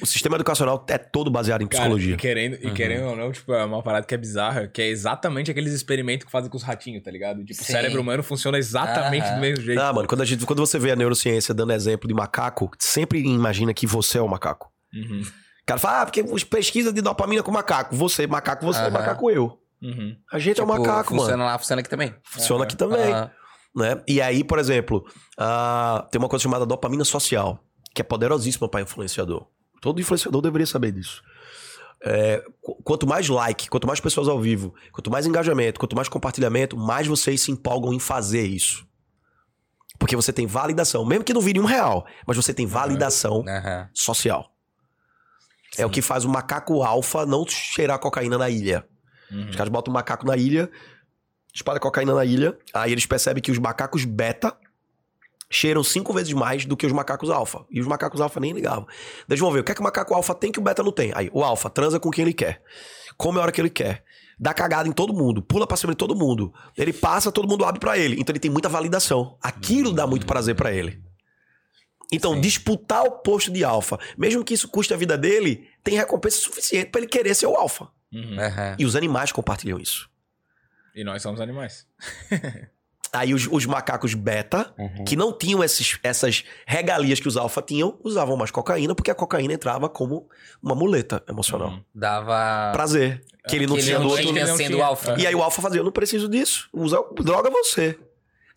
O sistema educacional é todo baseado em Cara, psicologia. e querendo, e querendo ou não, tipo, é uma parada que é bizarra, que é exatamente aqueles experimentos que fazem com os ratinhos, tá ligado? Tipo, o Sim. cérebro humano funciona exatamente Aham. do mesmo jeito. Ah, mano, quando, a gente, quando você vê a neurociência dando exemplo de macaco, sempre imagina que você é o macaco. Uhum. O cara fala, ah, porque os pesquisa de dopamina com macaco. Você, macaco, você, Aham. macaco, eu. Uhum. A gente é Tipo, macaco, funciona mano. lá, funciona aqui também. Funciona aqui também. Né? E aí, por exemplo, ah, tem uma coisa chamada dopamina social, que é poderosíssima para influenciador. Todo influenciador deveria saber disso. É, qu- quanto mais like, quanto mais pessoas ao vivo, quanto mais engajamento, quanto mais compartilhamento, mais vocês se empolgam em fazer isso. Porque você tem validação, mesmo que não vire um real, mas você tem validação Aham. social. É o que faz o macaco alfa não cheirar cocaína na ilha. Uhum. Os caras botam o macaco na ilha, espalham cocaína na ilha, aí eles percebem que os macacos beta cheiram cinco vezes mais do que os macacos alfa. E os macacos alfa nem ligavam. Daí Eles vão ver o que é que o macaco alfa tem que o beta não tem. Aí, o alfa transa com quem ele quer. Come a hora que ele quer. Dá cagada em todo mundo. Pula pra cima de todo mundo. Ele passa, todo mundo abre pra ele. Então ele tem muita validação. Aquilo dá muito prazer pra ele. Então, Sim. disputar o posto de alfa, mesmo que isso custe a vida dele, tem recompensa suficiente pra ele querer ser o alfa. Uhum. E os animais compartilham isso. E nós somos animais. Aí os, os macacos beta, Uhum. que não tinham esses- essas regalias que os alfa tinham, usavam mais cocaína, porque a cocaína entrava como uma muleta emocional. Uhum. Dava. Prazer. Que ele não que ele tinha não no outro. tinha ele sendo alfa. E aí o alfa fazia, eu não preciso disso. Usa droga você.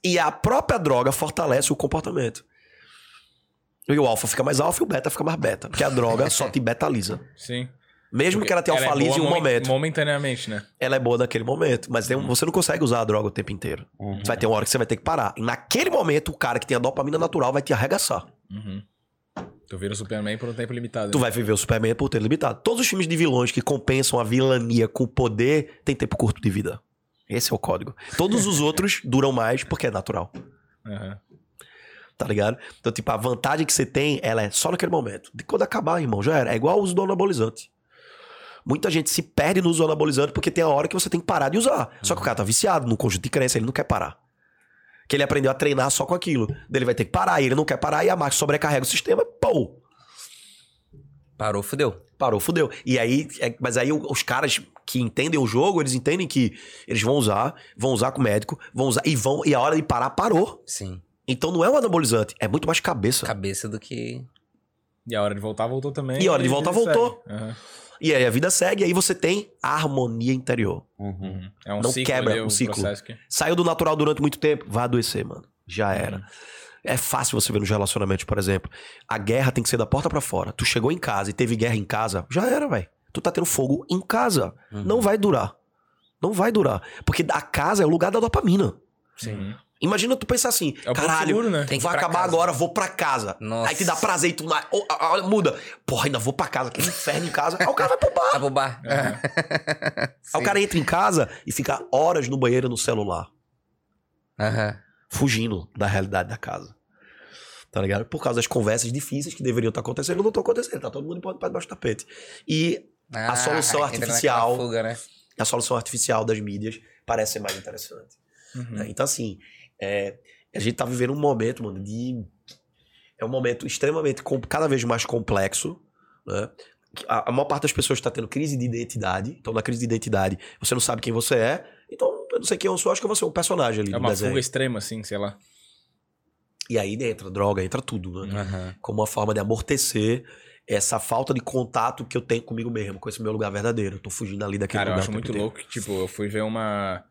E a própria droga fortalece o comportamento. E o alfa fica mais alfa e o beta fica mais beta. Porque a droga só te betaliza. Sim. Mesmo que ela te é alfalize em boa um momen- momento. Momentaneamente, né? Ela é boa naquele momento. Mas um- você não consegue usar a droga o tempo inteiro. Uhum. Você vai ter uma hora que você vai ter que parar. E naquele momento, o cara que tem a dopamina natural vai te arregaçar. Uhum. Tu vira o Superman por um tempo limitado. Tu né? vai viver o Superman por ter limitado. Todos os filmes de vilões que compensam a vilania com poder têm tempo curto de vida. Esse é o código. Todos os outros duram mais porque é natural. Aham. Tá ligado? Então, tipo, a vantagem que você tem, ela é só naquele momento. De quando acabar, irmão, já era. É igual o uso do anabolizante. Muita gente se perde no uso do anabolizante porque tem a hora que você tem que parar de usar. Só que o cara tá viciado no conjunto de crença, ele não quer parar. Que ele aprendeu a treinar só com aquilo. Daí ele vai ter que parar, e ele não quer parar, e a máquina sobrecarrega o sistema, pô, Parou, fudeu. Parou, fudeu. E aí, é- mas aí os caras que entendem o jogo, eles entendem que eles vão usar, vão usar com o médico, vão usar e vão e a hora de parar parou. Sim. Então não é um anabolizante, é muito mais cabeça. Cabeça do que. E a hora de voltar, voltou também. E a hora de voltar, voltou. Aham. E aí a vida segue, e aí você tem a harmonia interior. Uhum. É um Não ciclo quebra ali, o ciclo. que... Saiu do natural durante muito tempo, vai adoecer, mano. Já era. É fácil você ver nos relacionamentos, por exemplo. A guerra tem que ser da porta pra fora. Tu chegou em casa e teve guerra em casa, já era, velho. Tu tá tendo fogo em casa. Uhum. Não vai durar. Não vai durar. Porque a casa é o lugar da dopamina. Sim. Uhum. Imagina tu pensar assim, É caralho, seguro, né? Tem que ir vai acabar casa. agora, vou pra casa. Nossa. Aí te dá prazer e tu oh, ah, ah, muda. Porra, ainda vou pra casa, que inferno em casa. Aí o cara vai pro bar. Ah, pro bar. Aí o cara entra em casa e fica horas no banheiro no celular, Aham. fugindo da realidade da casa. Tá ligado? Por causa das conversas difíceis que deveriam estar acontecendo, não estão acontecendo. Tá todo mundo para debaixo do tapete. E Ah, solução entra naquela artificial- Fuga, né? a solução artificial das mídias parece ser mais interessante. Uhum. né? Então, assim, é, a gente tá vivendo um momento, mano, de. É um momento extremamente, cada vez mais complexo, né? A, a maior parte das pessoas está tendo crise de identidade. Então, na crise de identidade, você não sabe quem você é. Então, eu não sei quem eu sou, acho que eu vou ser um personagem ali É uma desenho. fuga extrema, assim, sei lá. E aí entra droga, entra tudo, né? Aham. Como uma forma de amortecer essa falta de contato que eu tenho comigo mesmo, com esse meu lugar verdadeiro. Eu tô fugindo ali daquele Cara, eu lugar. acho o tempo muito louco que, tipo, eu fui ver uma.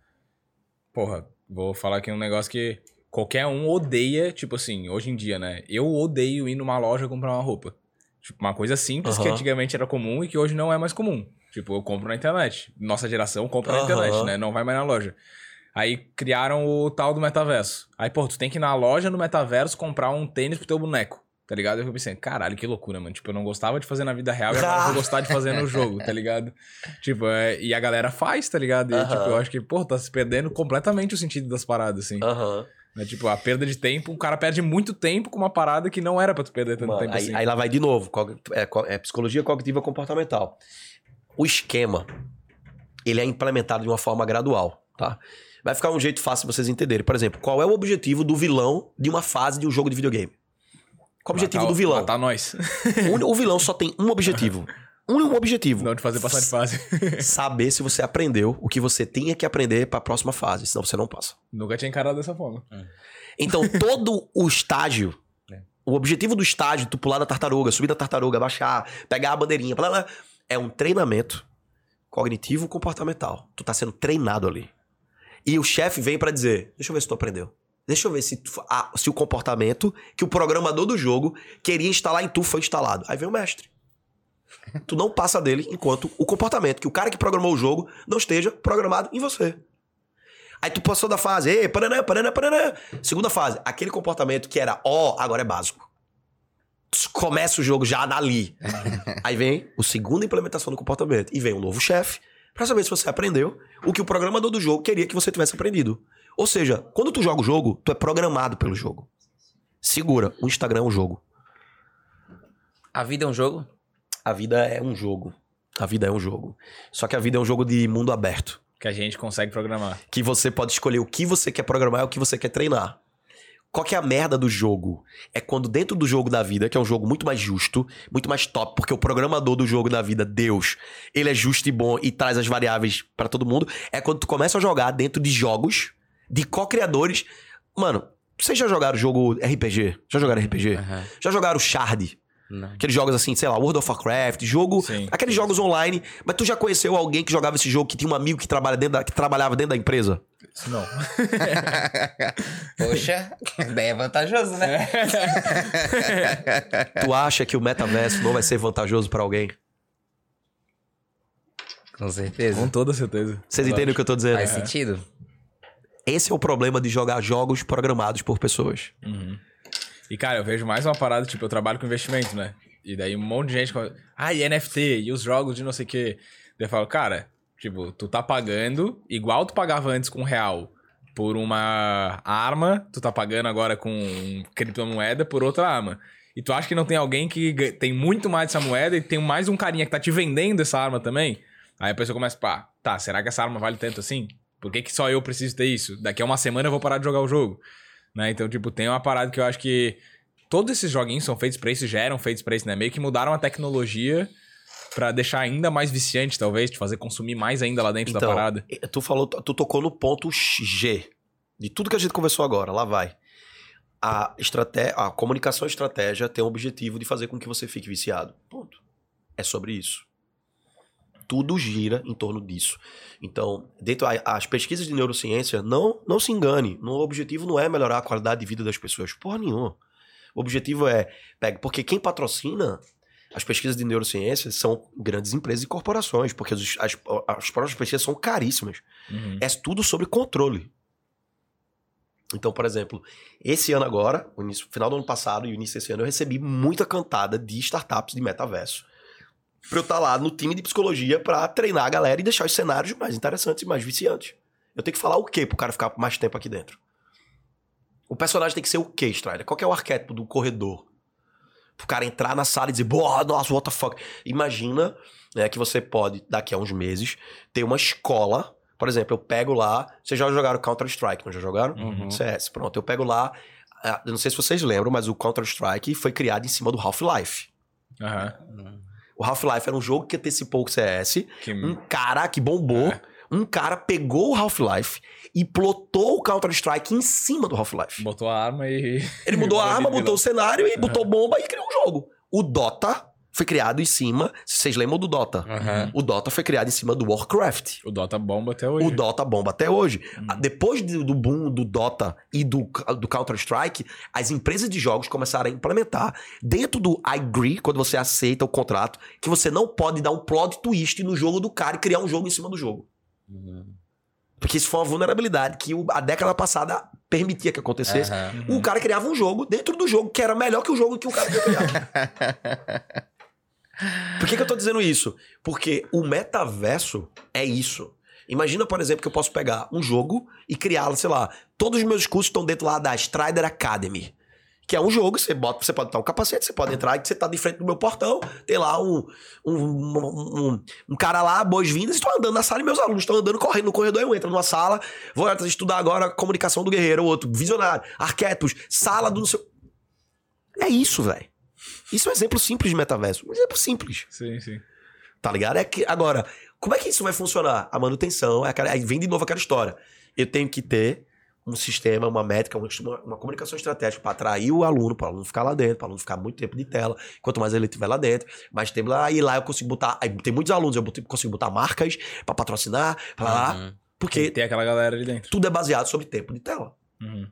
Porra, vou falar aqui um negócio que qualquer um odeia, tipo assim, hoje em dia, né? Eu odeio ir numa loja comprar uma roupa. Tipo, uma coisa simples que Aham. antigamente era comum e que hoje não é mais comum. Tipo, eu compro na internet. Nossa geração compra na Aham. internet, né? Não vai mais na loja. Aí criaram o tal do metaverso. Aí, pô, tu tem que ir na loja no metaverso comprar um tênis pro teu boneco. Tá ligado? Eu pensei, caralho, que loucura, mano. Tipo, eu não gostava de fazer na vida real e agora eu vou gostar de fazer no jogo, tá ligado? Tipo, é, e a galera faz, tá ligado? E, Aham. tipo, eu acho que, pô, tá se perdendo completamente o sentido das paradas, assim. Aham. Né? Tipo, a perda de tempo, o cara perde muito tempo com uma parada que não era pra tu perder tanto Mano, tempo aí, assim. aí lá vai de novo. É, é psicologia cognitiva comportamental. O esquema, ele é implementado de uma forma gradual, tá? Vai ficar um jeito fácil de vocês entenderem. Por exemplo, qual é o objetivo do vilão de uma fase de um jogo de videogame? Qual é o objetivo Matar- do vilão? Matar nós. O, o vilão só tem um objetivo. Um objetivo. Não de fazer passar de fase. Saber se você aprendeu o que você tinha que aprender para a próxima fase, senão você não passa. Nunca tinha encarado dessa forma. Então, todo o estágio, É. o objetivo do estágio, tu pular da tartaruga, subir da tartaruga, baixar, pegar a bandeirinha, blá, blá, é um treinamento cognitivo comportamental. Tu tá sendo treinado ali. E o chefe vem pra dizer: Deixa eu ver se tu aprendeu. Deixa eu ver se, tu- ah, se o comportamento que o programador do jogo queria instalar em tu foi instalado. Aí vem o mestre. Tu não passa dele enquanto o comportamento que o cara que programou o jogo não esteja programado em você. Aí tu passou da fase, ei, paranã, paranã, paranã. Segunda fase, aquele comportamento que era ó, agora é básico. Tu Começa o jogo já dali. Aí vem o segunda implementação do comportamento. E vem um novo chefe pra saber se você aprendeu o que o programador do jogo queria que você tivesse aprendido. Ou seja, quando tu joga o jogo, tu é programado pelo jogo. Segura, o Instagram é um jogo. A vida é um jogo? A vida é um jogo. A vida é um jogo. Só que a vida é um jogo de mundo aberto. Que a gente consegue programar. que você pode escolher o que você quer programar e o que você quer treinar. Qual que é a merda do jogo? É quando dentro do jogo da vida, que é um jogo muito mais justo, muito mais top, porque o programador do jogo da vida, Deus, ele é justo e bom e traz as variáveis pra todo mundo, é quando tu começa a jogar dentro de jogos de co-criadores. Mano, vocês já jogaram jogo RPG? Já jogaram RPG? Aham. Já jogaram Shard? Não. Aqueles jogos assim, sei lá, World of Warcraft, jogo. Sim. Aqueles jogos online. Mas tu já conheceu alguém que jogava esse jogo que tinha um amigo que, trabalha dentro da- que trabalhava dentro da empresa? Isso não. Poxa, daí é vantajoso, né? Tu acha que o metaverso não vai ser vantajoso pra alguém? Com certeza. Com toda certeza. Vocês entendem o que eu tô dizendo? Faz sentido. Esse é o problema de jogar jogos programados por pessoas. Uhum. E, cara, eu vejo mais uma parada, tipo, eu trabalho com investimento, né? E daí um monte de gente... fala, Ah, e NFT, e os jogos de não sei o quê. Daí eu falo, cara, tipo, tu tá pagando igual tu pagava antes com real por uma arma, tu tá pagando agora com criptomoeda por outra arma. E tu acha que não tem alguém que tem muito mais dessa moeda e tem mais um carinha que tá te vendendo essa arma também? Aí a pessoa começa, pá, tá, será que essa arma vale tanto assim? Por que, que só eu preciso ter isso? Daqui a uma semana eu vou parar de jogar o jogo. Né? Então, tipo, tem uma parada que eu acho que todos esses joguinhos são feitos pra isso, já eram feitos pra isso, né? Meio que mudaram a tecnologia pra deixar ainda mais viciante, talvez, te fazer consumir mais ainda lá dentro da Então, parada. eh, tu falou, tu tocou no ponto G de tudo que a gente conversou agora. Lá vai. A, estraté a comunicação estratégia tem o objetivo de fazer com que você fique viciado. Ponto. É sobre isso. Tudo gira em torno disso. Então, dentro as pesquisas de neurociência, não, não se engane. No o objetivo não é melhorar a qualidade de vida das pessoas. Porra nenhuma. O objetivo é. Pega, porque quem patrocina as pesquisas de neurociência são grandes empresas e corporações, porque os- as, as próprias pesquisas são caríssimas. Uhum. É tudo sobre controle. Então, por exemplo, esse ano agora, o início, final do ano passado e o início desse ano, eu recebi muita cantada de startups de metaverso. Pra eu estar lá no time de psicologia pra treinar a galera e deixar os cenários mais interessantes e mais viciantes. Eu tenho que falar o quê pro cara ficar mais tempo aqui dentro? O personagem tem que ser o quê, Strider? Qual que é o arquétipo do corredor? Pro cara entrar na sala e dizer, boa, nossa, what the fuck. Imagina né, que você pode, daqui a uns meses, ter uma escola. Por exemplo, eu pego lá. Vocês já jogaram Counter-Strike, não já jogaram? Uhum. CS. Pronto, eu pego lá. ah, Eu não sei se vocês lembram, mas o Counter-Strike foi criado em cima do Half-Life. Aham. O Half-Life era um jogo que antecipou o CS. Que... Um cara que bombou. É. Um cara pegou o Half-Life e plotou o Counter-Strike em cima do Half-Life. Botou a arma e. Ele mudou a arma, botou o cenário e botou bomba e criou um jogo. O Dota foi criado em cima. Vocês lembram do Dota? Aham. O Dota foi criado em cima do Warcraft. O Dota bomba até hoje. O Dota bomba até hoje. Hum. Ah, Depois de- do boom do Dota e do, do Counter-Strike, as empresas de jogos começaram a implementar dentro do I agree, quando você aceita o contrato, que você não pode dar um plot twist no jogo do cara e criar um jogo em cima do jogo. Porque isso foi uma vulnerabilidade que a década passada permitia que acontecesse. O cara criava um jogo dentro do jogo que era melhor que o jogo que o cara tinha criado. Por que, que eu tô dizendo isso? Porque o metaverso é isso. Imagina, por exemplo, que eu posso pegar um jogo e criá-lo, sei lá. Todos os meus cursos estão dentro lá da Strider Academy. Que é um jogo, você, bota, você pode botar um capacete, você pode entrar e você tá de frente do meu portão, tem lá um, um, um, um- cara lá, boas-vindas, estou andando na sala e meus alunos estão andando, correndo no corredor, eu entro numa sala, vou estudar agora comunicação do guerreiro, outro, visionário, arquétipos, sala do não sei... É isso, velho. Isso é um exemplo simples de metaverso. Um exemplo simples. Sim, sim. Tá ligado? É que, agora, como é que isso vai funcionar? A manutenção, é aquela- aí vem de novo aquela história. Eu tenho que ter um sistema, uma métrica, uma, uma comunicação estratégica para atrair o aluno, para o aluno ficar lá dentro, para o aluno ficar muito tempo de tela. Quanto mais ele estiver lá dentro, mais tempo lá. E lá eu consigo botar. Aí tem muitos alunos, eu consigo botar marcas para patrocinar, pra lá. Uhum. Porque Tem aquela galera ali dentro. tudo é baseado sobre tempo de tela. Uhum.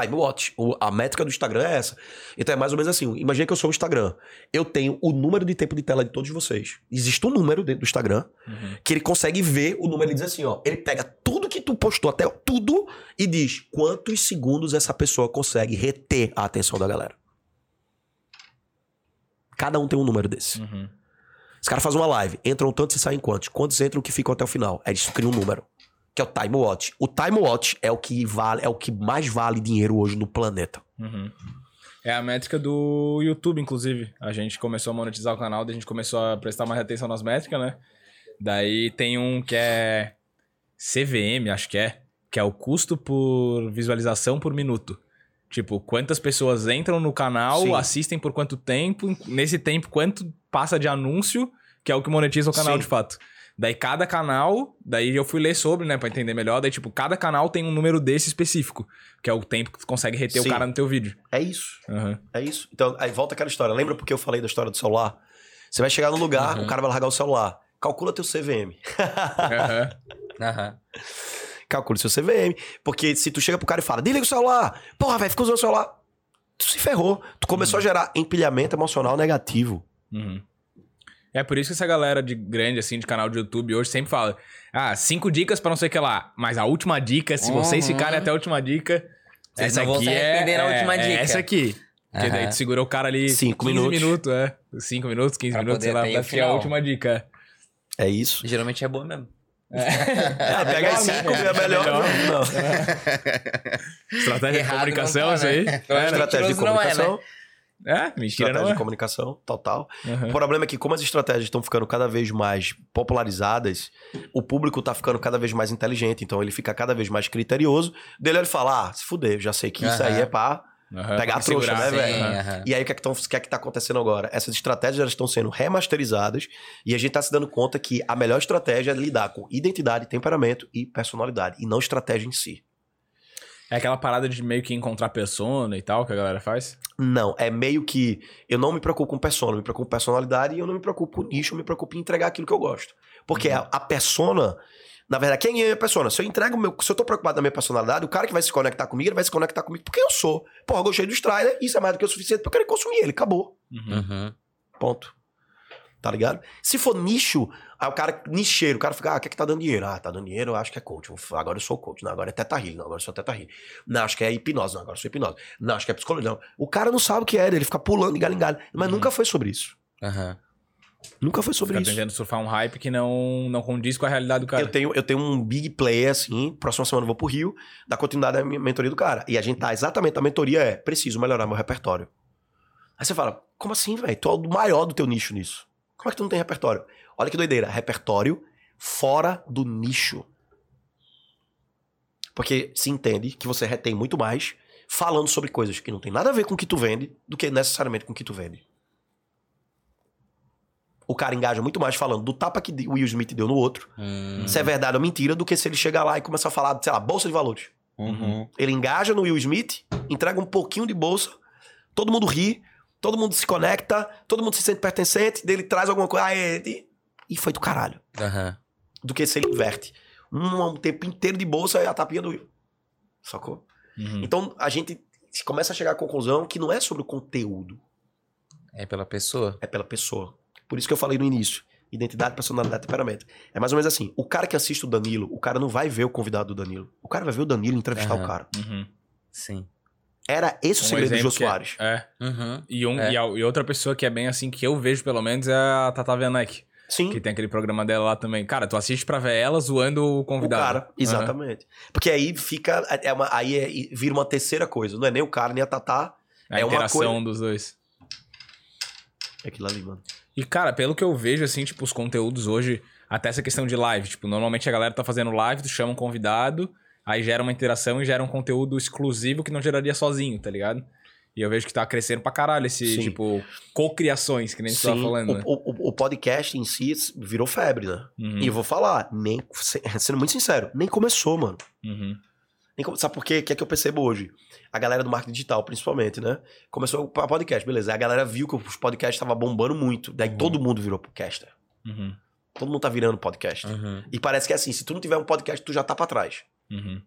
Time Watch. O- a métrica do Instagram é essa. Então é mais ou menos assim. Imagina que eu sou o Instagram. Eu tenho o número de tempo de tela de todos vocês. Existe um número dentro do Instagram Uhum. que ele consegue ver o número e diz assim, ó. Ele pega tudo que tu postou, até tudo, e diz quantos segundos essa pessoa consegue reter a atenção da galera. Cada um tem um número desse. Uhum. Os caras fazem uma live, entram tantos e saem quantos? Quantos entram que ficam até o final? Aí isso cria um número. Que é o Time Watch. O Time Watch é o que vale, é o que mais vale dinheiro hoje no planeta. Uhum. É a métrica do YouTube, inclusive. A gente começou a monetizar o canal, daí a gente começou a prestar mais atenção nas métricas, né? Daí tem um que é CVM, acho que é, que é o custo por visualização por minuto. Tipo, quantas pessoas entram no canal, Sim. assistem por quanto tempo, nesse tempo, quanto passa de anúncio, que é o que monetiza o canal Sim. de fato. Daí cada canal, daí eu fui ler sobre, né, pra entender melhor, daí tipo, cada canal tem um número desse específico, que é o tempo que tu consegue reter Sim. o cara no teu vídeo. É isso. Aham. É isso. Então, aí volta aquela história. Lembra porque eu falei da história do celular? Você vai chegar no lugar, Uhum. o cara vai largar o celular. Calcula teu CVM. Aham. Aham. Calcule seu CVM. Porque se tu chega pro cara e fala, desliga o celular. Porra, velho, fica usando o celular. Tu se ferrou. Tu começou a gerar empilhamento emocional negativo. Uhum. É por isso que essa galera de grande, assim, de canal de YouTube hoje sempre fala: Ah, cinco dicas pra não sei o que lá. Mas a última dica, se vocês Uhum. ficarem até a última dica, Vocês essa não vão aqui se é, na é- última é dica. essa aqui. Porque daí Aham. tu segura o cara ali Cinco 15 minutos. minutos, é. 5 minutos, 15 Pra minutos, sei lá, o ser a última dica. É isso. Geralmente é boa mesmo. É, pega as cinco, é melhor. Não. Estratégia de comunicação, não tá, isso aí. né? É, né? Estratégia de é, né? comunicação. É, mentira Estratégia não de é. comunicação, total. Uhum. O problema é que, como as estratégias estão ficando cada vez mais popularizadas, o público tá ficando cada vez mais inteligente, então ele fica cada vez mais criterioso. Dele ele fala: ah, se fuder, já sei que isso aí é pá. Uhum. Pegar a trouxa, segurar. né, velho? Aham. E aí, o que é que, tão, que é que tá acontecendo agora? Essas estratégias elas estão sendo remasterizadas e a gente tá se dando conta que a melhor estratégia é lidar com identidade, temperamento e personalidade, e não estratégia em si. É aquela parada de meio que encontrar persona e tal que a galera faz. Não, é meio que eu não me preocupo com persona, eu me preocupo com personalidade e eu não me preocupo com nicho, eu me preocupo em entregar aquilo que eu gosto. Porque a, a persona, na verdade, quem é a minha persona? Se eu entrego o meu, se eu tô preocupado na minha personalidade, o cara que vai se conectar comigo, ele vai se conectar comigo porque eu sou. Porra, eu gostei do Strider, isso é mais do que o suficiente pra eu querer consumir ele, acabou. Uhum. Uhum. Ponto. Tá ligado? Se for nicho, aí o cara, nicheiro, o cara fica, ah, o que é que tá dando dinheiro? Ah, tá dando dinheiro, eu acho que é coach. Agora eu sou coach. Não, agora é teta healing. Não, agora eu sou teta healing. Não, acho que é hipnose. Não, agora eu sou hipnose. Não, acho que é psicologia. Não. O cara não sabe o que é, ele fica pulando de galho em galho. Mas Uhum. nunca foi sobre isso. Aham. Nunca foi sobre Fica isso. tentando surfar um hype que não, não condiz com a realidade do cara. Eu tenho, eu tenho um big player, assim, próxima semana eu vou pro Rio, da continuidade da minha mentoria do cara. E a gente tá exatamente, a mentoria é, preciso melhorar meu repertório. Aí você fala, como assim, velho? Tu é o maior do teu nicho nisso. Como é que tu não tem repertório? Olha que doideira, repertório fora do nicho. Porque se entende que você retém muito mais falando sobre coisas que não tem nada a ver com o que tu vende do que necessariamente com o que tu vende. O cara engaja muito mais falando do tapa que o Will Smith deu no outro, Hum. se é verdade ou mentira, do que se ele chegar lá e começar a falar, sei lá, bolsa de valores. Uhum. Ele engaja no Will Smith, entrega um pouquinho de bolsa, todo mundo ri, todo mundo se conecta, todo mundo se sente pertencente, dele traz alguma coisa, ah, é, e, e foi do caralho. Aham. Do que se ele inverte. Um, um tempo inteiro de bolsa é a tapinha do. Sacou? Uhum. Então a gente começa a chegar à conclusão que não é sobre o conteúdo, É pela pessoa. é pela pessoa. Por isso que eu falei no início. Identidade, personalidade, temperamento. É mais ou menos assim. O cara que assiste o Danilo, o cara não vai ver o convidado do Danilo. O cara vai ver o Danilo entrevistar Aham. o cara. Uhum. Sim. Era esse o Um segredo do Jô é- Soares. É. Uhum. E, um, É. e, a- e outra pessoa que é bem assim, que eu vejo pelo menos, é a Tata Werneck. Sim. Que tem aquele programa dela lá também. Cara, tu assiste pra ver ela zoando o O convidado. cara, exatamente. Porque aí fica. É uma, aí é- vira uma terceira coisa. Não é nem o cara, nem a Tatá. A É uma interação coisa- dos dois. É aquilo ali, mano. E, cara, pelo que eu vejo, assim, tipo, os conteúdos hoje, até essa questão de live. Tipo, normalmente a galera tá fazendo live, tu chama um convidado, aí gera uma interação e gera um conteúdo exclusivo que não geraria sozinho, tá ligado? E eu vejo que tá crescendo pra caralho esse, Sim. tipo, cocriações, que nem tu tava Sim, falando, o, né? o- o- o podcast em si virou febre, né? Uhum, E eu vou falar, nem, se- sendo muito sincero, nem começou, mano. uhum. Nem Sabe por quê? O que é que eu percebo hoje? A galera do marketing digital, principalmente, né? Começou o podcast, beleza. A galera viu que os podcasts estavam bombando muito. Daí Uhum. todo mundo virou podcaster. Uhum. Todo mundo tá virando podcast. Uhum. E parece que é assim, se tu não tiver um podcast, tu já tá pra trás. Uhum.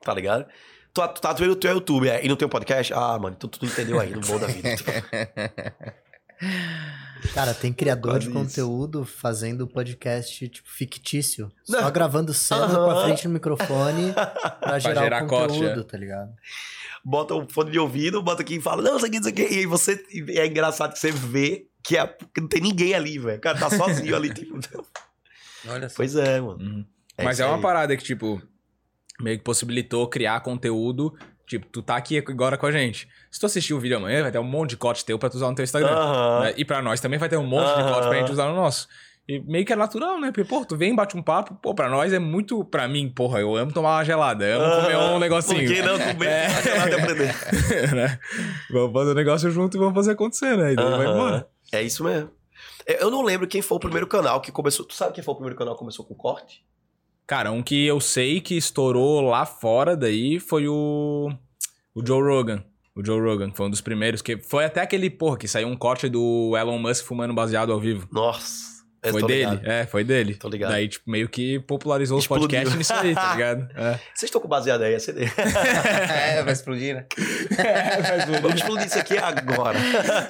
Tá ligado? Tu, tu tá vendo o teu YouTube é, e não tem um podcast? Ah, mano, então tu não entendeu aí, no bom da vida. Cara, tem criador de Quase isso. conteúdo fazendo podcast, tipo, fictício. Não. Só gravando cena com a frente no microfone pra gerar, gerar o corte, conteúdo, é. tá ligado? bota o fone de ouvido, bota aqui e fala, não, isso aqui, isso aqui. E aí você. e é engraçado que você vê que, é, que não tem ninguém ali, velho. O cara tá sozinho ali, tipo. Olha só. Pois é, mano. Uhum. É Mas é uma aí. parada que, tipo, meio que possibilitou criar conteúdo. Tipo, tu tá aqui agora com a gente. Se tu assistir o vídeo amanhã, vai ter um monte de corte teu pra tu usar no teu Instagram. Aham. né? E pra nós também vai ter um monte de Aham. corte pra gente usar no nosso. E meio que é natural, né? Porque, pô, tu vem, bate um papo, pô, pra nós é muito. Pra mim, porra, eu amo tomar uma gelada, eu amo comer um negocinho. Por que não comer? É. Até aprender. né? Vamos fazer o negócio junto e vamos fazer acontecer, né? E daí vai Aham. embora. É isso mesmo. Eu eu não lembro quem foi o primeiro canal que começou. Tu sabe quem foi o primeiro canal que começou com corte? Cara, um que eu sei que estourou lá fora daí foi o. O Joe Rogan. O Joe Rogan, que foi um dos primeiros, que foi até aquele, porra, que saiu um corte do Elon Musk fumando baseado ao vivo. Nossa. Eu Foi tô dele? ligado. É, foi dele. Tô ligado. Daí, tipo, meio que popularizou os podcasts nisso aí, tá ligado? É. Vocês estão com baseado aí, acender. É, vai explodir, né? Vamos explodir isso aqui agora.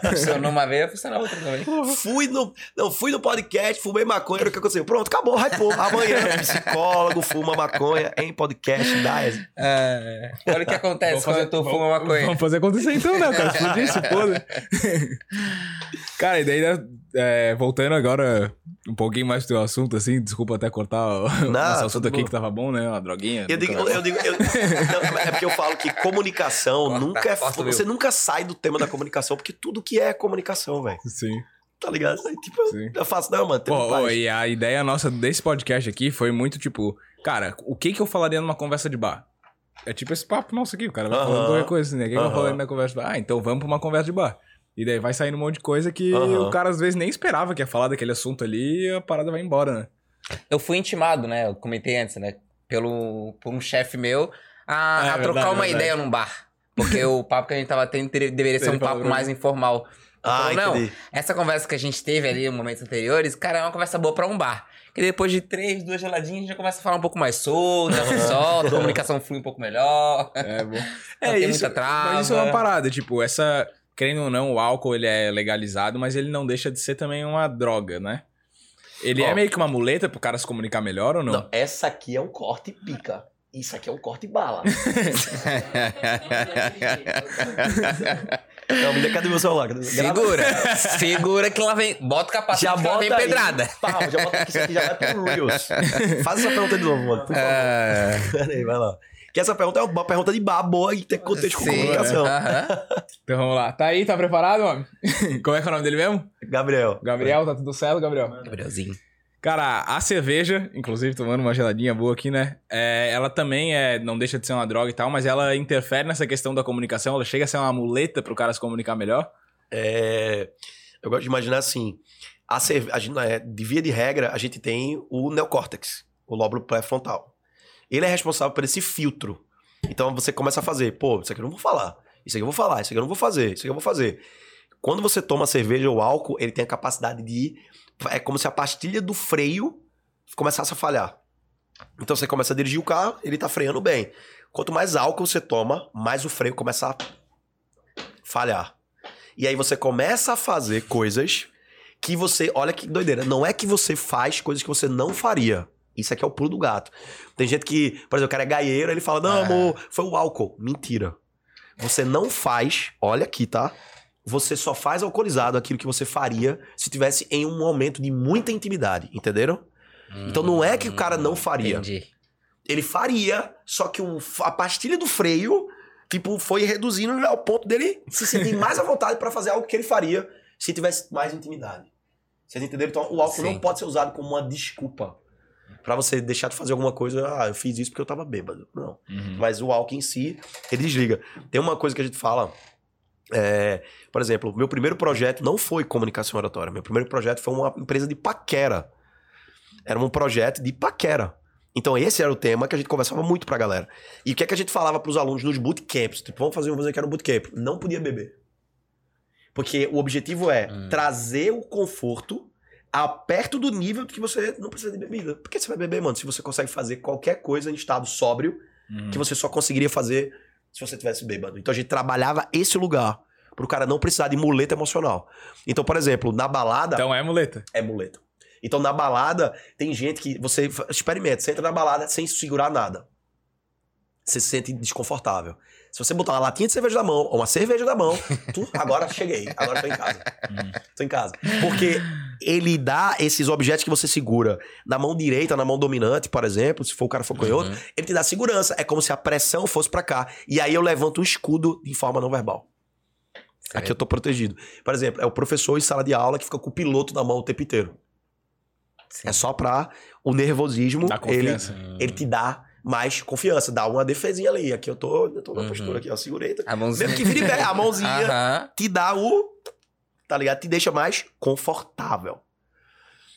Funcionou uma vez, vai funcionar outra também. fui no, não, fui no podcast, fumei maconha, era o que aconteceu. Pronto, acabou, hypou. Amanhã, psicólogo, fuma maconha em podcast da ESE. É, olha o que acontece Vamos fazer- quando tu vamos- fuma maconha. Vamos fazer acontecer então, né, cara? Explodir isso, foda. Cara, e daí, né, é, voltando agora um pouquinho mais pro teu assunto, assim, desculpa até cortar o Não, nosso assunto aqui bom. que tava bom, né? Uma droguinha. Eu digo, eu digo, eu- não, é porque eu falo que comunicação Corta, nunca é. corta Você nunca sai do tema da comunicação, porque tudo que é comunicação, velho. Sim. Tá ligado? Tipo, Sim. eu faço, não, mano, Pô, ô, e a ideia nossa desse podcast aqui foi muito tipo, cara, o que que eu falaria numa conversa de bar? É tipo esse papo nosso aqui, o cara vai Aham. falando qualquer coisa assim, né? O que, que eu Aham. falaria na conversa de bar? Ah, então vamos pra uma conversa de bar. E daí vai saindo um monte de coisa que Aham. o cara às vezes nem esperava que ia falar daquele assunto ali e a parada vai embora, né? Eu fui intimado, né? Eu comentei antes, né? Pelo, por um chefe meu a, É, a trocar verdade, uma verdade. ideia num bar. Porque o papo que a gente tava tendo ter- deveria ser um papo mais informal. Ah, falou, não, entendi. essa conversa que a gente teve ali em momentos anteriores, cara, é uma conversa boa pra um bar. Que depois de três, duas geladinhas, a gente já começa a falar um pouco mais solto, já se solta, a comunicação flui um pouco melhor. É, bom. Não tem muita trava. Mas isso é uma parada, tipo, essa. Querendo ou não, o álcool ele é legalizado, mas ele não deixa de ser também uma droga, né? Ele Ó. é meio que uma muleta pro cara se comunicar melhor ou não? Não, essa aqui é um corte pica. Isso aqui é um corte bala. não, me dê, cadê meu celular? Cadê- grava- Segura, segura que lá vem. Bota o capacete Já que lá bota vem aí. pedrada. Pau, já bota aqui, isso aqui já vai pro Reels. Faz essa pergunta de novo, mano, por favor. É. Pera aí, vai lá. Que essa pergunta é uma pergunta de bar boa e tem contexto com Sim, comunicação. aham. Então vamos lá. Tá aí, tá preparado, homem? Como é que é o nome dele mesmo? Gabriel. Gabriel, tá tudo certo, Gabriel? Gabrielzinho. Cara, a cerveja, inclusive tomando uma geladinha boa aqui, né? É, ela também é, não deixa de ser uma droga e tal, mas ela interfere nessa questão da comunicação, ela chega a ser uma muleta pro cara se comunicar melhor. É, eu gosto de imaginar assim: a cerve... a gente, é, de via de regra, a gente tem o neocórtex, o lóbulo pré-frontal. Ele é responsável por esse filtro. Então você começa a fazer, pô, isso aqui eu não vou falar, isso aqui eu vou falar, isso aqui eu não vou fazer, isso aqui eu vou fazer. Quando você toma cerveja ou álcool, ele tem a capacidade de. É como se a pastilha do freio começasse a falhar. Então você começa a dirigir o carro, ele tá freando bem. Quanto mais álcool você toma, mais o freio começa a falhar. E aí você começa a fazer coisas que você. Olha que doideira. Não é que você faz coisas que você não faria. Isso aqui é o pulo do gato. Tem gente que, por exemplo, o cara é gaieiro, ele fala: Não, Ah. amor, foi o álcool. Mentira. Você não faz, olha aqui, tá? Você só faz alcoolizado aquilo que você faria se tivesse em um momento de muita intimidade, entenderam? Então não é que o cara não faria. Entendi. Ele faria, só que o- a pastilha do freio, tipo, foi reduzindo ao ponto dele se sentir mais à vontade pra fazer algo que ele faria se tivesse mais intimidade. Vocês entenderam? Então o álcool Sim. não pode ser usado como uma desculpa Pra você deixar de fazer alguma coisa. Ah, eu fiz isso porque eu tava bêbado. Não. Uhum. Mas o álcool em si, ele desliga. Tem uma coisa que a gente fala. é, por exemplo, meu primeiro projeto não foi comunicação oratória. Meu primeiro projeto foi uma empresa de paquera. Era um projeto de paquera. Então, esse era o tema que a gente conversava muito pra galera. E o que é que a gente falava pros alunos nos bootcamps? Tipo, vamos fazer, vamos dizer que era um bootcamp. Não podia beber. Porque o objetivo é Hum. trazer o conforto a perto do nível que você não precisa de bebida. Por que você vai beber, mano? Se você consegue fazer qualquer coisa em estado sóbrio, Uhum. que você só conseguiria fazer se você tivesse bêbado. Então a gente trabalhava esse lugar pro cara não precisar de muleta emocional. Então, por exemplo, na balada Então é muleta. é muleta. Então na balada tem gente que você experimenta, você entra na balada sem segurar nada. Você se sente desconfortável. Se você botar uma latinha de cerveja na mão ou uma cerveja na mão, tu, agora cheguei, agora tô em casa. Uhum. Tô em casa. Porque ele dá esses objetos que você segura na mão direita, na mão dominante, por exemplo, se for o cara for canhoto, Uhum. ele te dá segurança. É como se a pressão fosse pra cá. E aí eu levanto um escudo de forma não verbal. Aqui eu tô protegido. Por exemplo, é o professor em sala de aula que fica com o piloto na mão o tempo inteiro. Sim. É só pra o nervosismo, ele, confiança. ele te dá mais confiança, dá uma defesinha ali. Aqui eu tô, eu tô na Uhum. postura aqui, ó, segurei. A mãozinha. Mesmo que vire bem, a mãozinha te dá o. Tá ligado? Te deixa mais confortável.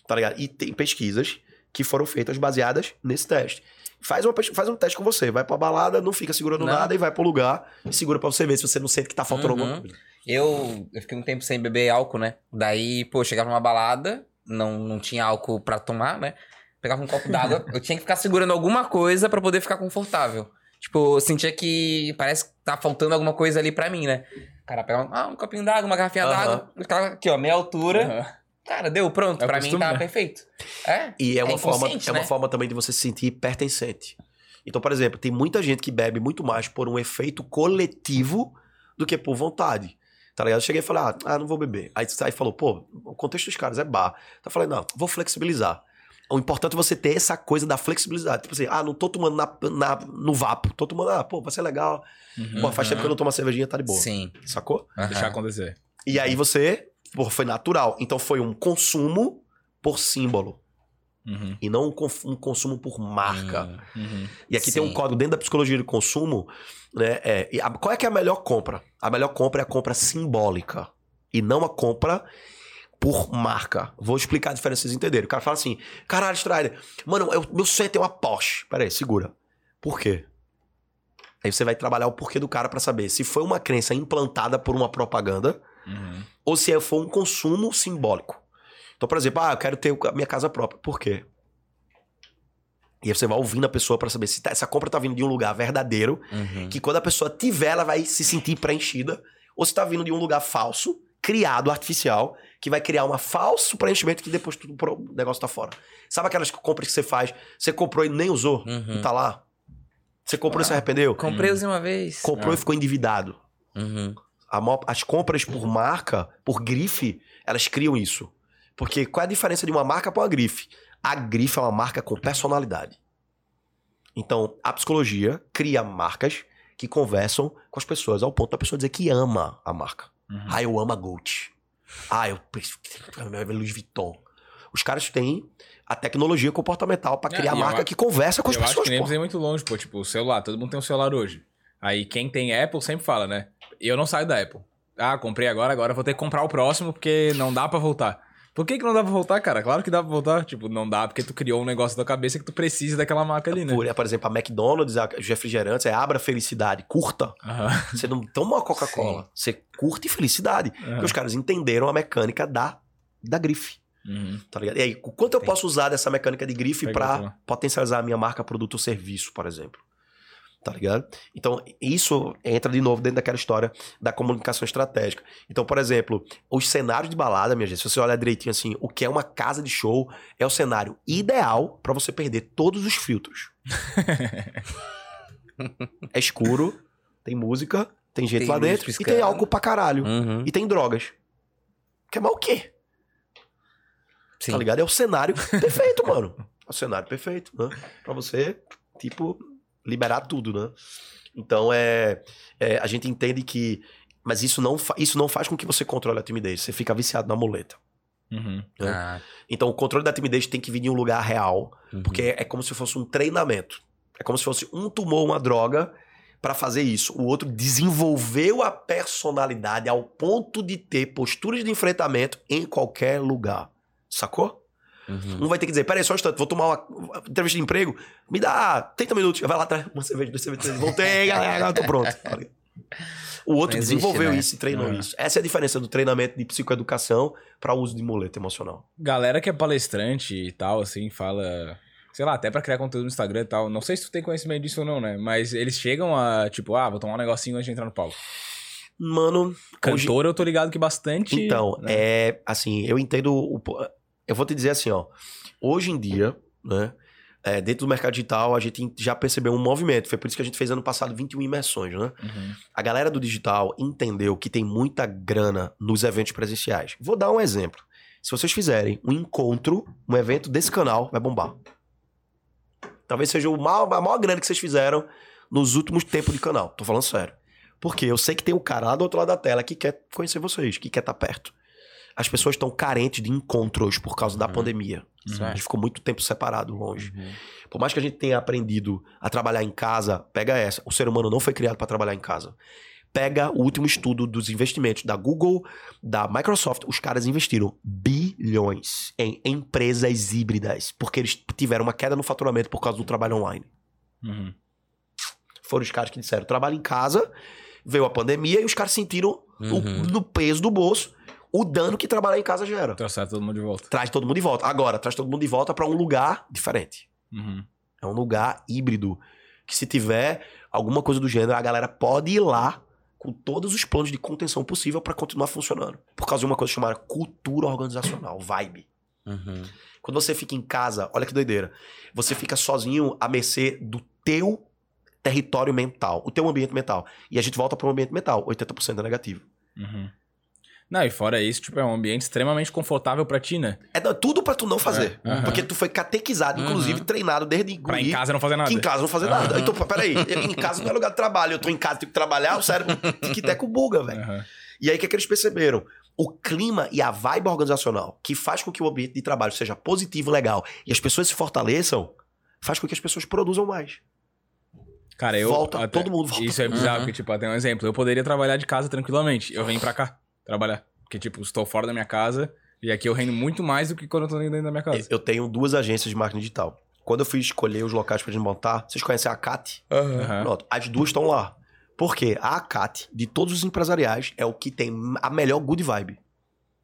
Tá ligado? E tem pesquisas que foram feitas baseadas nesse teste. Faz, uma, faz um teste com você. Vai pra balada, não fica segurando Não. nada e vai pro lugar e segura pra você ver se você não sente que tá faltando Uhum. alguma coisa. Eu, eu fiquei um tempo sem beber álcool, né? Daí, pô, chegava numa balada, não, não tinha álcool pra tomar, né? Pegava um copo d'água, eu tinha que ficar segurando alguma coisa pra poder ficar confortável. Tipo, eu sentia que parece que tá faltando alguma coisa ali pra mim, né? Cara, pegava ah, um copinho d'água, uma garrafinha Aham. d'água, ficava aqui, ó, meia altura. Cara, deu, pronto. É pra mim costume, tava né? perfeito. É? E é uma, forma, inconsciente, é uma né? forma também de você se sentir pertencente. Então, por exemplo, tem muita gente que bebe muito mais por um efeito coletivo do que por vontade. Tá ligado? Eu cheguei e falei, ah, não vou beber. Aí aí falou, pô, o contexto dos caras é bar. Eu falei, não, vou flexibilizar. O importante é você ter essa coisa da flexibilidade. Tipo assim, ah, não tô tomando na, na- no vapo. Tô tomando, ah, pô, vai ser legal. Uhum. Pô, faz tempo que eu não tomo uma cervejinha, tá de boa. Sim. Sacou? Aham. Deixar acontecer. E aí você, pô, foi natural. Então foi um consumo por símbolo. Uhum. E não um, um consumo por marca. Hum. Uhum. E aqui tem um Sim. código dentro da psicologia de consumo, né? É, e a- qual é que é a melhor compra? A melhor compra é a compra simbólica. E não a compra por marca. Vou explicar a diferença pra vocês entenderem. O cara fala assim: caralho, Strider, mano, eu, meu sonho é ter uma Porsche. Pera aí, segura. Por quê? Aí você vai trabalhar o porquê do cara pra saber se foi uma crença implantada por uma propaganda Uhum. ou se foi um consumo simbólico. Então, por exemplo, ah, eu quero ter a minha casa própria. Por quê? E aí você vai ouvindo a pessoa pra saber se tá- essa compra tá vindo de um lugar verdadeiro, Uhum. que quando a pessoa tiver, ela vai se sentir preenchida, ou se tá vindo de um lugar falso, criado, artificial, que vai criar um falso preenchimento que depois tudo, o negócio tá fora. Sabe aquelas compras que você faz, você comprou e nem usou, Uhum. não tá lá? Você comprou e se arrependeu? Comprei usei uma vez. Comprou e ficou endividado. Uhum. A maior- as compras por marca, por grife, elas criam isso. Porque qual é a diferença de uma marca para uma grife? A grife é uma marca com personalidade. Então, a psicologia cria marcas que conversam com as pessoas ao ponto da pessoa dizer que ama a marca. Uhum. Ah, eu amo a Gucci. Ah, eu preciso Louis Vuitton. Os caras têm a tecnologia comportamental para É, criar eu marca a- que conversa com as eu acho pessoas. que nem pô. precisa ir muito longe, pô. Tipo, o celular. Todo mundo tem um celular hoje. Aí quem tem Apple sempre fala, né? Eu não saio da Apple. Ah, comprei agora, agora vou ter que comprar o próximo porque não dá pra voltar. Por que, que não dá pra voltar, cara? Claro que dá pra voltar. Tipo, não dá porque tu criou um negócio da cabeça que tu precisa daquela marca ali, né? Por, por exemplo, a McDonald's, os refrigerantes, é abra felicidade, curta. Aham. Você não toma uma Coca-Cola, você curte felicidade. Aham. Porque os caras entenderam a mecânica da, da grife, Uhum. tá ligado? E aí, quanto eu Sim. posso usar dessa mecânica de grife outra. potencializar a minha marca, produto ou serviço, por exemplo? Tá ligado? Então, isso entra de novo dentro daquela história da comunicação estratégica. Então, por exemplo, os cenários de balada, minha gente, se você olhar direitinho assim, o que é uma casa de show é o cenário ideal pra você perder todos os filtros. é escuro, tem música, tem gente Tem lá dentro e tem álcool pra caralho. Uhum. E tem drogas. Quer mais o quê? Sim. Tá ligado? É o cenário perfeito, mano. É o cenário perfeito, né? Pra você, tipo, liberar tudo, né? Então, é, é, a gente entende que... Mas isso não, fa- isso não faz com que você controle a timidez. Você fica viciado na muleta. Uhum. Ah, Então, o controle da timidez tem que vir de um lugar real. uhum. Porque é como se fosse um treinamento. É como se fosse um tomou uma droga pra fazer isso. O outro desenvolveu a personalidade ao ponto de ter posturas de enfrentamento em qualquer lugar. Sacou? Uhum. Um vai ter que dizer, peraí, só um instante, vou tomar uma entrevista de emprego, me dá 30 minutos, vai lá atrás, uma cerveja, duas cervejas, voltei, galera, agora tô pronto. O outro existe, desenvolveu né? isso e treinou É. isso. Essa é a diferença do treinamento de psicoeducação para o uso de muleta emocional. Galera que é palestrante e tal, assim, fala. Sei lá, até pra criar conteúdo no Instagram e tal. Não sei se tu tem conhecimento disso ou não, né? Mas eles chegam a, tipo, ah, vou tomar um negocinho antes de entrar no palco. Mano, hoje, Cantor, eu tô ligado que bastante. Então, né? é assim, eu entendo. O, eu vou te dizer assim, ó. Hoje em dia, né? é, dentro do mercado digital, a gente já percebeu um movimento. Foi por isso que a gente fez ano passado 21 imersões, né? Uhum. A galera do digital entendeu que tem muita grana nos eventos presenciais. Vou dar um exemplo. Se vocês fizerem um encontro, um evento desse canal, vai bombar. Talvez seja o maior, a maior grana que vocês fizeram nos últimos tempos de canal. Tô falando sério. Porque eu sei que tem um cara lá do outro lado da tela que quer conhecer vocês, que quer estar perto. As pessoas estão carentes de encontros por causa da Uhum. pandemia. Isso A é. gente ficou muito tempo separado, longe. Uhum. Por mais que a gente tenha aprendido a trabalhar em casa, pega essa. O ser humano não foi criado para trabalhar em casa. Pega o último estudo dos investimentos da Google, da Microsoft. Os caras investiram bilhões em empresas híbridas, porque eles tiveram uma queda no faturamento por causa do trabalho online. Uhum. Foram os caras que disseram: trabalho em casa, veio a pandemia e os caras sentiram o- Uhum. no peso do bolso o dano que trabalhar em casa gera. Trouxer todo mundo de volta. Traz todo mundo de volta. Agora, traz todo mundo de volta para um lugar diferente. Uhum. É um lugar híbrido. Que se tiver alguma coisa do gênero, a galera pode ir lá com todos os planos de contenção possível para continuar funcionando. Por causa de uma coisa chamada cultura organizacional, vibe. Uhum. Quando você fica em casa, olha que doideira. Você fica sozinho à mercê do teu território mental, o teu ambiente mental. E a gente volta para um ambiente mental, 80% é negativo. Uhum. Não, e fora isso, tipo, é um ambiente extremamente confortável pra ti, né? É não, tudo para tu não fazer. É. Porque tu foi catequizado, inclusive Uhum. treinado desde Pra em casa não fazer nada. que em casa não fazer nada. Então, peraí, em casa não é lugar de trabalho. Eu tô em casa, tenho que trabalhar, o cérebro que até com buga, velho. E aí, o que, é que eles perceberam? O clima e a vibe organizacional que faz com que o ambiente de trabalho seja positivo, legal, e as pessoas se fortaleçam, faz com que as pessoas produzam mais. Cara, eu. Volta, todo mundo volta. Isso é bizarro, Uhum. porque, tipo, até um exemplo. Eu poderia trabalhar de casa tranquilamente. Eu venho pra cá trabalhar. Porque, tipo, estou fora da minha casa e aqui eu rendo muito mais do que quando eu tô dentro da minha casa. Eu tenho duas agências de marketing digital. Quando eu fui escolher os locais pra gente montar, vocês conhecem a CAT? Aham. Pronto, as duas estão lá. Porque a ACAT, de todos os empresariais, é o que tem a melhor good vibe.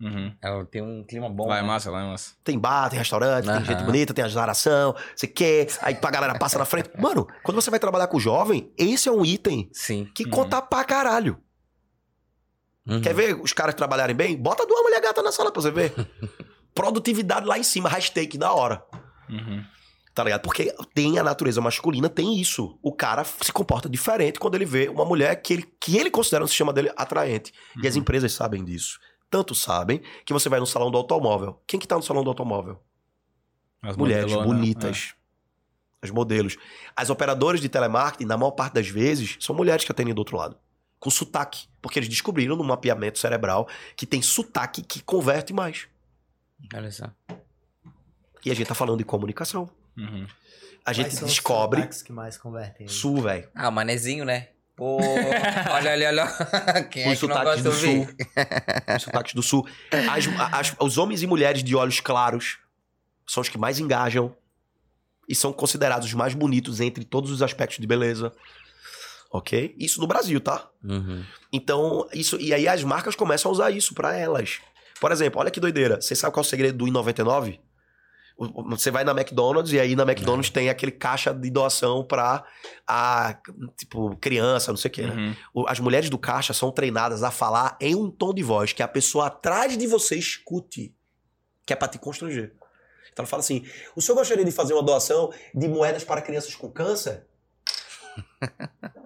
Uhum. Ela tem um clima bom. Lá é né? massa, lá é massa. Tem bar, tem restaurante, tem Aham. gente bonita, tem azaração, você quer, aí a galera passa na frente. Mano, quando você vai trabalhar com jovem, esse é um item Sim. que Uhum. conta pra caralho. Uhum. Quer ver os caras trabalharem bem? Bota duas mulher gata na sala pra você ver. Produtividade lá em cima, hashtag da hora. Uhum. Tá ligado? Porque tem a natureza masculina, tem isso. O cara se comporta diferente quando ele vê uma mulher que ele, que ele considera no sistema dele atraente. E as empresas sabem disso. Tanto sabem que você vai no salão do automóvel. Quem que tá no salão do automóvel? As Mulheres bonitas. As modelos. As operadoras de telemarketing, na maior parte das vezes, são mulheres que atendem do outro lado. Com sotaque. Porque eles descobriram no mapeamento cerebral que tem sotaque que converte mais. Olha só. E a gente tá falando de comunicação. é. Uhum. A gente Quais são os descobre. sotaques que mais convertem. aí? Sul, velho. Ah, o manezinho, né? Pô, olha, olha, olha. Quem é Os que não sotaques gosta de do sul. ouvir? Os sotaques do sul. As- as- os homens e mulheres de olhos claros são os que mais engajam e são considerados os mais bonitos entre todos os aspectos de beleza. Ok? Isso no Brasil, tá? Uhum. Então, isso. E aí as marcas começam a usar isso pra elas. Por exemplo, olha que doideira. Você sabe qual é o segredo do I99? o- Você vai na McDonald's e aí na McDonald's tem aquele caixa de doação pra a, tipo, criança, não sei o quê, né? Uhum. As mulheres do caixa são treinadas a falar em um tom de voz que a pessoa atrás de você escute, que é pra te constranger. Então ela fala assim: o senhor gostaria de fazer uma doação de moedas para crianças com câncer?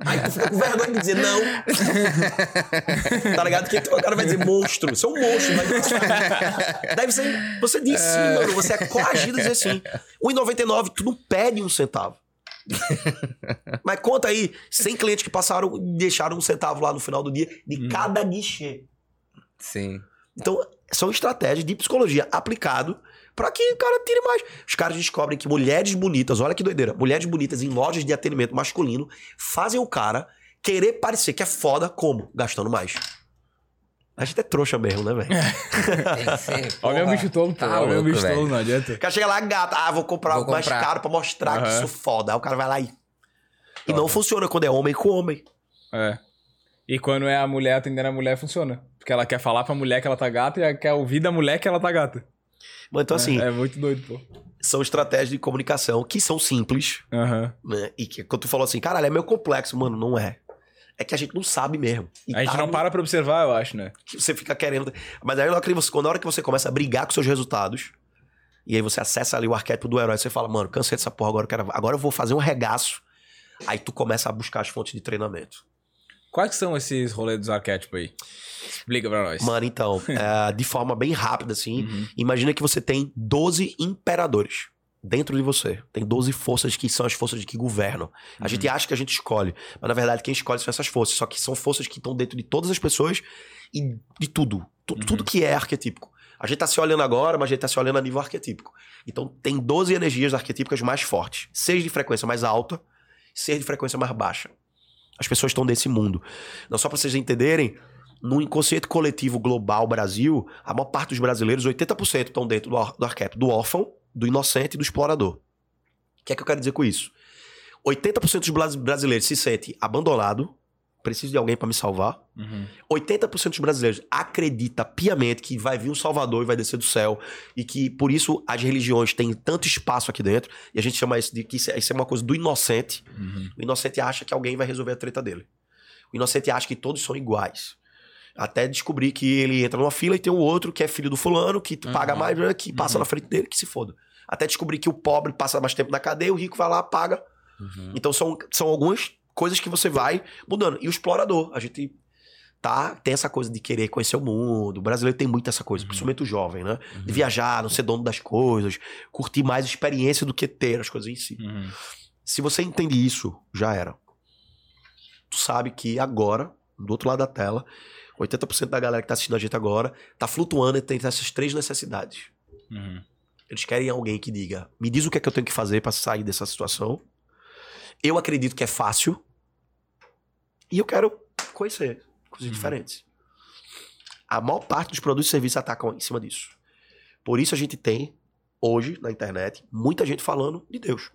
Aí tu fica com vergonha de dizer não. tá ligado? Porque o cara vai dizer monstro. Você é um monstro. Daí você, você diz sim, mano. Você é coagido a dizer sim. 1,99, tu não pede um centavo. Mas conta aí, 100 clientes que passaram e deixaram um centavo lá no final do dia de cada guichê. Sim. Então, são estratégias de psicologia aplicado pra que o cara tire mais. Os caras descobrem que mulheres bonitas, olha que doideira, mulheres bonitas em lojas de atendimento masculino fazem o cara querer parecer que é foda como? Gastando mais. A gente é trouxa mesmo, né, velho? Que Olha o bicho tolo, pô. Tá Olha o bicho tolo, não adianta. O cara chega lá, gata, ah, vou comprar Vou algo mais caro pra mostrar que Aham. sou foda. Aí o cara vai lá e. E não funciona quando é homem com homem. É. E quando é a mulher atendendo a mulher, funciona. Porque ela quer falar pra mulher que ela tá gata e ela quer ouvir da mulher que ela tá gata. Mas então, assim, É, é muito doido, pô. são estratégias de comunicação que são simples, Aham. né? E que quando tu falou assim, caralho, é meio complexo, mano, não é. É que a gente não sabe mesmo. E A gente tá não no- para pra observar, eu acho, né? que você fica querendo. Mas aí quando- na hora que você começa a brigar com seus resultados, e aí você acessa ali o arquétipo do herói, você fala, mano, cansei dessa porra, agora eu, quero, agora eu vou fazer um regaço. Aí tu começa a buscar as fontes de treinamento. Quais são esses rolês dos arquétipos aí? Explica pra nós. Mano, então, é, de forma bem rápida, assim, Uhum. imagina que você tem 12 imperadores dentro de você. Tem 12 forças que são as forças que governam. A Uhum. gente acha que a gente escolhe, mas na verdade quem escolhe são essas forças. Só que são forças que estão dentro de todas as pessoas e de tudo. Tu- Uhum. Tudo que é arquetípico. A gente tá se olhando agora, mas a gente tá se olhando a nível arquetípico. Então tem 12 energias arquetípicas mais fortes. Seis de frequência mais alta, seis de frequência mais baixa. As pessoas estão desse mundo. Não só pra vocês entenderem, no inconsciente coletivo global Brasil, a maior parte dos brasileiros, 80% estão dentro do, ar- do arquétipo do órfão, do inocente e do explorador. O que é que eu quero dizer com isso? 80% dos bras- brasileiros se sente abandonado, preciso de alguém para me salvar. Uhum. 80% dos brasileiros acredita piamente que vai vir um salvador e vai descer do céu e que por isso as religiões têm tanto espaço aqui dentro e a gente chama isso de que isso é, isso é uma coisa do inocente. Uhum. O inocente acha que alguém vai resolver a treta dele. O inocente acha que todos são iguais. Até descobrir que ele entra numa fila e tem um outro que é filho do fulano, que Uhum. paga mais, né, que passa Uhum. na frente dele, que se foda. Até descobrir que o pobre passa mais tempo na cadeia, o rico vai lá, paga. Uhum. Então são, são algumas coisas que você vai mudando. E o explorador, a gente tá, tem essa coisa de querer conhecer o mundo. O brasileiro tem muito essa coisa, Uhum. principalmente o jovem, né? De viajar, não ser dono das coisas, curtir mais experiência do que ter as coisas em si. Uhum. Se você entende isso, já era. Tu sabe que agora, do outro lado da tela, 80% da galera que tá assistindo a gente agora tá flutuando entre essas três necessidades. Uhum. Eles querem alguém que diga: me diz o que é que eu tenho que fazer pra sair dessa situação. Eu acredito que é fácil. E eu quero conhecer coisas Uhum. diferentes. A maior parte dos produtos e serviços atacam em cima disso. Por isso a gente tem, hoje, na internet, muita gente falando de Deus.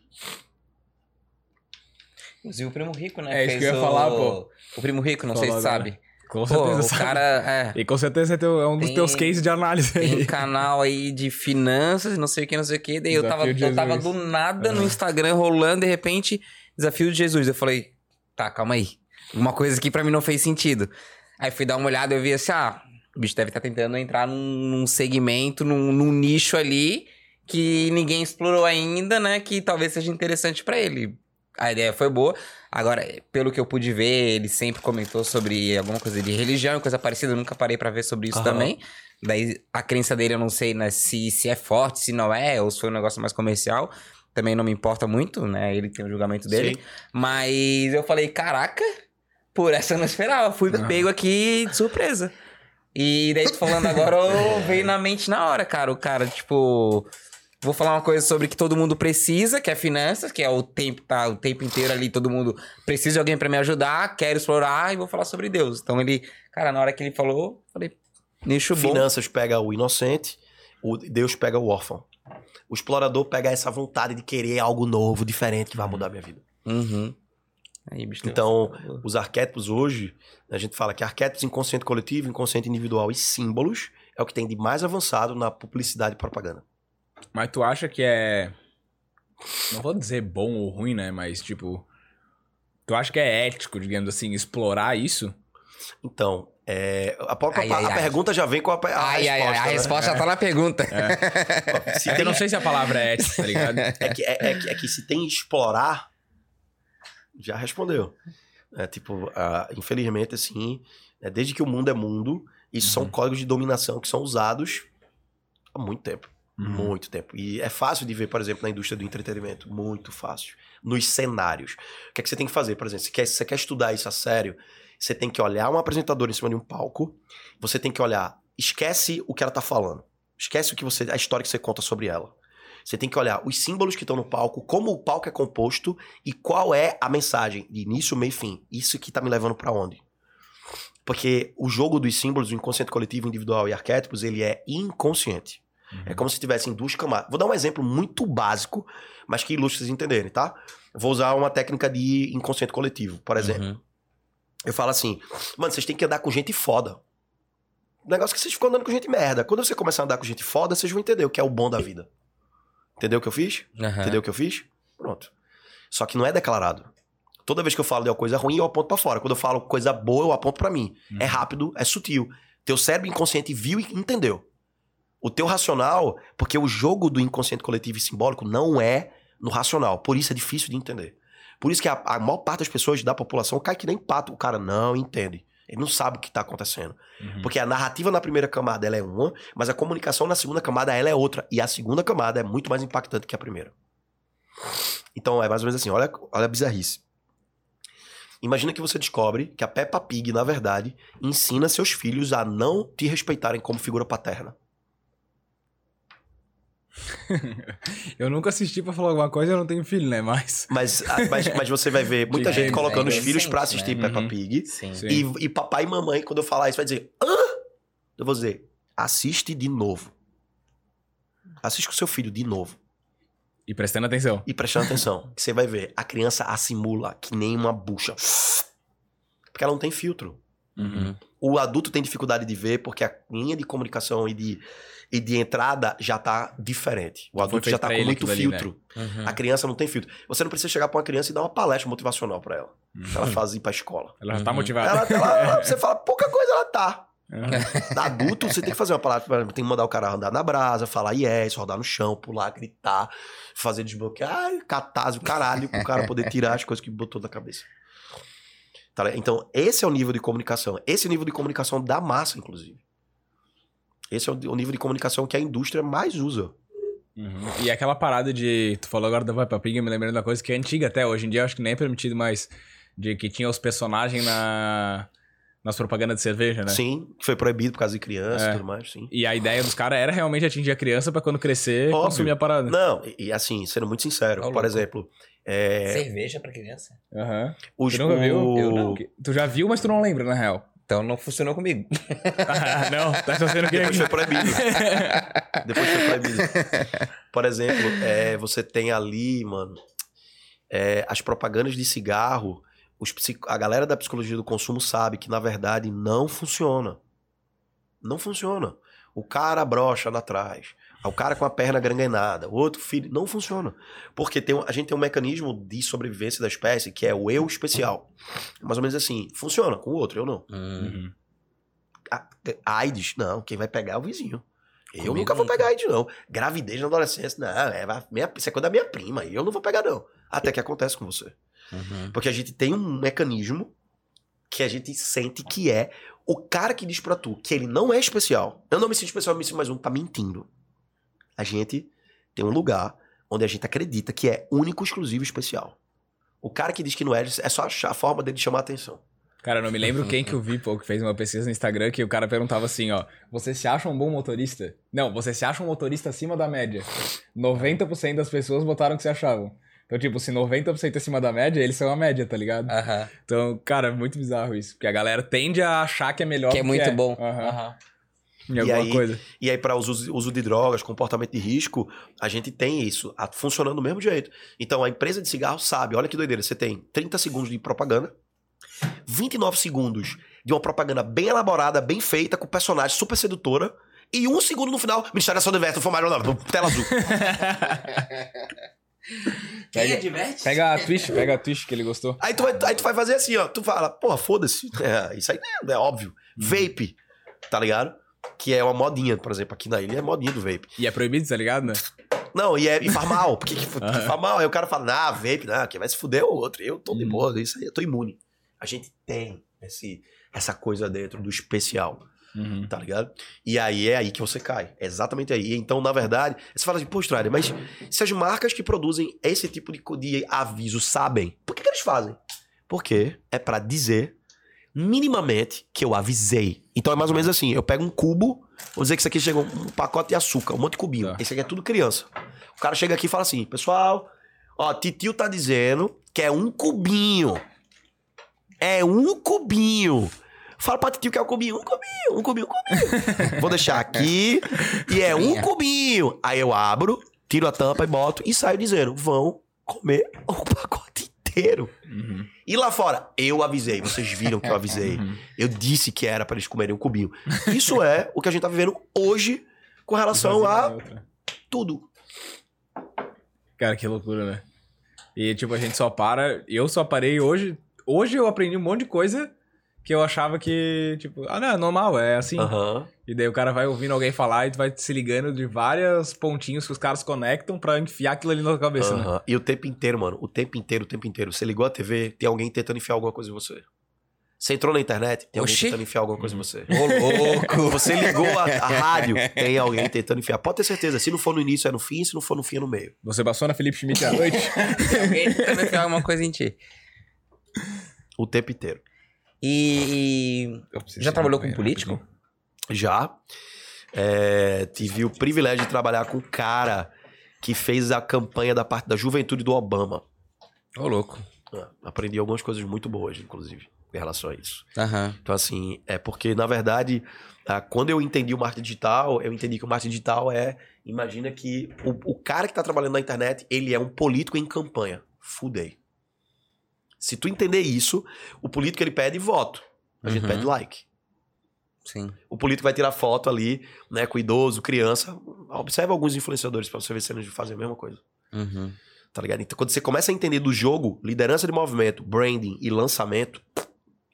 Inclusive o Primo Rico, né? É isso que eu ia o- falar, pô. O Primo Rico, não Falou sei se agora. sabe. Com Pô, certeza o sabe. cara é, E com certeza é, teu- é um dos Tem- teus cases de análise tem um aí. canal aí de finanças, não sei o que, não sei o que. Daí eu tava, eu tava do nada no Aham. Instagram rolando, de repente, desafio de Jesus. Eu falei, tá, calma aí. Uma coisa que pra mim não fez sentido. Aí fui dar uma olhada e eu vi assim, ah, o bicho deve estar tentando entrar num, num segmento, num, num nicho ali que ninguém explorou ainda, né? Que talvez seja interessante pra ele. A ideia foi boa. Agora, pelo que eu pude ver, ele sempre comentou sobre alguma coisa de religião, coisa parecida. Eu nunca parei pra ver sobre isso Aham. também. Daí, a crença dele eu não sei né, se, se é forte, se não é, ou se foi um negócio mais comercial. Também não me importa muito, né? Ele tem o julgamento dele. Sim. Mas eu falei, caraca, por essa eu não esperava. Fui Aham. pego aqui de surpresa. E daí, falando agora, eu veio na mente na hora, cara. O cara, tipo. Vou falar uma coisa sobre que todo mundo precisa, que é finanças, que é o tempo, tá o tempo inteiro ali, todo mundo precisa de alguém pra me ajudar, quero explorar e vou falar sobre Deus. Então ele, cara, na hora que ele falou, falei, nicho bom. Finanças pega o inocente, o Deus pega o órfão. O explorador pega essa vontade de querer algo novo, diferente, que vai mudar a minha vida. Uhum. Aí, bicho, Então, os arquétipos hoje, a gente fala que arquétipos inconsciente coletivo, inconsciente individual e símbolos é o que tem de mais avançado na publicidade e propaganda. Mas tu acha que é. Não vou dizer bom ou ruim, né? Mas, tipo. Tu acha que é ético, digamos assim, explorar isso? Então, é, a, própria, Ai, ai, a ai. pergunta já vem com a, a ai, ai, ai, resposta. a né? resposta já tá na pergunta. Se Eu tem- não sei se a palavra é ética, tá ligado? É que, é, é que, é que se tem explorar, já respondeu. É, tipo, infelizmente, assim, é, desde que o mundo é mundo, isso são códigos de dominação que são usados há muito tempo. Muito tempo. E é fácil de ver, por exemplo, na indústria do entretenimento. Muito fácil. Nos cenários. O que é que você tem que fazer, por exemplo? Se quer, você quer estudar isso a sério, você tem que olhar um apresentador em cima de um palco, você tem que olhar, esquece o que ela tá falando. Esquece o que você, a história que você conta sobre ela. Você tem que olhar os símbolos que estão no palco, como o palco é composto e qual é a mensagem de início, meio e fim. Isso que tá me levando pra onde? Porque o jogo dos símbolos, o inconsciente coletivo, individual e arquétipos, ele é inconsciente. É como se tivessem duas camadas. Vou dar um exemplo muito básico, mas que ilustra vocês entenderem, tá? Vou usar uma técnica de inconsciente coletivo, por exemplo. Uhum. Eu falo assim, mano, vocês têm que andar com gente foda. O negócio é que vocês ficam andando com gente merda. Quando você começar a andar com gente foda, vocês vão entender o que é o bom da vida. Entendeu o que eu fiz? Aham. Entendeu o que eu fiz? Pronto. Só que não é declarado. Toda vez que eu falo de uma coisa ruim, eu aponto pra fora. Quando eu falo coisa boa, eu aponto pra mim. É rápido, é sutil. Teu cérebro inconsciente viu e entendeu. O teu racional, porque o jogo do inconsciente coletivo e simbólico não é no racional. Por isso é difícil de entender. Por isso que a, a maior parte das pessoas da população cai que nem pato. O cara não entende. Ele não sabe o que tá acontecendo. Uhum. Porque a narrativa na primeira camada ela é uma, mas a comunicação na segunda camada ela é outra. E a segunda camada é muito mais impactante que a primeira. Então é mais ou menos assim, olha, olha a bizarrice. Imagina que você descobre que a Peppa Pig, na verdade, ensina seus filhos a não te respeitarem como figura paterna. Eu nunca assisti pra falar alguma coisa, eu não tenho filho, né? Mas. Mas, a- mas, mas você vai ver muita gente colocando é os filhos pra inocente, assistir né? Peppa Uhum. Pig. Sim. Sim. E, e papai e mamãe, quando eu falar isso, vai dizer: Hã? Eu vou dizer: assiste de novo. Assiste com seu filho de novo. E prestando atenção. E prestando atenção, que você vai ver, a criança assimula que nem uma bucha. Porque ela não tem filtro. Uhum. O adulto tem dificuldade de ver porque a linha de comunicação e de, e de entrada já tá diferente. O adulto já tá com muito aquilo ali, né? filtro. Uhum. A criança não tem filtro. Você não precisa chegar pra uma criança e dar uma palestra motivacional pra ela. Pra ela fazer ir pra escola. Ela já tá Uhum. motivada. Ela, ela- você fala, pouca coisa ela tá. Uhum. Da adulto, você tem que fazer uma palavra, tem que mandar o cara andar na brasa, falar yes, rodar no chão, pular, gritar, fazer desbloquear, ai, catásio, caralho, pro cara poder tirar as coisas que botou da cabeça. Tá? Então, esse é o nível de comunicação. Esse é o nível de comunicação da massa, inclusive. Esse é o nível de comunicação que a indústria mais usa. Uhum. E aquela parada de. Tu falou agora da Peppa Pig, me lembrando da coisa que é antiga até. Hoje em dia eu acho que nem é permitido mais. De que tinha os personagens na. Nas propagandas de cerveja, né? Sim, que foi proibido por causa de criança É. e tudo mais, sim. E a ideia dos caras era realmente atingir a criança pra quando crescer Óbvio. consumir a parada. Não, e, assim, sendo muito sincero, Ô, por louco. exemplo, é, Cerveja pra criança? Aham. os, Tu nunca viu? o- Eu não. Tu já viu, mas tu não lembra, na real. Então não funcionou comigo. Ah, não, tá torcendo que Depois foi proibido. Depois foi proibido. Por exemplo, é, você tem ali, mano, é, as propagandas de cigarro. Os psico- a galera da psicologia do consumo sabe que, na verdade, não funciona. Não funciona. O cara brocha lá atrás. O cara com a perna granguenada. O outro filho. Não funciona. Porque tem, a gente tem um mecanismo de sobrevivência da espécie que é o eu especial. Mais ou menos assim. Funciona com o outro, eu não. Hum. Uhum. A- AIDS, não, quem vai pegar é o vizinho. Eu Comigo nunca vou nunca. pegar AIDS, não. Gravidez na adolescência, não, é, vai- minha, isso é coisa da minha prima, eu não vou pegar, não. Até que acontece com você. Uhum. Porque a gente tem um mecanismo que a gente sente que é o cara que diz pra tu que ele não é especial. Eu não me sinto especial, eu me sinto mais um, tá mentindo. A gente tem um lugar onde a gente acredita que é único, exclusivo e especial. O cara que diz que não é, é só a forma dele chamar a atenção. Cara, eu não me lembro quem que eu vi, pô, que fez uma pesquisa no Instagram que o cara perguntava assim, ó. Você se acha um bom motorista? Não, você se acha um motorista acima da média. 90% das pessoas botaram que se achavam. Então, tipo, se 90% acima da média, eles são a média, tá ligado? Aham. Então, cara, é muito bizarro isso. Porque a galera tende a achar que é melhor Que é muito bom. Aham. Aham. Em alguma aí- coisa. E aí, para uso, uso de drogas, comportamento de risco, a gente tem isso a- funcionando do mesmo jeito. Então, a empresa de cigarro sabe, olha que doideira, você tem 30 segundos de propaganda, 29 segundos de uma propaganda bem elaborada, bem feita, com personagem super sedutora, E um segundo no final, Ministério da Saúde diverte, foi mais tela azul. Quem adverte? Pega a Twitch, pega a Twitch que ele gostou. Aí tu, vai, aí tu vai fazer assim, ó. Tu fala, porra, foda-se. É, isso aí é, é óbvio. Vape, tá ligado? Que é uma modinha, por exemplo, aqui na ilha é modinha do vape. E é proibido, tá ligado, né? Não, e, é, e faz mal. Porque que, que faz mal? Aí o cara fala, nah, vape, não, quem vai se fuder é o outro. Eu tô de boa, isso aí, eu tô imune. A gente tem esse, essa coisa dentro do especial, Uhum. tá ligado? E aí é aí que você cai. É exatamente aí. Então, na verdade, você fala assim, pô, mas se as marcas que produzem esse tipo de, de aviso sabem, por que, que eles fazem? Porque é pra dizer minimamente que eu avisei. Então é mais ou menos assim, eu pego um cubo, vou dizer que isso aqui chegou um pacote de açúcar, um monte de cubinho. Tá. Esse aqui é tudo criança. O cara chega aqui e fala assim, pessoal, ó, titio tá dizendo que é um cubinho. É um cubinho. Fala pra titio que é um cubinho, um cubinho, um cubinho, um cubinho. Vou deixar aqui e é um cubinho. Aí eu abro, tiro a tampa e boto e saio dizendo, vão comer o pacote inteiro. Uhum. E lá fora, eu avisei, vocês viram que eu avisei. Eu disse que era pra eles comerem um cubinho. Isso é o que a gente tá vivendo hoje com relação a tudo. Cara, que loucura, né? E, tipo, a gente só para. Eu só parei hoje. Hoje eu aprendi um monte de coisa que eu achava que, tipo, ah, não, é normal, é assim. Aham. E daí o cara vai ouvindo alguém falar e tu vai se ligando de vários pontinhos que os caras conectam pra enfiar aquilo ali na tua cabeça, né? aham. E o tempo inteiro, mano. O tempo inteiro, o tempo inteiro. Você ligou a TV, tem alguém tentando enfiar alguma coisa em você. Você entrou na internet, tem alguém Oxi. tentando enfiar alguma coisa em você. Ô, louco. Você ligou a, a rádio, tem alguém tentando enfiar. Pode ter certeza, se não for no início é no fim, se não for no fim é no meio. Você passou na Felipe Schmidt à noite? Alguém tentando enfiar alguma coisa em ti. O tempo inteiro. E. Já trabalhou com político? rapidinho. Já. É, tive o privilégio de trabalhar com o cara que fez a campanha da parte da juventude do Obama. Ô, louco. É, aprendi algumas coisas muito boas, inclusive, em relação a isso. Aham. Então, assim, é porque, na verdade, quando eu entendi o marketing digital, eu entendi que o marketing digital é. Imagina que o, o cara que tá trabalhando na internet, ele é um político em campanha. Fudei. Se tu entender isso, o político ele pede voto. A gente Uhum. pede like. Sim. O político vai tirar foto ali, né, com idoso, criança. Observe alguns influenciadores pra você ver se eles fazem a mesma coisa. Uhum. Tá ligado? Então, quando você começa a entender do jogo, liderança de movimento, branding e lançamento,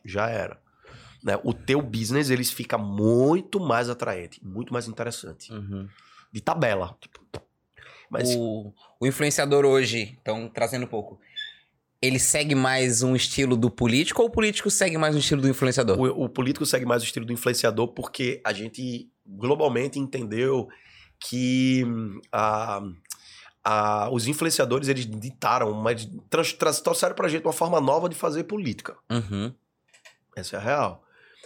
já era. Né? O teu business, eles fica muito mais atraente, muito mais interessante. Uhum. De tabela. Tipo, mas O, o influenciador hoje, então, trazendo um pouco. Ele segue mais um estilo do político ou o político segue mais um estilo do influenciador? o, o político segue mais o estilo do influenciador porque a gente globalmente entendeu que hum, a, a- os influenciadores, eles ditaram, mas trans, trans, trouxeram pra gente uma forma nova de fazer política. Uhum. Essa é a real.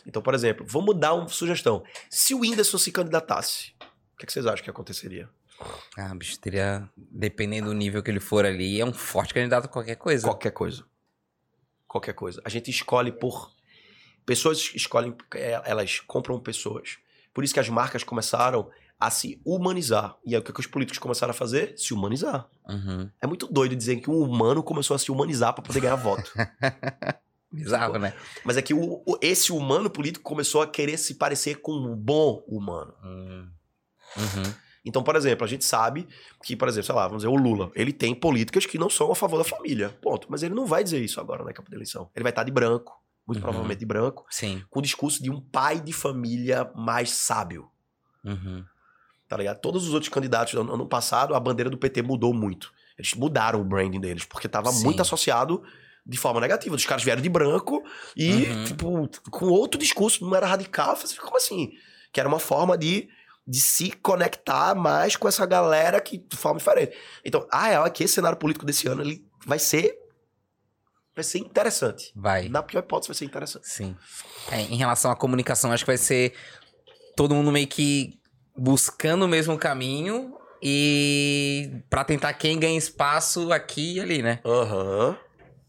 Então, por exemplo, vamos dar uma sugestão. Se o Whindersson se candidatasse, o que, é que vocês acham que aconteceria? Ah, bicho, teria. Dependendo do nível que ele for ali, é um forte candidato a qualquer coisa. Qualquer coisa. Qualquer coisa. A gente escolhe por. Pessoas escolhem. é, Elas compram pessoas. Por isso que as marcas começaram a se humanizar. E aí o que, os políticos começaram a fazer? Se humanizar. Uhum. É muito doido dizer que um humano começou a se humanizar para poder ganhar voto. Bizarro, né? Mas é que o- o- esse humano político começou a querer se parecer com um bom humano. Hum. Uhum. Então, por exemplo, a gente sabe que, por exemplo, sei lá, vamos dizer, o Lula, ele tem políticas que não são a favor da família. Ponto. Mas ele não vai dizer isso agora na campanha da eleição. Ele vai estar de branco, muito Uhum. provavelmente de branco, Sim. com o discurso de um pai de família mais sábio. Uhum. Tá ligado? Todos os outros candidatos ano, ano passado, a bandeira do PT mudou muito. Eles mudaram o branding deles, porque tava Sim. muito associado de forma negativa. Os caras vieram de branco e, Uhum. tipo, com outro discurso, não era radical. Assim, Como assim? Que era uma forma de, de se conectar mais com essa galera que de forma diferente. Então, a real é que esse cenário político desse ano ele vai ser. Vai ser interessante. Vai. Na pior hipótese, vai ser interessante. Sim. É, em relação à comunicação, acho que vai ser todo mundo meio que buscando o mesmo caminho e pra tentar quem ganha espaço aqui e ali, né? Aham.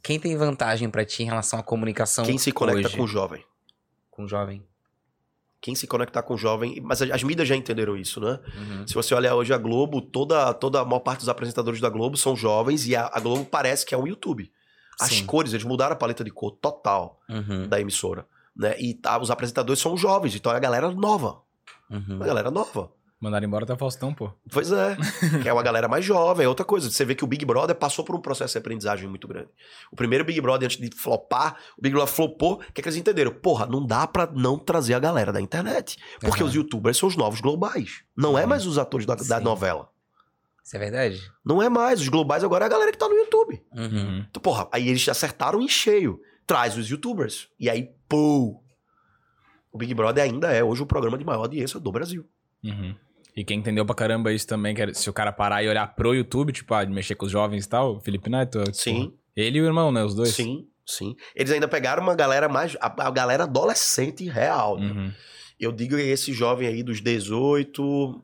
Quem tem vantagem pra ti em relação à comunicação Quem se conecta hoje com o jovem. com o jovem? Quem se conectar com o jovem. Mas as, as mídias já entenderam isso, né? Uhum. Se você olhar hoje a Globo, toda, toda a maior parte dos apresentadores da Globo são jovens e a, a Globo parece que é um YouTube. As Sim. cores, eles mudaram a paleta de cor total Uhum. da emissora. Né? E tá, os apresentadores são jovens, então é a galera nova. Uhum. Uma galera nova. Mandaram embora até o Faustão, pô. Pois é. que é uma galera mais jovem, é outra coisa. Você vê que o Big Brother passou por um processo de aprendizagem muito grande. O primeiro Big Brother, antes de flopar, o Big Brother flopou. O que, é que eles entenderam? Porra, não dá pra não trazer a galera da internet. Porque Aham. os youtubers são os novos globais. Não é Uhum. mais os atores da, da novela. Isso é verdade? Não é mais. Os globais agora é a galera que tá no YouTube. Uhum. Então, porra, aí eles acertaram em cheio. Traz os youtubers. E aí, pô. O Big Brother ainda é hoje o programa de maior audiência do Brasil. Uhum. E quem entendeu pra caramba isso também, que era- se o cara parar e olhar pro YouTube, tipo, ah, de mexer com os jovens e tal, o Felipe Neto. tipo, Sim. Ele e o irmão, né? Os dois. Sim, sim. Eles ainda pegaram uma galera mais. A, a galera adolescente real. né? Uhum. Eu digo esse jovem aí dos 18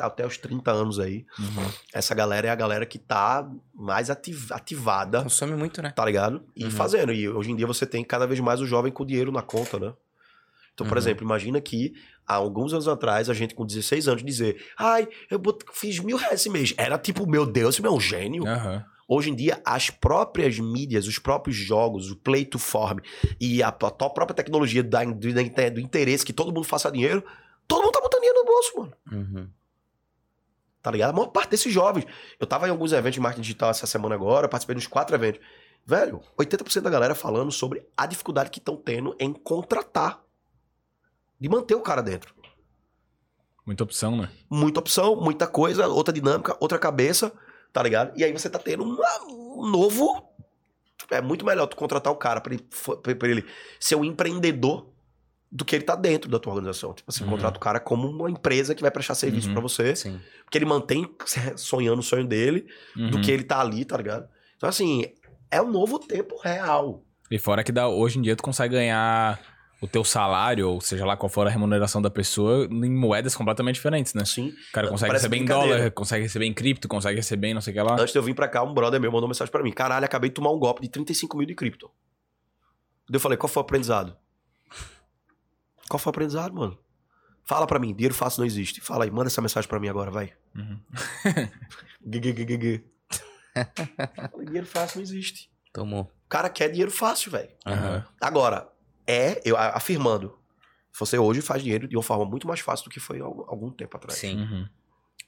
até os 30 anos aí. Uhum. Essa galera é a galera que tá mais ativ- ativada, Consome muito, né? tá ligado? E Uhum. fazendo. E hoje em dia você tem cada vez mais o jovem com dinheiro na conta, né? Então, por Uhum. exemplo, imagina que há alguns anos atrás, a gente com 16 anos dizer, ai, eu fiz mil reais esse mês. Era tipo, meu Deus, esse meu é um gênio. Aham. Hoje em dia, as próprias mídias, os próprios jogos, o play to form e a, própria tecnologia da, do, da- do interesse que todo mundo faça dinheiro, todo mundo tá botando dinheiro no bolso, mano. Uhum. Tá ligado? A maior parte desses jovens. Eu tava em alguns eventos de marketing digital essa semana agora, participei de uns quatro eventos. Velho, 80% da galera falando sobre a dificuldade que estão tendo em contratar. De manter o cara dentro. Muita opção, né? Muita opção, muita coisa, outra dinâmica, outra cabeça, tá ligado? E aí você tá tendo uma- um novo. É muito melhor tu contratar o cara pra ele, pra ele ser um empreendedor do que ele tá dentro da tua organização. Tipo assim, Uhum. contrata o cara como uma empresa que vai prestar serviço Uhum. pra você, Sim. porque ele mantém sonhando o sonho dele, do Uhum. que ele tá ali, tá ligado? Então, assim, é um novo tempo real. E fora que dá, hoje em dia tu consegue ganhar o teu salário, ou seja lá qual for a remuneração da pessoa, em moedas completamente diferentes, né? Assim, O cara consegue Parece receber em dólar, consegue receber em cripto, consegue receber em não sei o que lá. Antes de eu vir pra cá, um brother meu mandou mensagem pra mim. Caralho, acabei de tomar um golpe de 35 mil de cripto. Daí Eu falei, qual foi o aprendizado? Qual foi o aprendizado, mano? Fala pra mim, dinheiro fácil não existe. Fala aí, manda essa mensagem pra mim agora, vai. Uhum. Dinheiro fácil não existe. Tomou. O cara quer dinheiro fácil, velho. Aham. Agora, é, eu afirmando, você hoje faz dinheiro de uma forma muito mais fácil do que foi há algum algum tempo atrás. Sim. Uhum.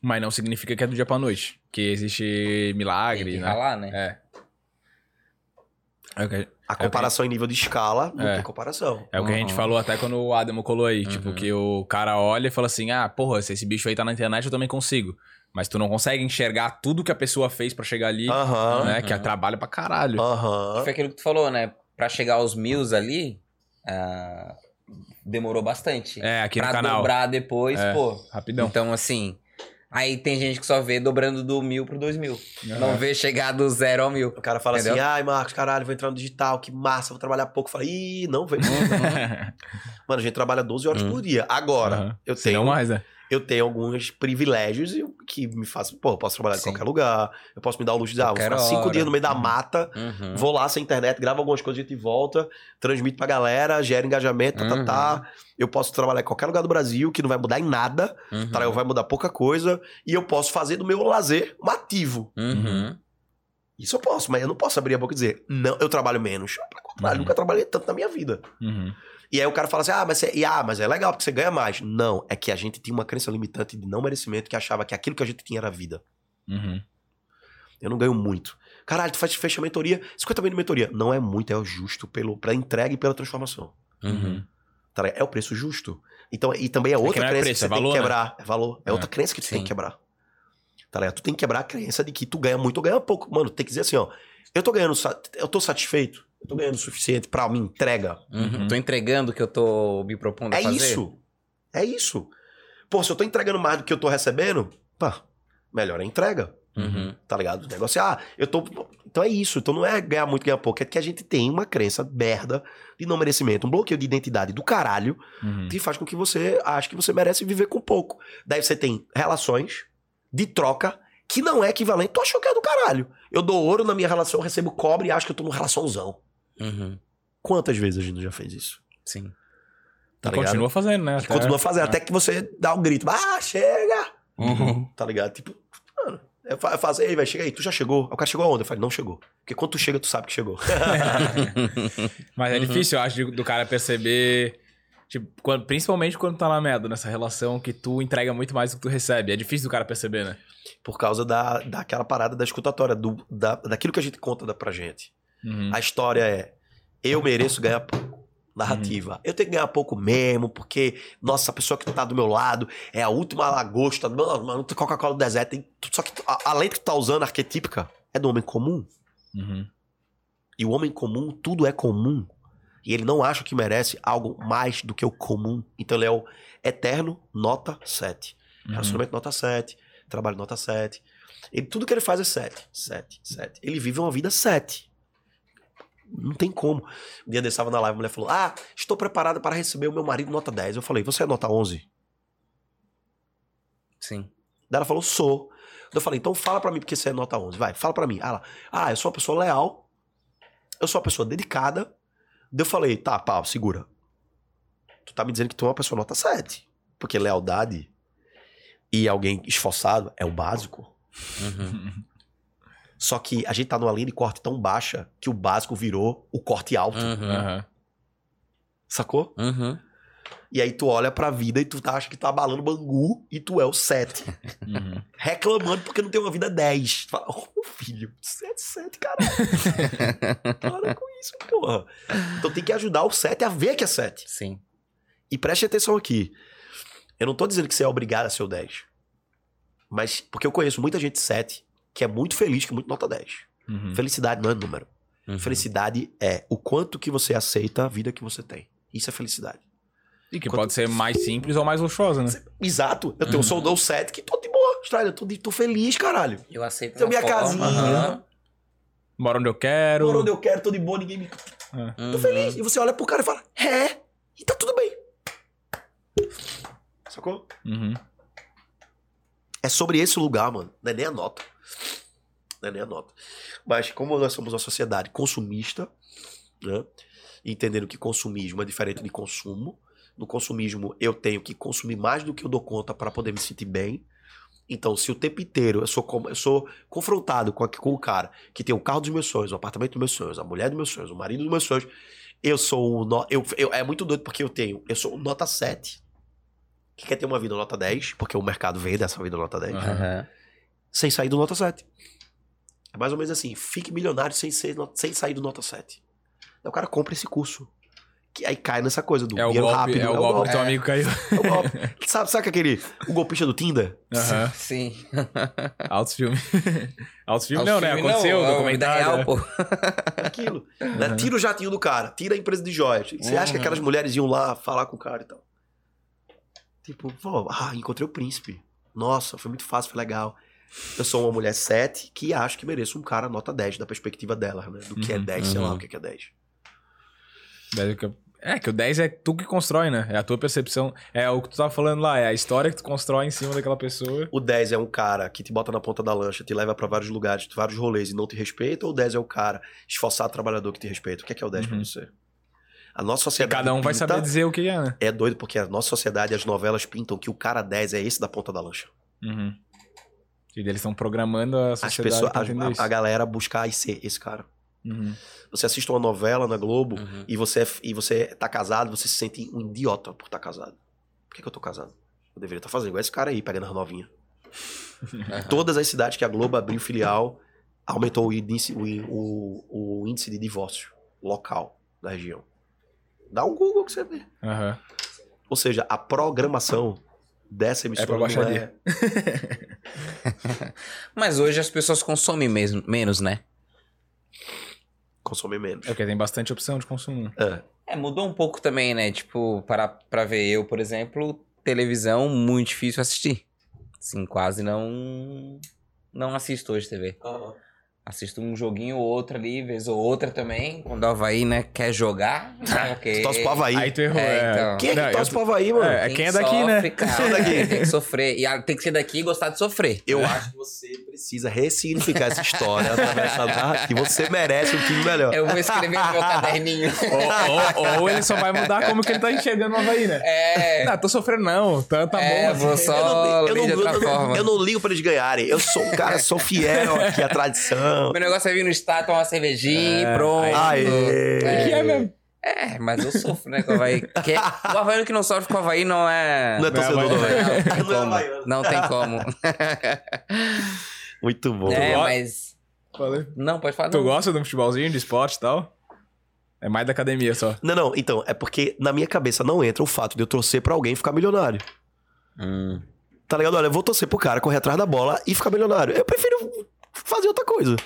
Mas não significa que é do dia pra noite. Que existe Tem milagre, que né? ralar, né? É. É que, A comparação em nível de escala, não É. tem comparação. é o que a gente Uhum. falou até quando o Adamo colou aí. Tipo, Uhum. que o cara olha e fala assim: ah, porra, se esse bicho aí tá na internet, eu também consigo. Mas tu não consegue enxergar tudo que a pessoa fez pra chegar ali, Aham. né? Que é Uhum. trabalho pra caralho. Aham. Foi aquilo que tu falou, né? Pra chegar aos mil ali, ah, demorou bastante. É, aqui pra no canal. dobrar depois, É. pô. Rapidão. Então, assim. Aí tem gente que só vê dobrando do mil pro dois mil. Aham. Não vê chegar do zero ao mil. O cara fala Entendeu? assim, ai, Marcos, caralho, vou entrar no digital, que massa, vou trabalhar pouco. Fala, ih, não, velho. Mano, a gente trabalha 12 horas Hum. por dia. Agora, Aham. eu Se tenho não mais, né? Eu tenho alguns privilégios e- que me fazem, pô, eu posso trabalhar em Sim. qualquer lugar, eu posso me dar o luxo de, ah, vou ficar cinco hora. dias no meio da Uhum. mata, Uhum. vou lá sem internet, gravo algumas coisas, a gente volta, transmito pra galera, gera engajamento, tá, tá, tá. Eu posso trabalhar em qualquer lugar do Brasil, que não vai mudar em nada, Uhum. tá? vai mudar pouca coisa, e eu posso fazer do meu lazer um ativo. Uhum. Isso eu posso, mas eu não posso abrir a boca e dizer, não, eu trabalho menos. Pelo contrário, Uhum. nunca trabalhei tanto na minha vida. Uhum. E aí o cara fala assim: ah, mas, e, ah, mas é legal porque você ganha mais. Não, é que a gente tinha uma crença limitante de não merecimento que achava que aquilo que a gente tinha era vida. Uhum. Eu não ganho muito. Caralho, tu faz, fecha mentoria, 50 mil de mentoria. Não é muito, é o justo pelo, pela entrega e pela transformação. Uhum. Tá? É o preço justo. Então, e também é que outra é crença preço, que é você tem valor, que né? quebrar. É valor. É, É. outra crença que tu tem Sim. que quebrar. Tá ligado? Tu tem que quebrar a crença de que tu ganha muito ou ganha pouco. Mano, tem que dizer assim, ó. Eu tô ganhando, eu tô satisfeito. Eu tô ganhando o suficiente pra minha entrega. Uhum. Uhum. Tô entregando o que eu tô me propondo a É fazer. isso. É isso. Pô, se eu tô entregando mais do que eu tô recebendo, pá, melhor é a entrega. Uhum. Tá ligado? O negócio é, ah, eu tô. Então é isso. Então não é ganhar muito, ganhar pouco. É que a gente tem uma crença merda de não merecimento, um bloqueio de identidade do caralho Uhum. que faz com que você ache que você merece viver com pouco. Daí você tem relações de troca que não é equivalente. Tu achou que é do caralho. Eu dou ouro na minha relação, eu recebo cobre e acho que eu tô numa relaçãozão. Uhum. Quantas vezes a gente já fez isso? Sim. Tá E ligado? continua fazendo, né? E continua fazendo, até que você dá um grito. Ah, chega! Uhum. Tá ligado? Tipo, mano, eu fa- eu faço, ei, vai, chega aí, tu já chegou? O cara chegou aonde? Eu falei, não chegou. Porque quando tu chega, tu sabe que chegou. Mas é Uhum. difícil, eu acho, do cara perceber Tipo, quando- principalmente quando tá na merda, nessa relação que tu entrega muito mais do que tu recebe. É difícil do cara perceber, né? Por causa da, daquela parada da escutatória, do, da, daquilo que a gente conta da, pra gente. Uhum. A história é: eu mereço ganhar pouco. Narrativa. Eu tenho que ganhar pouco mesmo, porque, nossa, a pessoa que tá do meu lado é a última lagosta, mano, mano, Coca-Cola do deserto. Tem, só que a, a lei que tu tá usando, arquetípica, é do homem comum. Uhum. E o homem comum, tudo é comum. E ele não acha que merece algo mais do que o comum. Então ele é o eterno nota 7. Uhum. Relacionamento nota 7, trabalho nota 7. Ele, tudo que ele faz é 7, 7, 7. Ele vive uma vida 7. Não tem como. Um dia desse estava na live, a mulher falou: Ah, estou preparada para receber o meu marido nota 10. Eu falei: Você é nota 11? Sim. Daí ela falou: Sou. Eu falei: Então fala pra mim porque você é nota 11. Vai, fala pra mim. Ela: Ah, eu sou uma pessoa leal. Eu sou uma pessoa dedicada. Daí eu falei: Tá, pau, segura. Tu tá me dizendo que tu é uma pessoa nota 7. Porque lealdade e alguém esforçado é o básico. Uhum. Só que a gente tá numa linha de corte tão baixa que o básico virou o corte alto. Uhum. Sacou? Uhum. E aí tu olha pra vida e tu tá, acha que tá abalando Bangu e tu é o 7. Uhum. reclamando porque não tem uma vida 10. Tu fala, oh, meu filho, 7, 7, caralho. Para com isso, porra. Então tem que ajudar o 7 a ver que é 7. Sim. E preste atenção aqui. Eu não tô dizendo que você é obrigado a ser o 10. Mas, porque eu conheço muita gente 7 que é muito feliz, que é muito nota 10. Uhum. Felicidade não é número. Uhum. Felicidade é o quanto que você aceita a vida que você tem. Isso é felicidade. E que Quando- pode ser mais simples ou mais luxuosa, né? Exato. Eu tenho um soldão 7 que tô de boa, Austrália. Eu tô, de- tô feliz, caralho. Eu aceito Tenho minha forma, casinha. aham. Moro onde eu quero. Por onde eu quero, tô de boa, ninguém me Tô Uhum. feliz. E você olha pro cara e fala, é, e tá tudo bem. Sacou? Uhum. É sobre esse lugar, mano. Não é nem a nota. Não é nem a nota. Mas como nós somos uma sociedade consumista, né? Entendendo que consumismo é diferente de consumo. No consumismo, eu tenho que consumir mais do que eu dou conta para poder me sentir bem. Então, se o tempo inteiro eu sou, eu sou confrontado com, com o cara que tem o carro dos meus sonhos, o apartamento dos meus sonhos, a mulher dos meus sonhos, o marido dos meus sonhos, eu sou um. Eu, eu- é muito doido porque eu tenho. Eu sou nota 7. Que quer ter uma vida nota 10, porque o mercado veio dessa vida nota 10 Aham. Sem sair do nota 7. É mais ou menos assim, fique milionário sem, ser, sem sair do nota 7. Aí o cara compra esse curso. Que aí cai nessa coisa do É o dinheiro golpe, rápido. é o golpe que teu É. amigo caiu. é o golpe. sabe, sabe aquele o golpista do Tinder? Aham. Sim. Altos filmes. Altos filmes não, né? filmes Aconteceu, não, é o documentário. real, né? pô. É aquilo. né? Tira o jatinho do cara, tira a empresa de joias. Você acha que Uhum. aquelas mulheres iam lá falar com o cara e tal? Tipo, pô, ah, encontrei o príncipe. Nossa, foi muito fácil, foi legal. Eu sou uma mulher 7 que acho que mereço um cara nota 10 da perspectiva dela, né? Do que é Uhum, 10, sei lá uhum. o que é 10. Deve que- É, que o 10 é tu que constrói, né? É a tua percepção. É o que tu tava falando lá, é a história que tu constrói em cima daquela pessoa. O 10 é um cara que te bota na ponta da lancha, te leva pra vários lugares, vários rolês e não te respeita, ou o 10 é o cara esforçado trabalhador que te respeita? O que é que é o 10 pra Uhum. você? A nossa E sociedade. cada um vai saber dizer o que é, né? É doido porque a nossa sociedade, as novelas pintam que o cara 10 é esse da ponta da lancha. Uhum. E eles estão programando a As sociedade pessoas, pra a, a- isso. a galera buscar e ser esse cara. Uhum. Você assiste uma novela na Globo Uhum. e, você, é e você tá casado, você se sente um idiota por estar casado. Por que, que eu tô casado? Eu deveria estar fazendo igual esse cara aí, pegando as novinhas. Aham. Todas as cidades que a Globo abriu filial, aumentou o índice, o, o- o índice de divórcio local da região. Dá um Google que você vê. Ou seja, a programação dessa É emissora pra não baixaria. Mas hoje as pessoas consomem mesmo, menos, né? consome menos. É porque tem bastante opção de consumo. É. É, mudou um pouco também, né? Tipo, para pra ver eu, por exemplo, televisão muito difícil assistir. Assim, quase não não assisto hoje TV. Assisto um joguinho ou outro ali, vez ou outra também. Quando o Havaí, né, quer jogar. né, ok. Tu torce pro Havaí. Aí tu errou. É, É, então. Quem é que Não, torce eu- pro Havaí, mano? É, quem é daqui, sofre, né? Cara, Só daqui. Tem que sofrer. E tem que ser daqui e gostar de sofrer. Eu acho que você precisa ressignificar essa história através dessa narrativa. Você merece um time melhor. Eu vou escrever no meu caderninho. ou, ou- ou ele só vai mudar como que ele tá enxergando o Havaí, né? É. Não, tô sofrendo não. Tá, tá É, bom. vou assim. só eu, ler de não, eu, não, eu não ligo pra eles ganharem. Eu sou um cara, sou fiel aqui à tradição. Meu negócio é vir no estado, tomar uma cervejinha É, e pronto. Aê! O que é mesmo? É, mas eu sofro, né, com o Havaí. Que- o Havaí que não sofre com o Havaí não é... Não é torcedor do Havaí. Não tem Não é como. Não tem como. Muito bom. É, mas... Falei. Não, pode falar. Tu não. gosta de um futebolzinho, de esporte e tal? É mais da academia só. Não, não, então, é porque na minha cabeça não entra o fato de eu torcer pra alguém ficar milionário. Hum. Tá ligado? Olha, eu vou torcer pro cara correr atrás da bola e ficar milionário. Eu prefiro fazer outra coisa.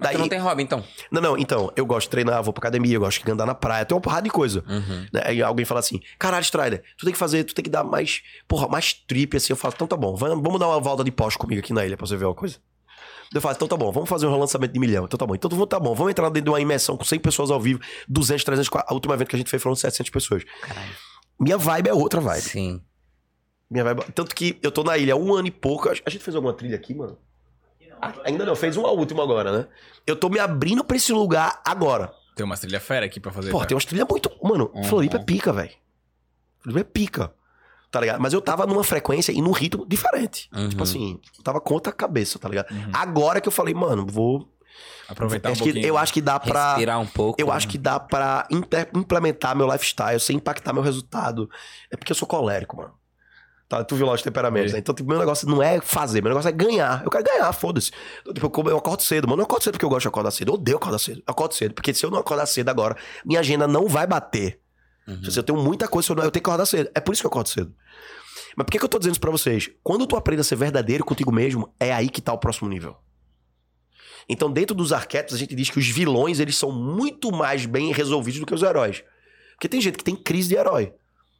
Daí, tu não tem hobby, então? não, não, então, eu gosto de treinar, vou pra academia, eu gosto de andar na praia, tem uma porrada de coisa. Uhum. Né? Aí alguém fala assim, caralho, Strider, tu tem que fazer, tu tem que dar mais, porra, mais trip, assim. Eu falo, então tá bom, vamos dar uma volta de pós comigo aqui na ilha pra você ver uma coisa. Eu falo, então tá bom, vamos fazer um lançamento de milhão. Então tá bom, então tá bom, vamos entrar dentro de uma imersão com 100 pessoas ao vivo, 200, 300, 400. A última evento que a gente fez foram 700 pessoas. Caralho. Minha vibe é outra vibe. Sim. Minha vibe... Tanto que eu tô na ilha há um ano e pouco. A gente fez alguma trilha aqui, mano? Ainda não, fez uma última agora, né? Eu tô me abrindo pra esse lugar agora. Tem umas trilhas fera aqui pra fazer. Pô, tá? tem umas trilhas muito. Mano, Uhum. Floripa é pica, velho. Floripa é pica. Tá ligado? Mas eu tava numa frequência e num ritmo diferente. Uhum. Tipo assim, eu tava contra a cabeça, tá ligado? Uhum. Agora que eu falei, mano, vou. Aproveitar um acho que- pouquinho. eu acho que dá pra. Respirar um pouco. Eu acho que dá pra implementar meu lifestyle sem impactar meu resultado. É porque eu sou colérico, mano. Tá, tu viu lá os temperamentos, É. né? Então, tipo, meu negócio não é fazer, meu negócio é ganhar. Eu quero ganhar, foda-se. Então, tipo, eu, acordo cedo, mano. Eu não acordo cedo porque eu gosto de acordar cedo. Eu odeio acordar cedo. Eu acordo cedo. Porque se eu não acordar cedo agora, minha agenda não vai bater. Uhum. Se eu tenho muita coisa, se eu, não, eu tenho que acordar cedo. É por isso que eu acordo cedo. Mas por que, que eu tô dizendo isso pra vocês? Quando tu aprende a ser verdadeiro contigo mesmo, é aí que tá o próximo nível. Então, dentro dos arquétipos, a gente diz que os vilões, eles são muito mais bem resolvidos do que os heróis. Porque tem gente que tem crise de herói.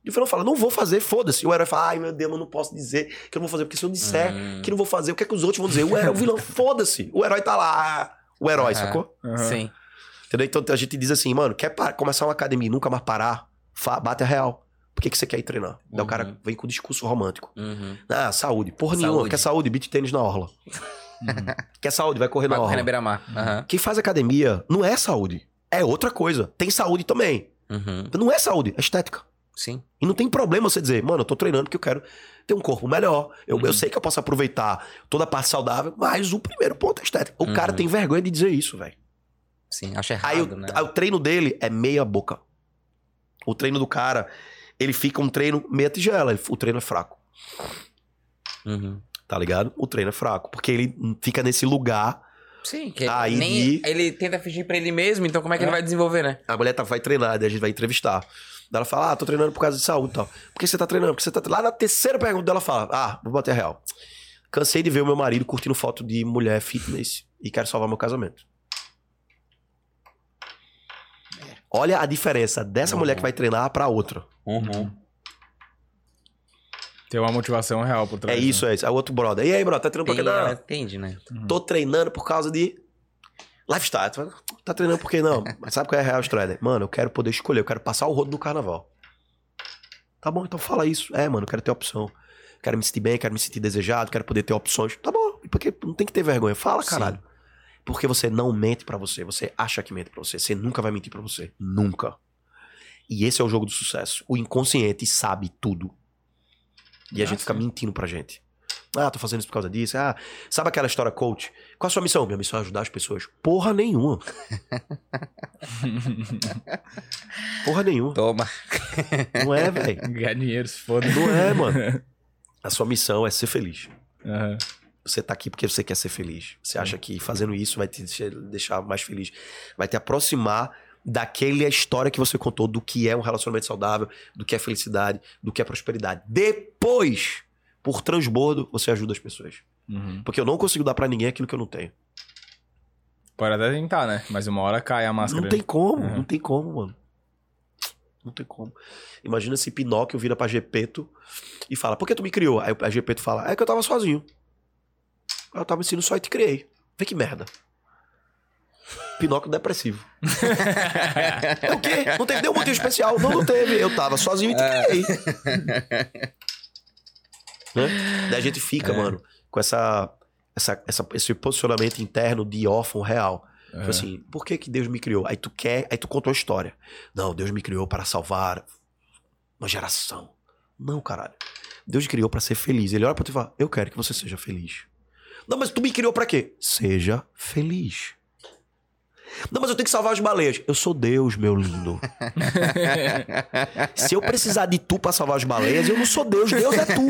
E o vilão fala, não vou fazer, foda-se. E o herói fala, ai meu Deus, eu não posso dizer que eu não vou fazer. Porque se eu disser Hum. que não vou fazer, o que é que os outros vão dizer? O, herói, o vilão, foda-se. O herói tá lá. O herói, Aham. sacou? Aham. Sim. Entendeu? Então a gente diz assim, mano, quer pa- começar uma academia e nunca mais parar? Fa- bate a real. Por que, que você quer ir treinar? Daí o Uhum. cara vem com o discurso romântico. Uhum. Ah, saúde. Porra nenhuma. Saúde. Quer saúde? Beat tênis na orla. Uhum. Quer saúde? Vai correr Vai na correr na orla. beira-mar. Quem faz academia não é saúde. É outra coisa. Tem saúde também. Uhum. Não é saúde, é estética. Sim. E não tem problema você dizer, mano, eu tô treinando porque eu quero ter um corpo melhor. Eu, Uhum. eu sei que eu posso aproveitar toda a parte saudável, mas o primeiro ponto é estética. O cara Uhum. tem vergonha de dizer isso, velho. Sim. Acho errado, Aí o, né? aí o treino dele é meia boca. O treino do cara, ele fica um treino meia tigela. O treino é fraco, Uhum. tá ligado? O treino é fraco, porque ele fica nesse lugar. Sim, que Aí nem de- ele tenta fingir pra ele mesmo, então como é que ele vai desenvolver, né? A mulher tá, vai treinar, daí a gente vai entrevistar. Ela fala, ah, tô treinando por causa de saúde e tal. Por que você tá treinando? Porque você tá... Lá na terceira pergunta dela fala, ah, vou bater a real. Cansei de ver o meu marido curtindo foto de mulher fitness e quero salvar meu casamento. Olha a diferença dessa Uhum. mulher que vai treinar pra outra. Uhum. Tem uma motivação real por É trás. né? isso, é isso. É o outro brother. E aí, brother, tá treinando Tem, por quê? Não, entende, né? tô treinando por causa de lifestyle. Tu Tá treinando por quê? Não. Mas sabe qual é a real Strider? Mano, eu quero poder escolher. Eu quero passar o rodo no carnaval. Tá bom, então fala isso. É, mano, eu quero ter opção. Quero me sentir bem, quero me sentir desejado, quero poder ter opções. Tá bom. Porque não tem que ter vergonha. Fala, Sim. caralho. Porque você não mente pra você. Você acha que mente pra você. Você nunca vai mentir pra você. Nunca. E esse é o jogo do sucesso. O inconsciente sabe tudo. E a Ah, gente fica sim. mentindo pra gente. Ah, tô fazendo isso por causa disso. Ah, sabe aquela história coach? Qual a sua missão? Minha missão é ajudar as pessoas. Porra nenhuma. Porra nenhuma. Toma. Não é, velho. Ganhar dinheiro, se foda. Não é, mano. A sua missão é ser feliz. Aham. Você tá aqui porque você quer ser feliz. Você acha que fazendo isso vai te deixar- deixar mais feliz. Vai te aproximar daquela história que você contou do que é um relacionamento saudável, do que é felicidade, do que é prosperidade. Depois, por transbordo, você ajuda as pessoas. Uhum. Porque eu não consigo dar pra ninguém aquilo que eu não tenho. Pode até tentar, né? Mas uma hora cai a máscara. Não tem como, Uhum. não tem como, mano. Não tem como. Imagina se Pinóquio vira pra Gepeto e fala: Por que tu me criou? Aí a Gepeto fala: É que eu tava sozinho. Eu tava ensinando só e te criei. Vê que merda. Pinóquio depressivo. é o quê? Não teve nenhum motivo especial. Não, não teve. Eu tava sozinho e te criei. né? Daí a gente fica, É. mano, com essa, essa, essa- esse posicionamento interno de órfão real. Tipo Aham. assim, por que que Deus me criou? Aí tu quer, aí tu conta uma história. Não, Deus me criou para salvar uma geração. Não, caralho. Deus te criou para ser feliz. Ele olha pra tu e fala, eu quero que você seja feliz. Não, mas tu me criou para quê? Seja feliz. Não, mas eu tenho que salvar as baleias. Eu sou Deus, meu lindo. Se eu precisar de tu pra salvar as baleias, eu não sou Deus, Deus é tu.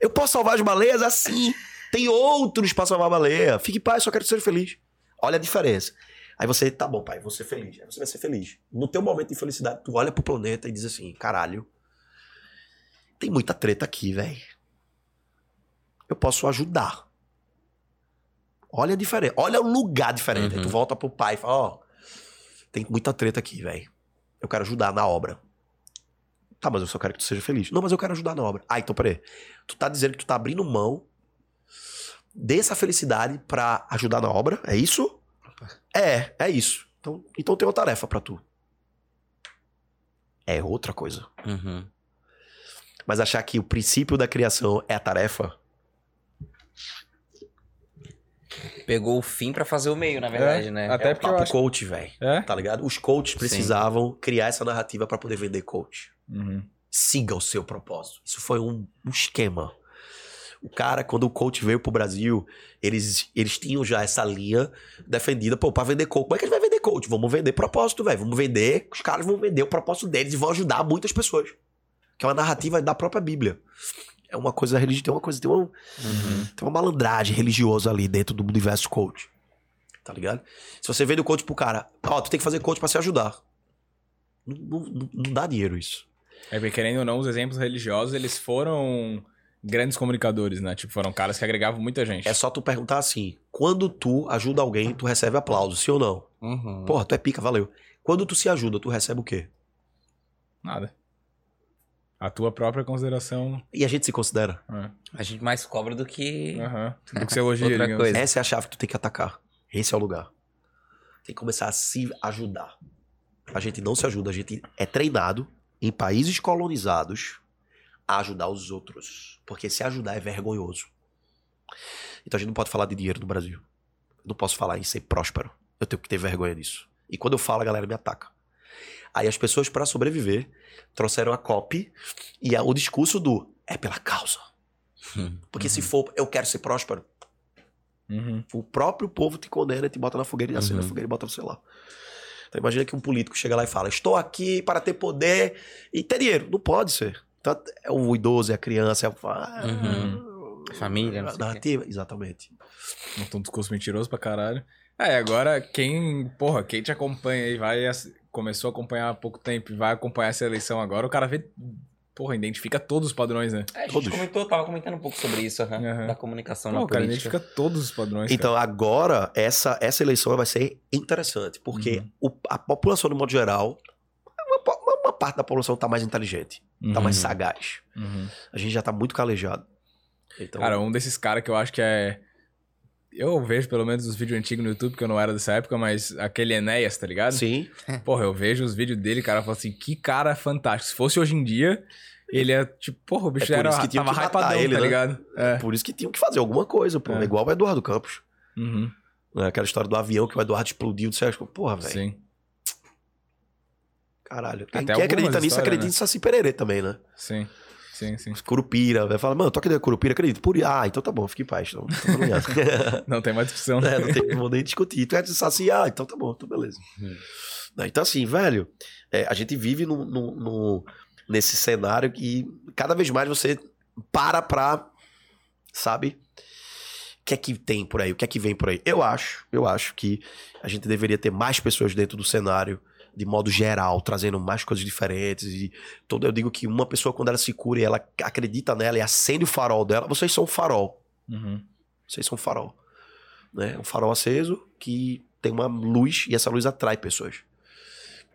Eu posso salvar as baleias assim. Tem outros pra salvar a baleia. Fique em paz, só quero que seja feliz. Olha a diferença. Aí você, tá bom, pai, vou ser feliz. Aí você vai ser feliz. No teu momento de felicidade, tu olha pro planeta e diz assim: caralho, tem muita treta aqui, velho. Eu posso ajudar. Olha a diferença. Olha o lugar diferente. Aí tu Uhum. volta pro pai e fala: ó, tem muita treta aqui, velho. Eu quero ajudar na obra. Tá, mas eu só quero que tu seja feliz. Não, mas eu quero ajudar na obra. Ah, então peraí. Tu tá dizendo que tu tá abrindo mão dessa felicidade pra ajudar na obra? É isso? É, é isso. Então, então tem uma tarefa pra tu. É outra coisa. Uhum. Mas achar que o princípio da criação é a tarefa, Pegou o fim pra fazer o meio, na verdade, É, né? até é o porque papo acho- coach, velho. É? Tá ligado? Os coaches precisavam criar essa narrativa pra poder vender coach. Uhum. Siga o seu propósito. Isso foi um, um esquema. O cara, quando o coach veio pro Brasil, eles, eles tinham já essa linha defendida, pô, pra vender coach. Como é que a gente vai vender coach? Vamos vender propósito, velho. Vamos vender, os caras vão vender o propósito deles e vão ajudar muitas pessoas. Que é uma narrativa da própria Bíblia. É uma coisa religiosa, tem uma coisa, tem uma, Uhum. tem uma malandragem religiosa ali dentro do universo coach. Tá ligado? Se você vende o coach pro cara, ó, tu tem que fazer coach pra se ajudar. Não, não- não- não dá dinheiro isso. É porque, querendo ou não, os exemplos religiosos, eles foram grandes comunicadores, né? Tipo, foram caras que agregavam muita gente. É só tu perguntar assim: quando tu ajuda alguém, tu recebe aplauso, sim ou não? Uhum. Porra, tu é pica, valeu. Quando tu se ajuda, tu recebe o quê? Nada. A tua própria consideração. E a gente se considera. É. A gente mais cobra do que. Aham. Do que você elogia, Outra digamos. coisa. Essa é a chave que tu tem que atacar. Esse é o lugar. Tem que começar a se ajudar. A gente não se ajuda, a gente é treinado em países colonizados a ajudar os outros. Porque se ajudar é vergonhoso. Então a gente não pode falar de dinheiro no Brasil. Eu não posso falar em ser próspero. Eu tenho que ter vergonha disso. E quando eu falo, a galera me ataca. Aí as pessoas, para sobreviver, trouxeram a copy e a- o discurso do é pela causa. Porque se for eu quero ser próspero, Uhum. o próprio povo te condena, te bota na fogueira e acende Uhum. a fogueira e bota no celular. Então imagina que um político chega lá e fala: Estou aqui para ter poder e ter dinheiro. Não pode ser. Então, é o idoso, é a criança, é a. Uhum. Família, não narrativa. Exatamente. Montou um discurso mentiroso pra caralho. É, e agora quem, porra, quem te acompanha aí, vai, começou a acompanhar há pouco tempo e vai acompanhar essa eleição agora, o cara vê, porra, identifica todos os padrões, né? É, a gente Todos. comentou, tava comentando um pouco sobre isso, aham, Aham. da comunicação Pô, na o cara política. identifica todos os padrões. Então agora, essa, essa eleição vai ser interessante, porque Uhum. o- a população, de modo geral, uma, uma- uma parte da população tá mais inteligente, cara. tá mais Uhum. sagaz. Uhum. A gente já tá muito calejado. Então, Cara, um desses caras que eu acho que é. Eu vejo pelo menos os vídeos antigos no YouTube, que eu não era dessa época, mas aquele Enéas, tá ligado? sim. Porra, eu vejo os vídeos dele, cara, eu falo assim, que cara fantástico. Se fosse hoje em dia, ele é tipo, porra, o bicho É por era, isso que tava que matar hypadão, ele, tá né? ligado? É. Por isso que tinham que fazer alguma coisa, pô. É. Igual o Eduardo Campos. Uhum. Né? Aquela história do avião que o Eduardo explodiu. Disse, porra, velho. Sim, Caralho. Quem, Até quem acredita nisso, acredita né? em Saci Pererê também, né? sim, sim, sim. Curupira. Vai falar, mano, acreditando em Curupira, acredito. Puri... Ah, então tá bom, fique em paz. Então, tá. Não tem mais discussão. né? É, não tem como nem discutir. Tu é de Saci, ah, então tá bom, então beleza. Hum. Então, assim, velho, é, a gente vive no, no- no- nesse cenário que cada vez mais você para pra, sabe? O que é que tem por aí? O que é que vem por aí? Eu acho, eu acho que a gente deveria ter mais pessoas dentro do cenário, de modo geral, trazendo mais coisas diferentes. E todo, eu digo que uma pessoa, quando ela se cura e ela acredita nela e acende o farol dela, vocês são um farol. Uhum. Vocês são um farol. Né? Um farol aceso que tem uma luz e essa luz atrai pessoas.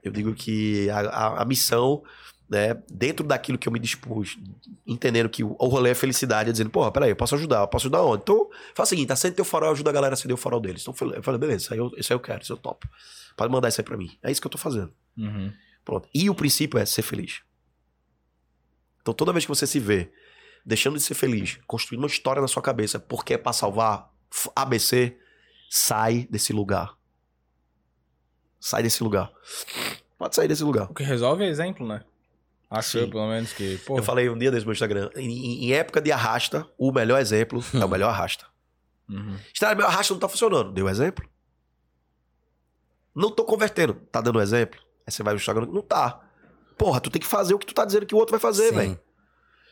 Eu digo que a, a- a missão, né, dentro daquilo que eu me dispus, entendendo que o, o rolê é felicidade, é dizendo, porra, peraí, eu posso ajudar, eu posso ajudar onde? Então, faz o seguinte, acende teu farol, ajuda a galera a acender o farol deles. Então, eu falei, beleza, isso aí eu, isso aí eu quero, isso eu topo. Pode mandar isso aí pra mim. É isso que eu tô fazendo. Uhum. Pronto. E o princípio é ser feliz. Então, toda vez que você se vê deixando de ser feliz, construindo uma história na sua cabeça, porque é pra salvar ABC, sai desse lugar. Sai desse lugar. Pode sair desse lugar. O que resolve é exemplo, né? Acho Sim. eu, pelo menos, que, pô, Eu falei um dia desse no meu Instagram, em, em- época de arrasta, o melhor exemplo é o melhor arrasta. Uhum. Meu arrasta não tá funcionando. Deu exemplo? Não tô convertendo. Tá dando exemplo? Aí você vai no Instagram, não tá. Porra, tu tem que fazer o que tu tá dizendo que o outro vai fazer, Sim. velho.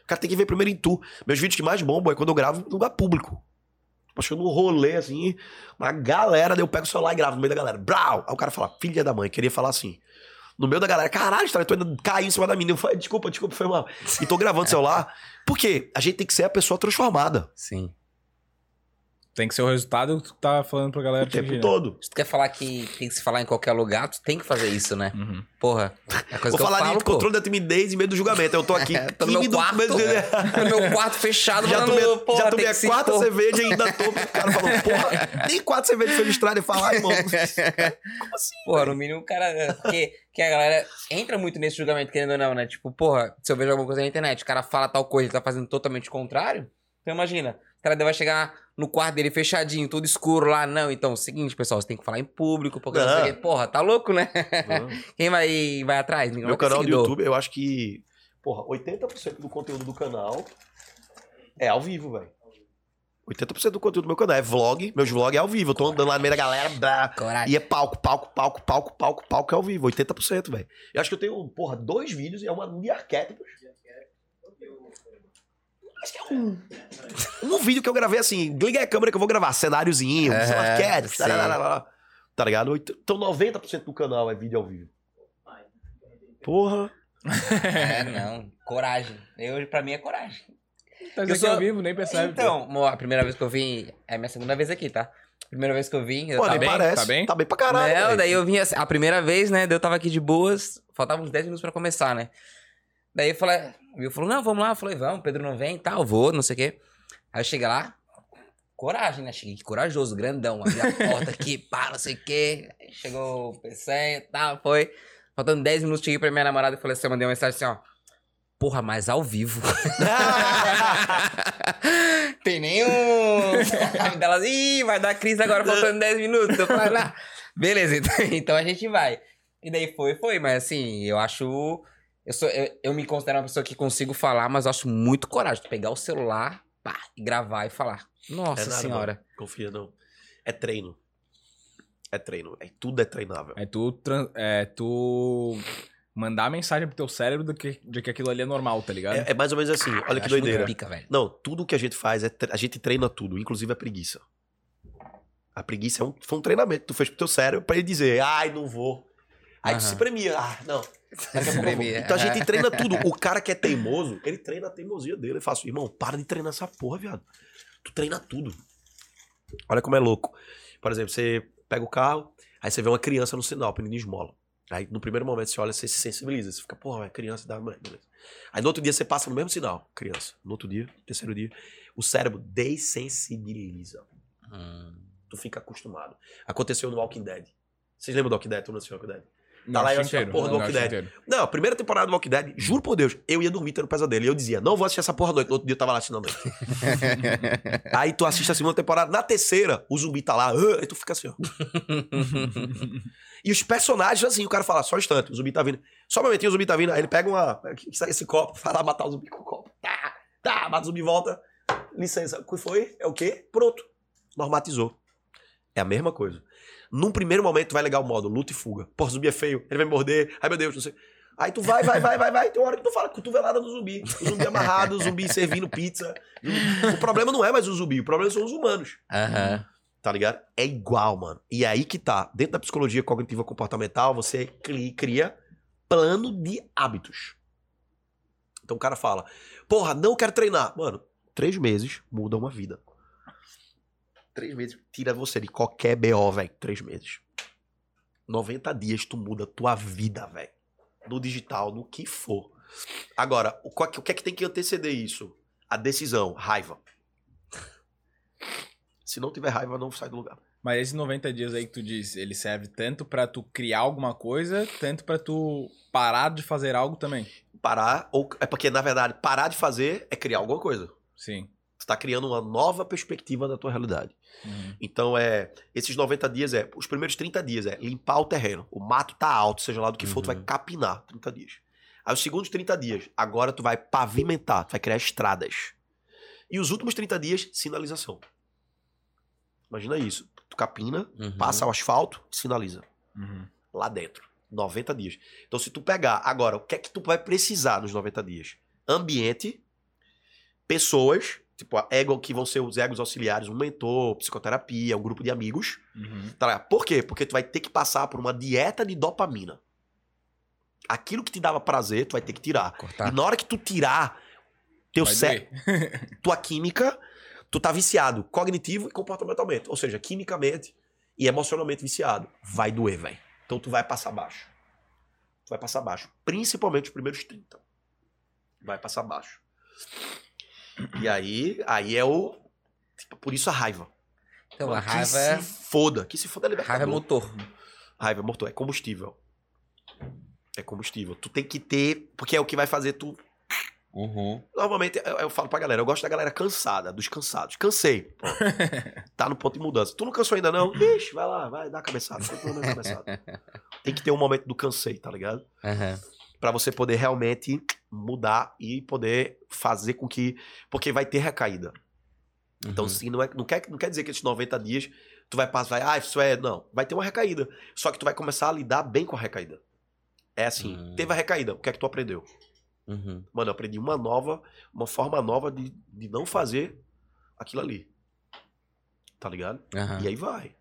O cara tem que ver primeiro em tu. Meus vídeos que mais bombam é quando eu gravo em lugar público. Acho que num rolê, assim, uma galera, daí eu pego o celular e gravo no meio da galera. Brau! Aí o cara fala, filha da mãe, queria falar assim. No meio da galera, caralho, história, tu ainda caiu em cima da menina. Eu falei, desculpa, desculpa, foi mal. E tô gravando o celular. Por quê? A gente tem que ser a pessoa transformada Sim. Tem que ser o resultado que tu tá falando pra galera o tempo né? todo. Se tu quer falar que tem que se falar em qualquer lugar, tu tem que fazer isso, né? Uhum. Porra. É coisa Vou que eu falar falo, de pô. controle da timidez e medo do julgamento. Eu tô aqui Tô no meu quarto, medo no meu quarto fechado, Já falando, tomei, porra, já tomei a quarta cerveja e ainda tô. O cara falou, porra, nem quatro cervejas foi estrada e falar, irmão. Como assim? Porra, no mínimo o cara. Porque que a galera entra muito nesse julgamento, querendo ou não, né? Tipo, porra, se eu vejo alguma coisa na internet, o cara fala tal coisa e tá fazendo totalmente o contrário. Então imagina, o cara vai chegar no quarto dele fechadinho, tudo escuro lá. Não, então, é o seguinte, pessoal, você tem que falar em público, porque não Não. quê. Porra, tá louco, né? Quem vai, vai atrás? Ninguém Meu canal do. YouTube, eu acho que, porra, 80% do conteúdo do canal é ao vivo, velho. 80% do conteúdo do meu canal é vlog. Meus vlogs é ao vivo. Eu tô andando lá no meio da galera. blá, Coragem. e é palco, palco, palco, palco, palco, palco é ao vivo. 80%, velho. Eu acho que eu tenho, porra, dois vídeos e é uma de arquétipos. Acho que é um. Um vídeo que eu gravei assim, liga a câmera que eu vou gravar, cenáriozinho, Aham, são arquétipos, sim. tararara, tá ligado? Então 90% do canal é vídeo ao vivo. Porra. É, não. Coragem. Eu, pra mim é coragem. Tá Eu sou- é ao vivo, nem percebe. pô. Então, mo, a primeira vez que eu vim. É a minha segunda vez aqui, tá? Primeira vez que eu vim. Eu Pô, tava... nem bem? parece. Tá bem? Tá bem pra caralho. Não, velho. daí eu vim assim, a primeira vez, né? daí Eu tava aqui de boas, faltava uns 10 minutos pra começar, né? Daí eu falei, o Will falou, não, vamos lá. Eu falei, vamos, Pedro não vem tal, vou, não sei o quê. Aí eu cheguei lá, coragem, né? Cheguei corajoso, grandão, abri a porta aqui, pá, não sei o quê. Aí chegou o PC e tal, foi. Faltando 10 minutos, cheguei pra minha namorada e falei assim, eu mandei uma mensagem assim, ó. Porra, mas ao vivo. Tem nenhum. Delas, ih, vai dar crise agora, faltando 10 minutos. Eu falei, "Ah, beleza, então, então a gente vai. E daí foi, foi, mas assim, eu acho. Eu, sou, eu, eu me considero uma pessoa que consigo falar, mas eu acho muito coragem de pegar o celular pá, e gravar e falar. Nossa É nada, senhora. mano. Confia, não. É treino. É treino. É, tudo é treinável. É tu, é tu mandar mensagem pro teu cérebro de que, de que aquilo ali é normal, tá ligado? É, é mais ou menos assim. Eu Olha que acho muito doideira. Pica, velho. Não, tudo que a gente faz, é a gente treina tudo, inclusive a preguiça. A preguiça é um, foi um treinamento que tu fez pro teu cérebro pra ele dizer, ai, não vou. Aí tu Aham. se premia, ah, não. Então a gente treina tudo. O cara que é teimoso, ele treina a teimosia dele. Eu faço, irmão, para de treinar essa porra, viado. Tu treina tudo. Olha como é louco. Por exemplo, você pega o carro, aí você vê uma criança no sinal pedindo esmola. Aí no primeiro momento você olha, você se sensibiliza. Você fica, porra, é criança, dá, mãe, beleza. Aí no outro dia você passa no mesmo sinal, criança. No outro dia, terceiro dia, o cérebro dessensibiliza. Hum. Tu fica acostumado. Aconteceu no Walking Dead. Vocês lembram do Walking Dead? Tu não assistiu Walking Dead? Não, lá eu assisti a porra do Walking Dead. inteiro. Não, a primeira temporada do Walking Dead, juro por Deus, eu ia dormir tendo pesadelo. E eu dizia, não vou assistir essa porra à noite. No outro dia eu tava lá assistindo à noite. Aí tu assiste a segunda temporada, na terceira, o zumbi tá lá, aí tu fica assim, ó. E os personagens, assim, o cara fala, só um instante, o zumbi tá vindo. Só um momentinho, o zumbi tá vindo. Aí ele pega uma. sai esse copo, vai lá matar o zumbi com o copo. Tá, tá, mata o zumbi, volta. Licença, o que foi? É o quê? Pronto. Normatizou. É a mesma coisa. Num primeiro momento, vai ligar o modo luta e fuga. O zumbi é feio, ele vai me morder. Ai, meu Deus, não sei. Aí tu vai, vai, vai, vai, vai. Tem uma hora que tu fala cotovelada no zumbi. O zumbi amarrado, o zumbi servindo pizza. O problema não é mais o zumbi, o problema são os humanos. Aham. Tá ligado? É igual, mano. E é aí que tá. Dentro da psicologia cognitiva comportamental, você cri- cria plano de hábitos. Então o cara fala: Porra, não quero treinar. Mano, três meses muda uma vida. Três meses tira você de qualquer BO, velho. Três meses. 90 dias tu muda tua vida, velho. No digital, no que for. Agora, o, que- o que é que tem que anteceder isso? A decisão, raiva. Se não tiver raiva, não sai do lugar. Mas esses 90 dias aí que tu diz, ele serve tanto pra tu criar alguma coisa, tanto pra tu parar de fazer algo também. Parar, ou é porque, na verdade, parar de fazer é criar alguma coisa. Sim. Tu tá criando uma nova perspectiva da tua realidade. Uhum. Então, é. Esses 90 dias é. Os primeiros 30 dias é limpar o terreno. O mato tá alto, seja lá do que for, tu vai Uhum. capinar 30 dias. Aí os segundos 30 dias, agora tu vai pavimentar, tu vai criar estradas. E os últimos 30 dias, sinalização. Imagina isso. Tu capina, Uhum. passa o asfalto, sinaliza. Uhum. lá dentro. 90 dias. Então, se tu pegar agora, o que é que tu vai precisar nos 90 dias? Ambiente, pessoas, tipo, a ego, que vão ser os egos auxiliares, um mentor, psicoterapia, um grupo de amigos. Uhum. Tá? Por quê? Porque tu vai ter que passar por uma dieta de dopamina. Aquilo que te dava prazer, tu vai ter que tirar. Cortar. E na hora que tu tirar teu Vai cé doer. tua química, tu tá viciado cognitivo e comportamentalmente. Ou seja, quimicamente e emocionalmente viciado. Vai doer, velho. Então tu vai passar baixo. Tu vai passar baixo. Principalmente os primeiros 30. Vai passar baixo. E aí, aí é o. tipo, por isso a raiva. Então, a que raiva é. se foda. Que se foda é libertador. Raiva é motor. Raiva é motor, é combustível. É combustível. Tu tem que ter. Porque é o que vai fazer tu Uhum. Normalmente eu, eu falo pra galera, eu gosto da galera cansada, dos cansados. Cansei. Tá no ponto de mudança. Tu não cansou ainda, não? Ixi, vai lá, vai dar cabeçada. Tem cabeçada. Tem que ter um momento do cansei, tá ligado? Aham. Pra você poder realmente mudar e poder fazer com que. Porque vai ter recaída. Então, Uhum. sim, não, é, não, quer, não quer dizer que esses 90 dias tu vai passar, vai, ah, isso é. Não, vai ter uma recaída. Só que tu vai começar a lidar bem com a recaída. É assim, Hum. teve a recaída, o que é que tu aprendeu? Uhum. Mano, eu aprendi uma nova, uma forma nova de, de não fazer aquilo ali. Tá ligado? E aí vai.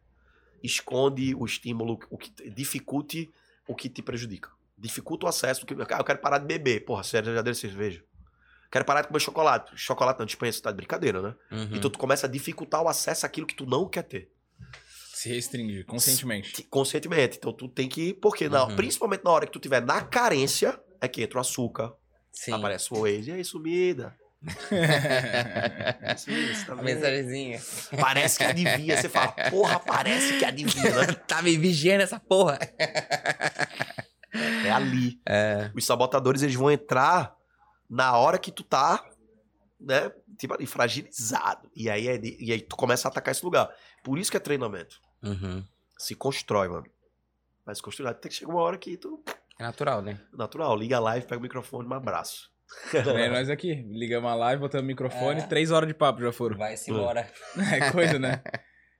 Esconde o estímulo, o que te- dificulte o que te prejudica. Dificulta o acesso. do Que, ah, eu quero parar de beber. Porra, sério, já deu cerveja. Quero parar de comer chocolate. Chocolate não dispensa, tá de brincadeira, né? Uhum. Então tu começa a dificultar o acesso àquilo que tu não quer ter. Se restringir, conscientemente. Conscientemente. Então tu tem que. Porque, na, Uhum. principalmente na hora que tu tiver na carência, é que entra o açúcar, Sim. aparece o Waze. E aí, sumida. Tá A vendo? mensagenzinha. Parece que adivinha. Você fala, porra, parece que adivinha, né? tá me vigiando essa porra. É ali. É. Os sabotadores, eles vão entrar na hora que tu tá, né? Tipo ali, fragilizado. E aí, é de- e aí tu começa a atacar esse lugar. Por isso que é treinamento. Uhum. Se constrói, mano. Mas construir, tem que chegar uma hora que tu. É natural, né? Natural, liga a live, pega o microfone, um abraço. É nós aqui. Ligamos a live, botamos o microfone, É. três horas de papo já foram. Vai-se embora. É coisa, né?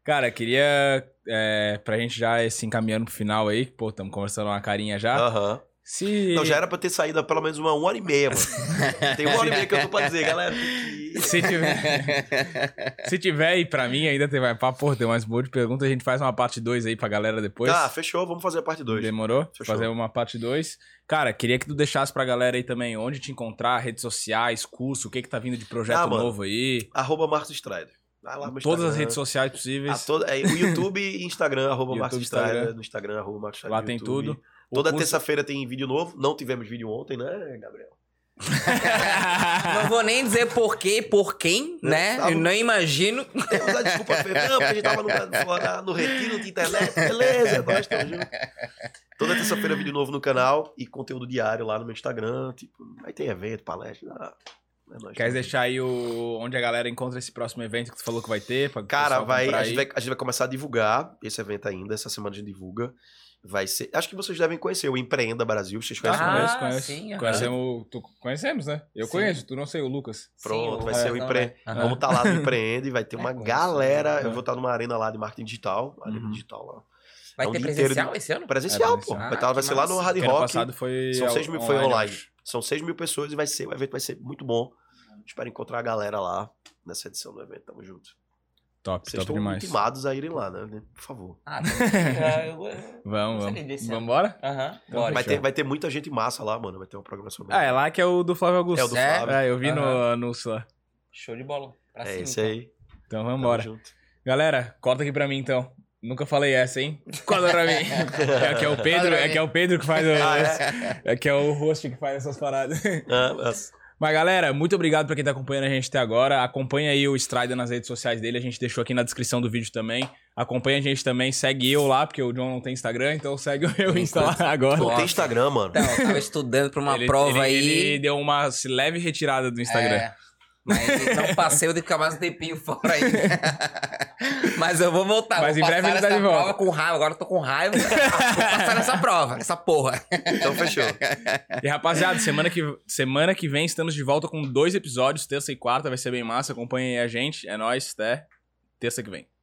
Cara, queria, é, pra gente já se encaminhando pro final aí, pô, estamos conversando uma carinha já. Aham. Se. Não, já era pra ter saído há pelo menos uma, uma hora e meia, mano. Tem uma hora e meia que eu tô pra dizer, galera. que. Se tiver. se tiver aí pra mim, ainda tem mais papo, pô, tem mais um monte de perguntas, a gente faz uma parte 2 aí pra galera depois. Ah, fechou, vamos fazer a parte 2. Demorou? Fechou. Fazer uma parte 2. Cara, queria que tu deixasse pra galera aí também onde te encontrar, redes sociais, curso, o que que tá vindo de projeto Ah, mano. novo aí. Arroba Marcos Strider. Todas as redes sociais A possíveis. toda, é, o YouTube e Instagram, arroba YouTube, Marcos Instagram. No Instagram, arroba Marcos. Lá tem YouTube. tudo. O Toda curso- terça-feira tem vídeo novo. Não tivemos vídeo ontem, né, Gabriel? Não vou nem dizer por quê, por quem, né? Tava- Eu não imagino. Desculpa feia. Não, porque a gente tava no, no retiro de internet. Beleza, nós estamos juntos. Toda terça-feira vídeo novo no canal e conteúdo diário lá no meu Instagram. Tipo, aí tem evento, palestra. É nóis, Quer tamo deixar aí o... onde a galera encontra esse próximo evento que tu falou que vai ter? Pra Cara, vai, a, vai, a gente vai começar a divulgar esse evento ainda. Essa semana a gente divulga. Vai ser. Acho que vocês devem conhecer o Empreenda Brasil. Vocês conhecem Ah, o Conheço, conheço. sim. Conhecemos, tu, conhecemos, né? Eu Sim. conheço, tu não sei, o Lucas. Pronto, Sim, vai ser o Razão, empre... né? Aham. Vamos estar lá no Empreende, vai ter É, uma conheço, galera. né? Eu vou estar numa arena lá de marketing digital, arena Uhum. digital lá. Vai É um ter presencial de- esse ano? Presencial, É, pô. Vai, tá- Ah, vai que ser lá no. Hard Que ano Rock. passado foi. São 6 mil, foi online. São 6 mil pessoas e vai ser, o evento vai ser muito bom. Espero encontrar a galera lá nessa edição do evento. Tamo junto. Top, Vocês top estão demais. intimados a irem lá, né? Por favor. Ah, tá. eu, eu, Vamos, vamos. Vamos embora? Aham, Então, bora. Vai ter, vai ter muita gente massa lá, mano. Vai ter uma programação bem Ah, é lá que é o do Flávio Augusto. É o do É? Flávio. É, eu vi no Aham. anúncio lá. Show de bola. Pra É cima, esse então. aí. Então Tamo vamos embora. junto. Galera, corta aqui pra mim então. Nunca falei essa, hein? Corta pra mim. É que é o Pedro, é que é o Pedro que faz o, Ah, é? é que é o host que faz essas paradas. Ah, mas- Mas galera, muito obrigado pra quem tá acompanhando a gente até agora. Acompanha aí o Strider nas redes sociais dele, a gente deixou aqui na descrição do vídeo também. Acompanha a gente também, segue eu lá, porque o John não tem Instagram, então segue o meu Insta lá agora. Não tem Instagram, mano. Então, eu tava estudando pra uma Ele- prova ele, aí. Ele deu uma leve retirada do Instagram. É, mas não passei, eu tenho que ficar mais um tempinho fora aí. mas eu vou voltar. Mas vou em breve ele tá de volta. prova com raiva. Agora eu tô com raiva. vou passar nessa prova, essa porra. Então fechou. E rapaziada, semana que, semana que vem estamos de volta com dois episódios, terça e quarta, vai ser bem massa. Acompanhem aí a gente, é nóis, até terça que vem.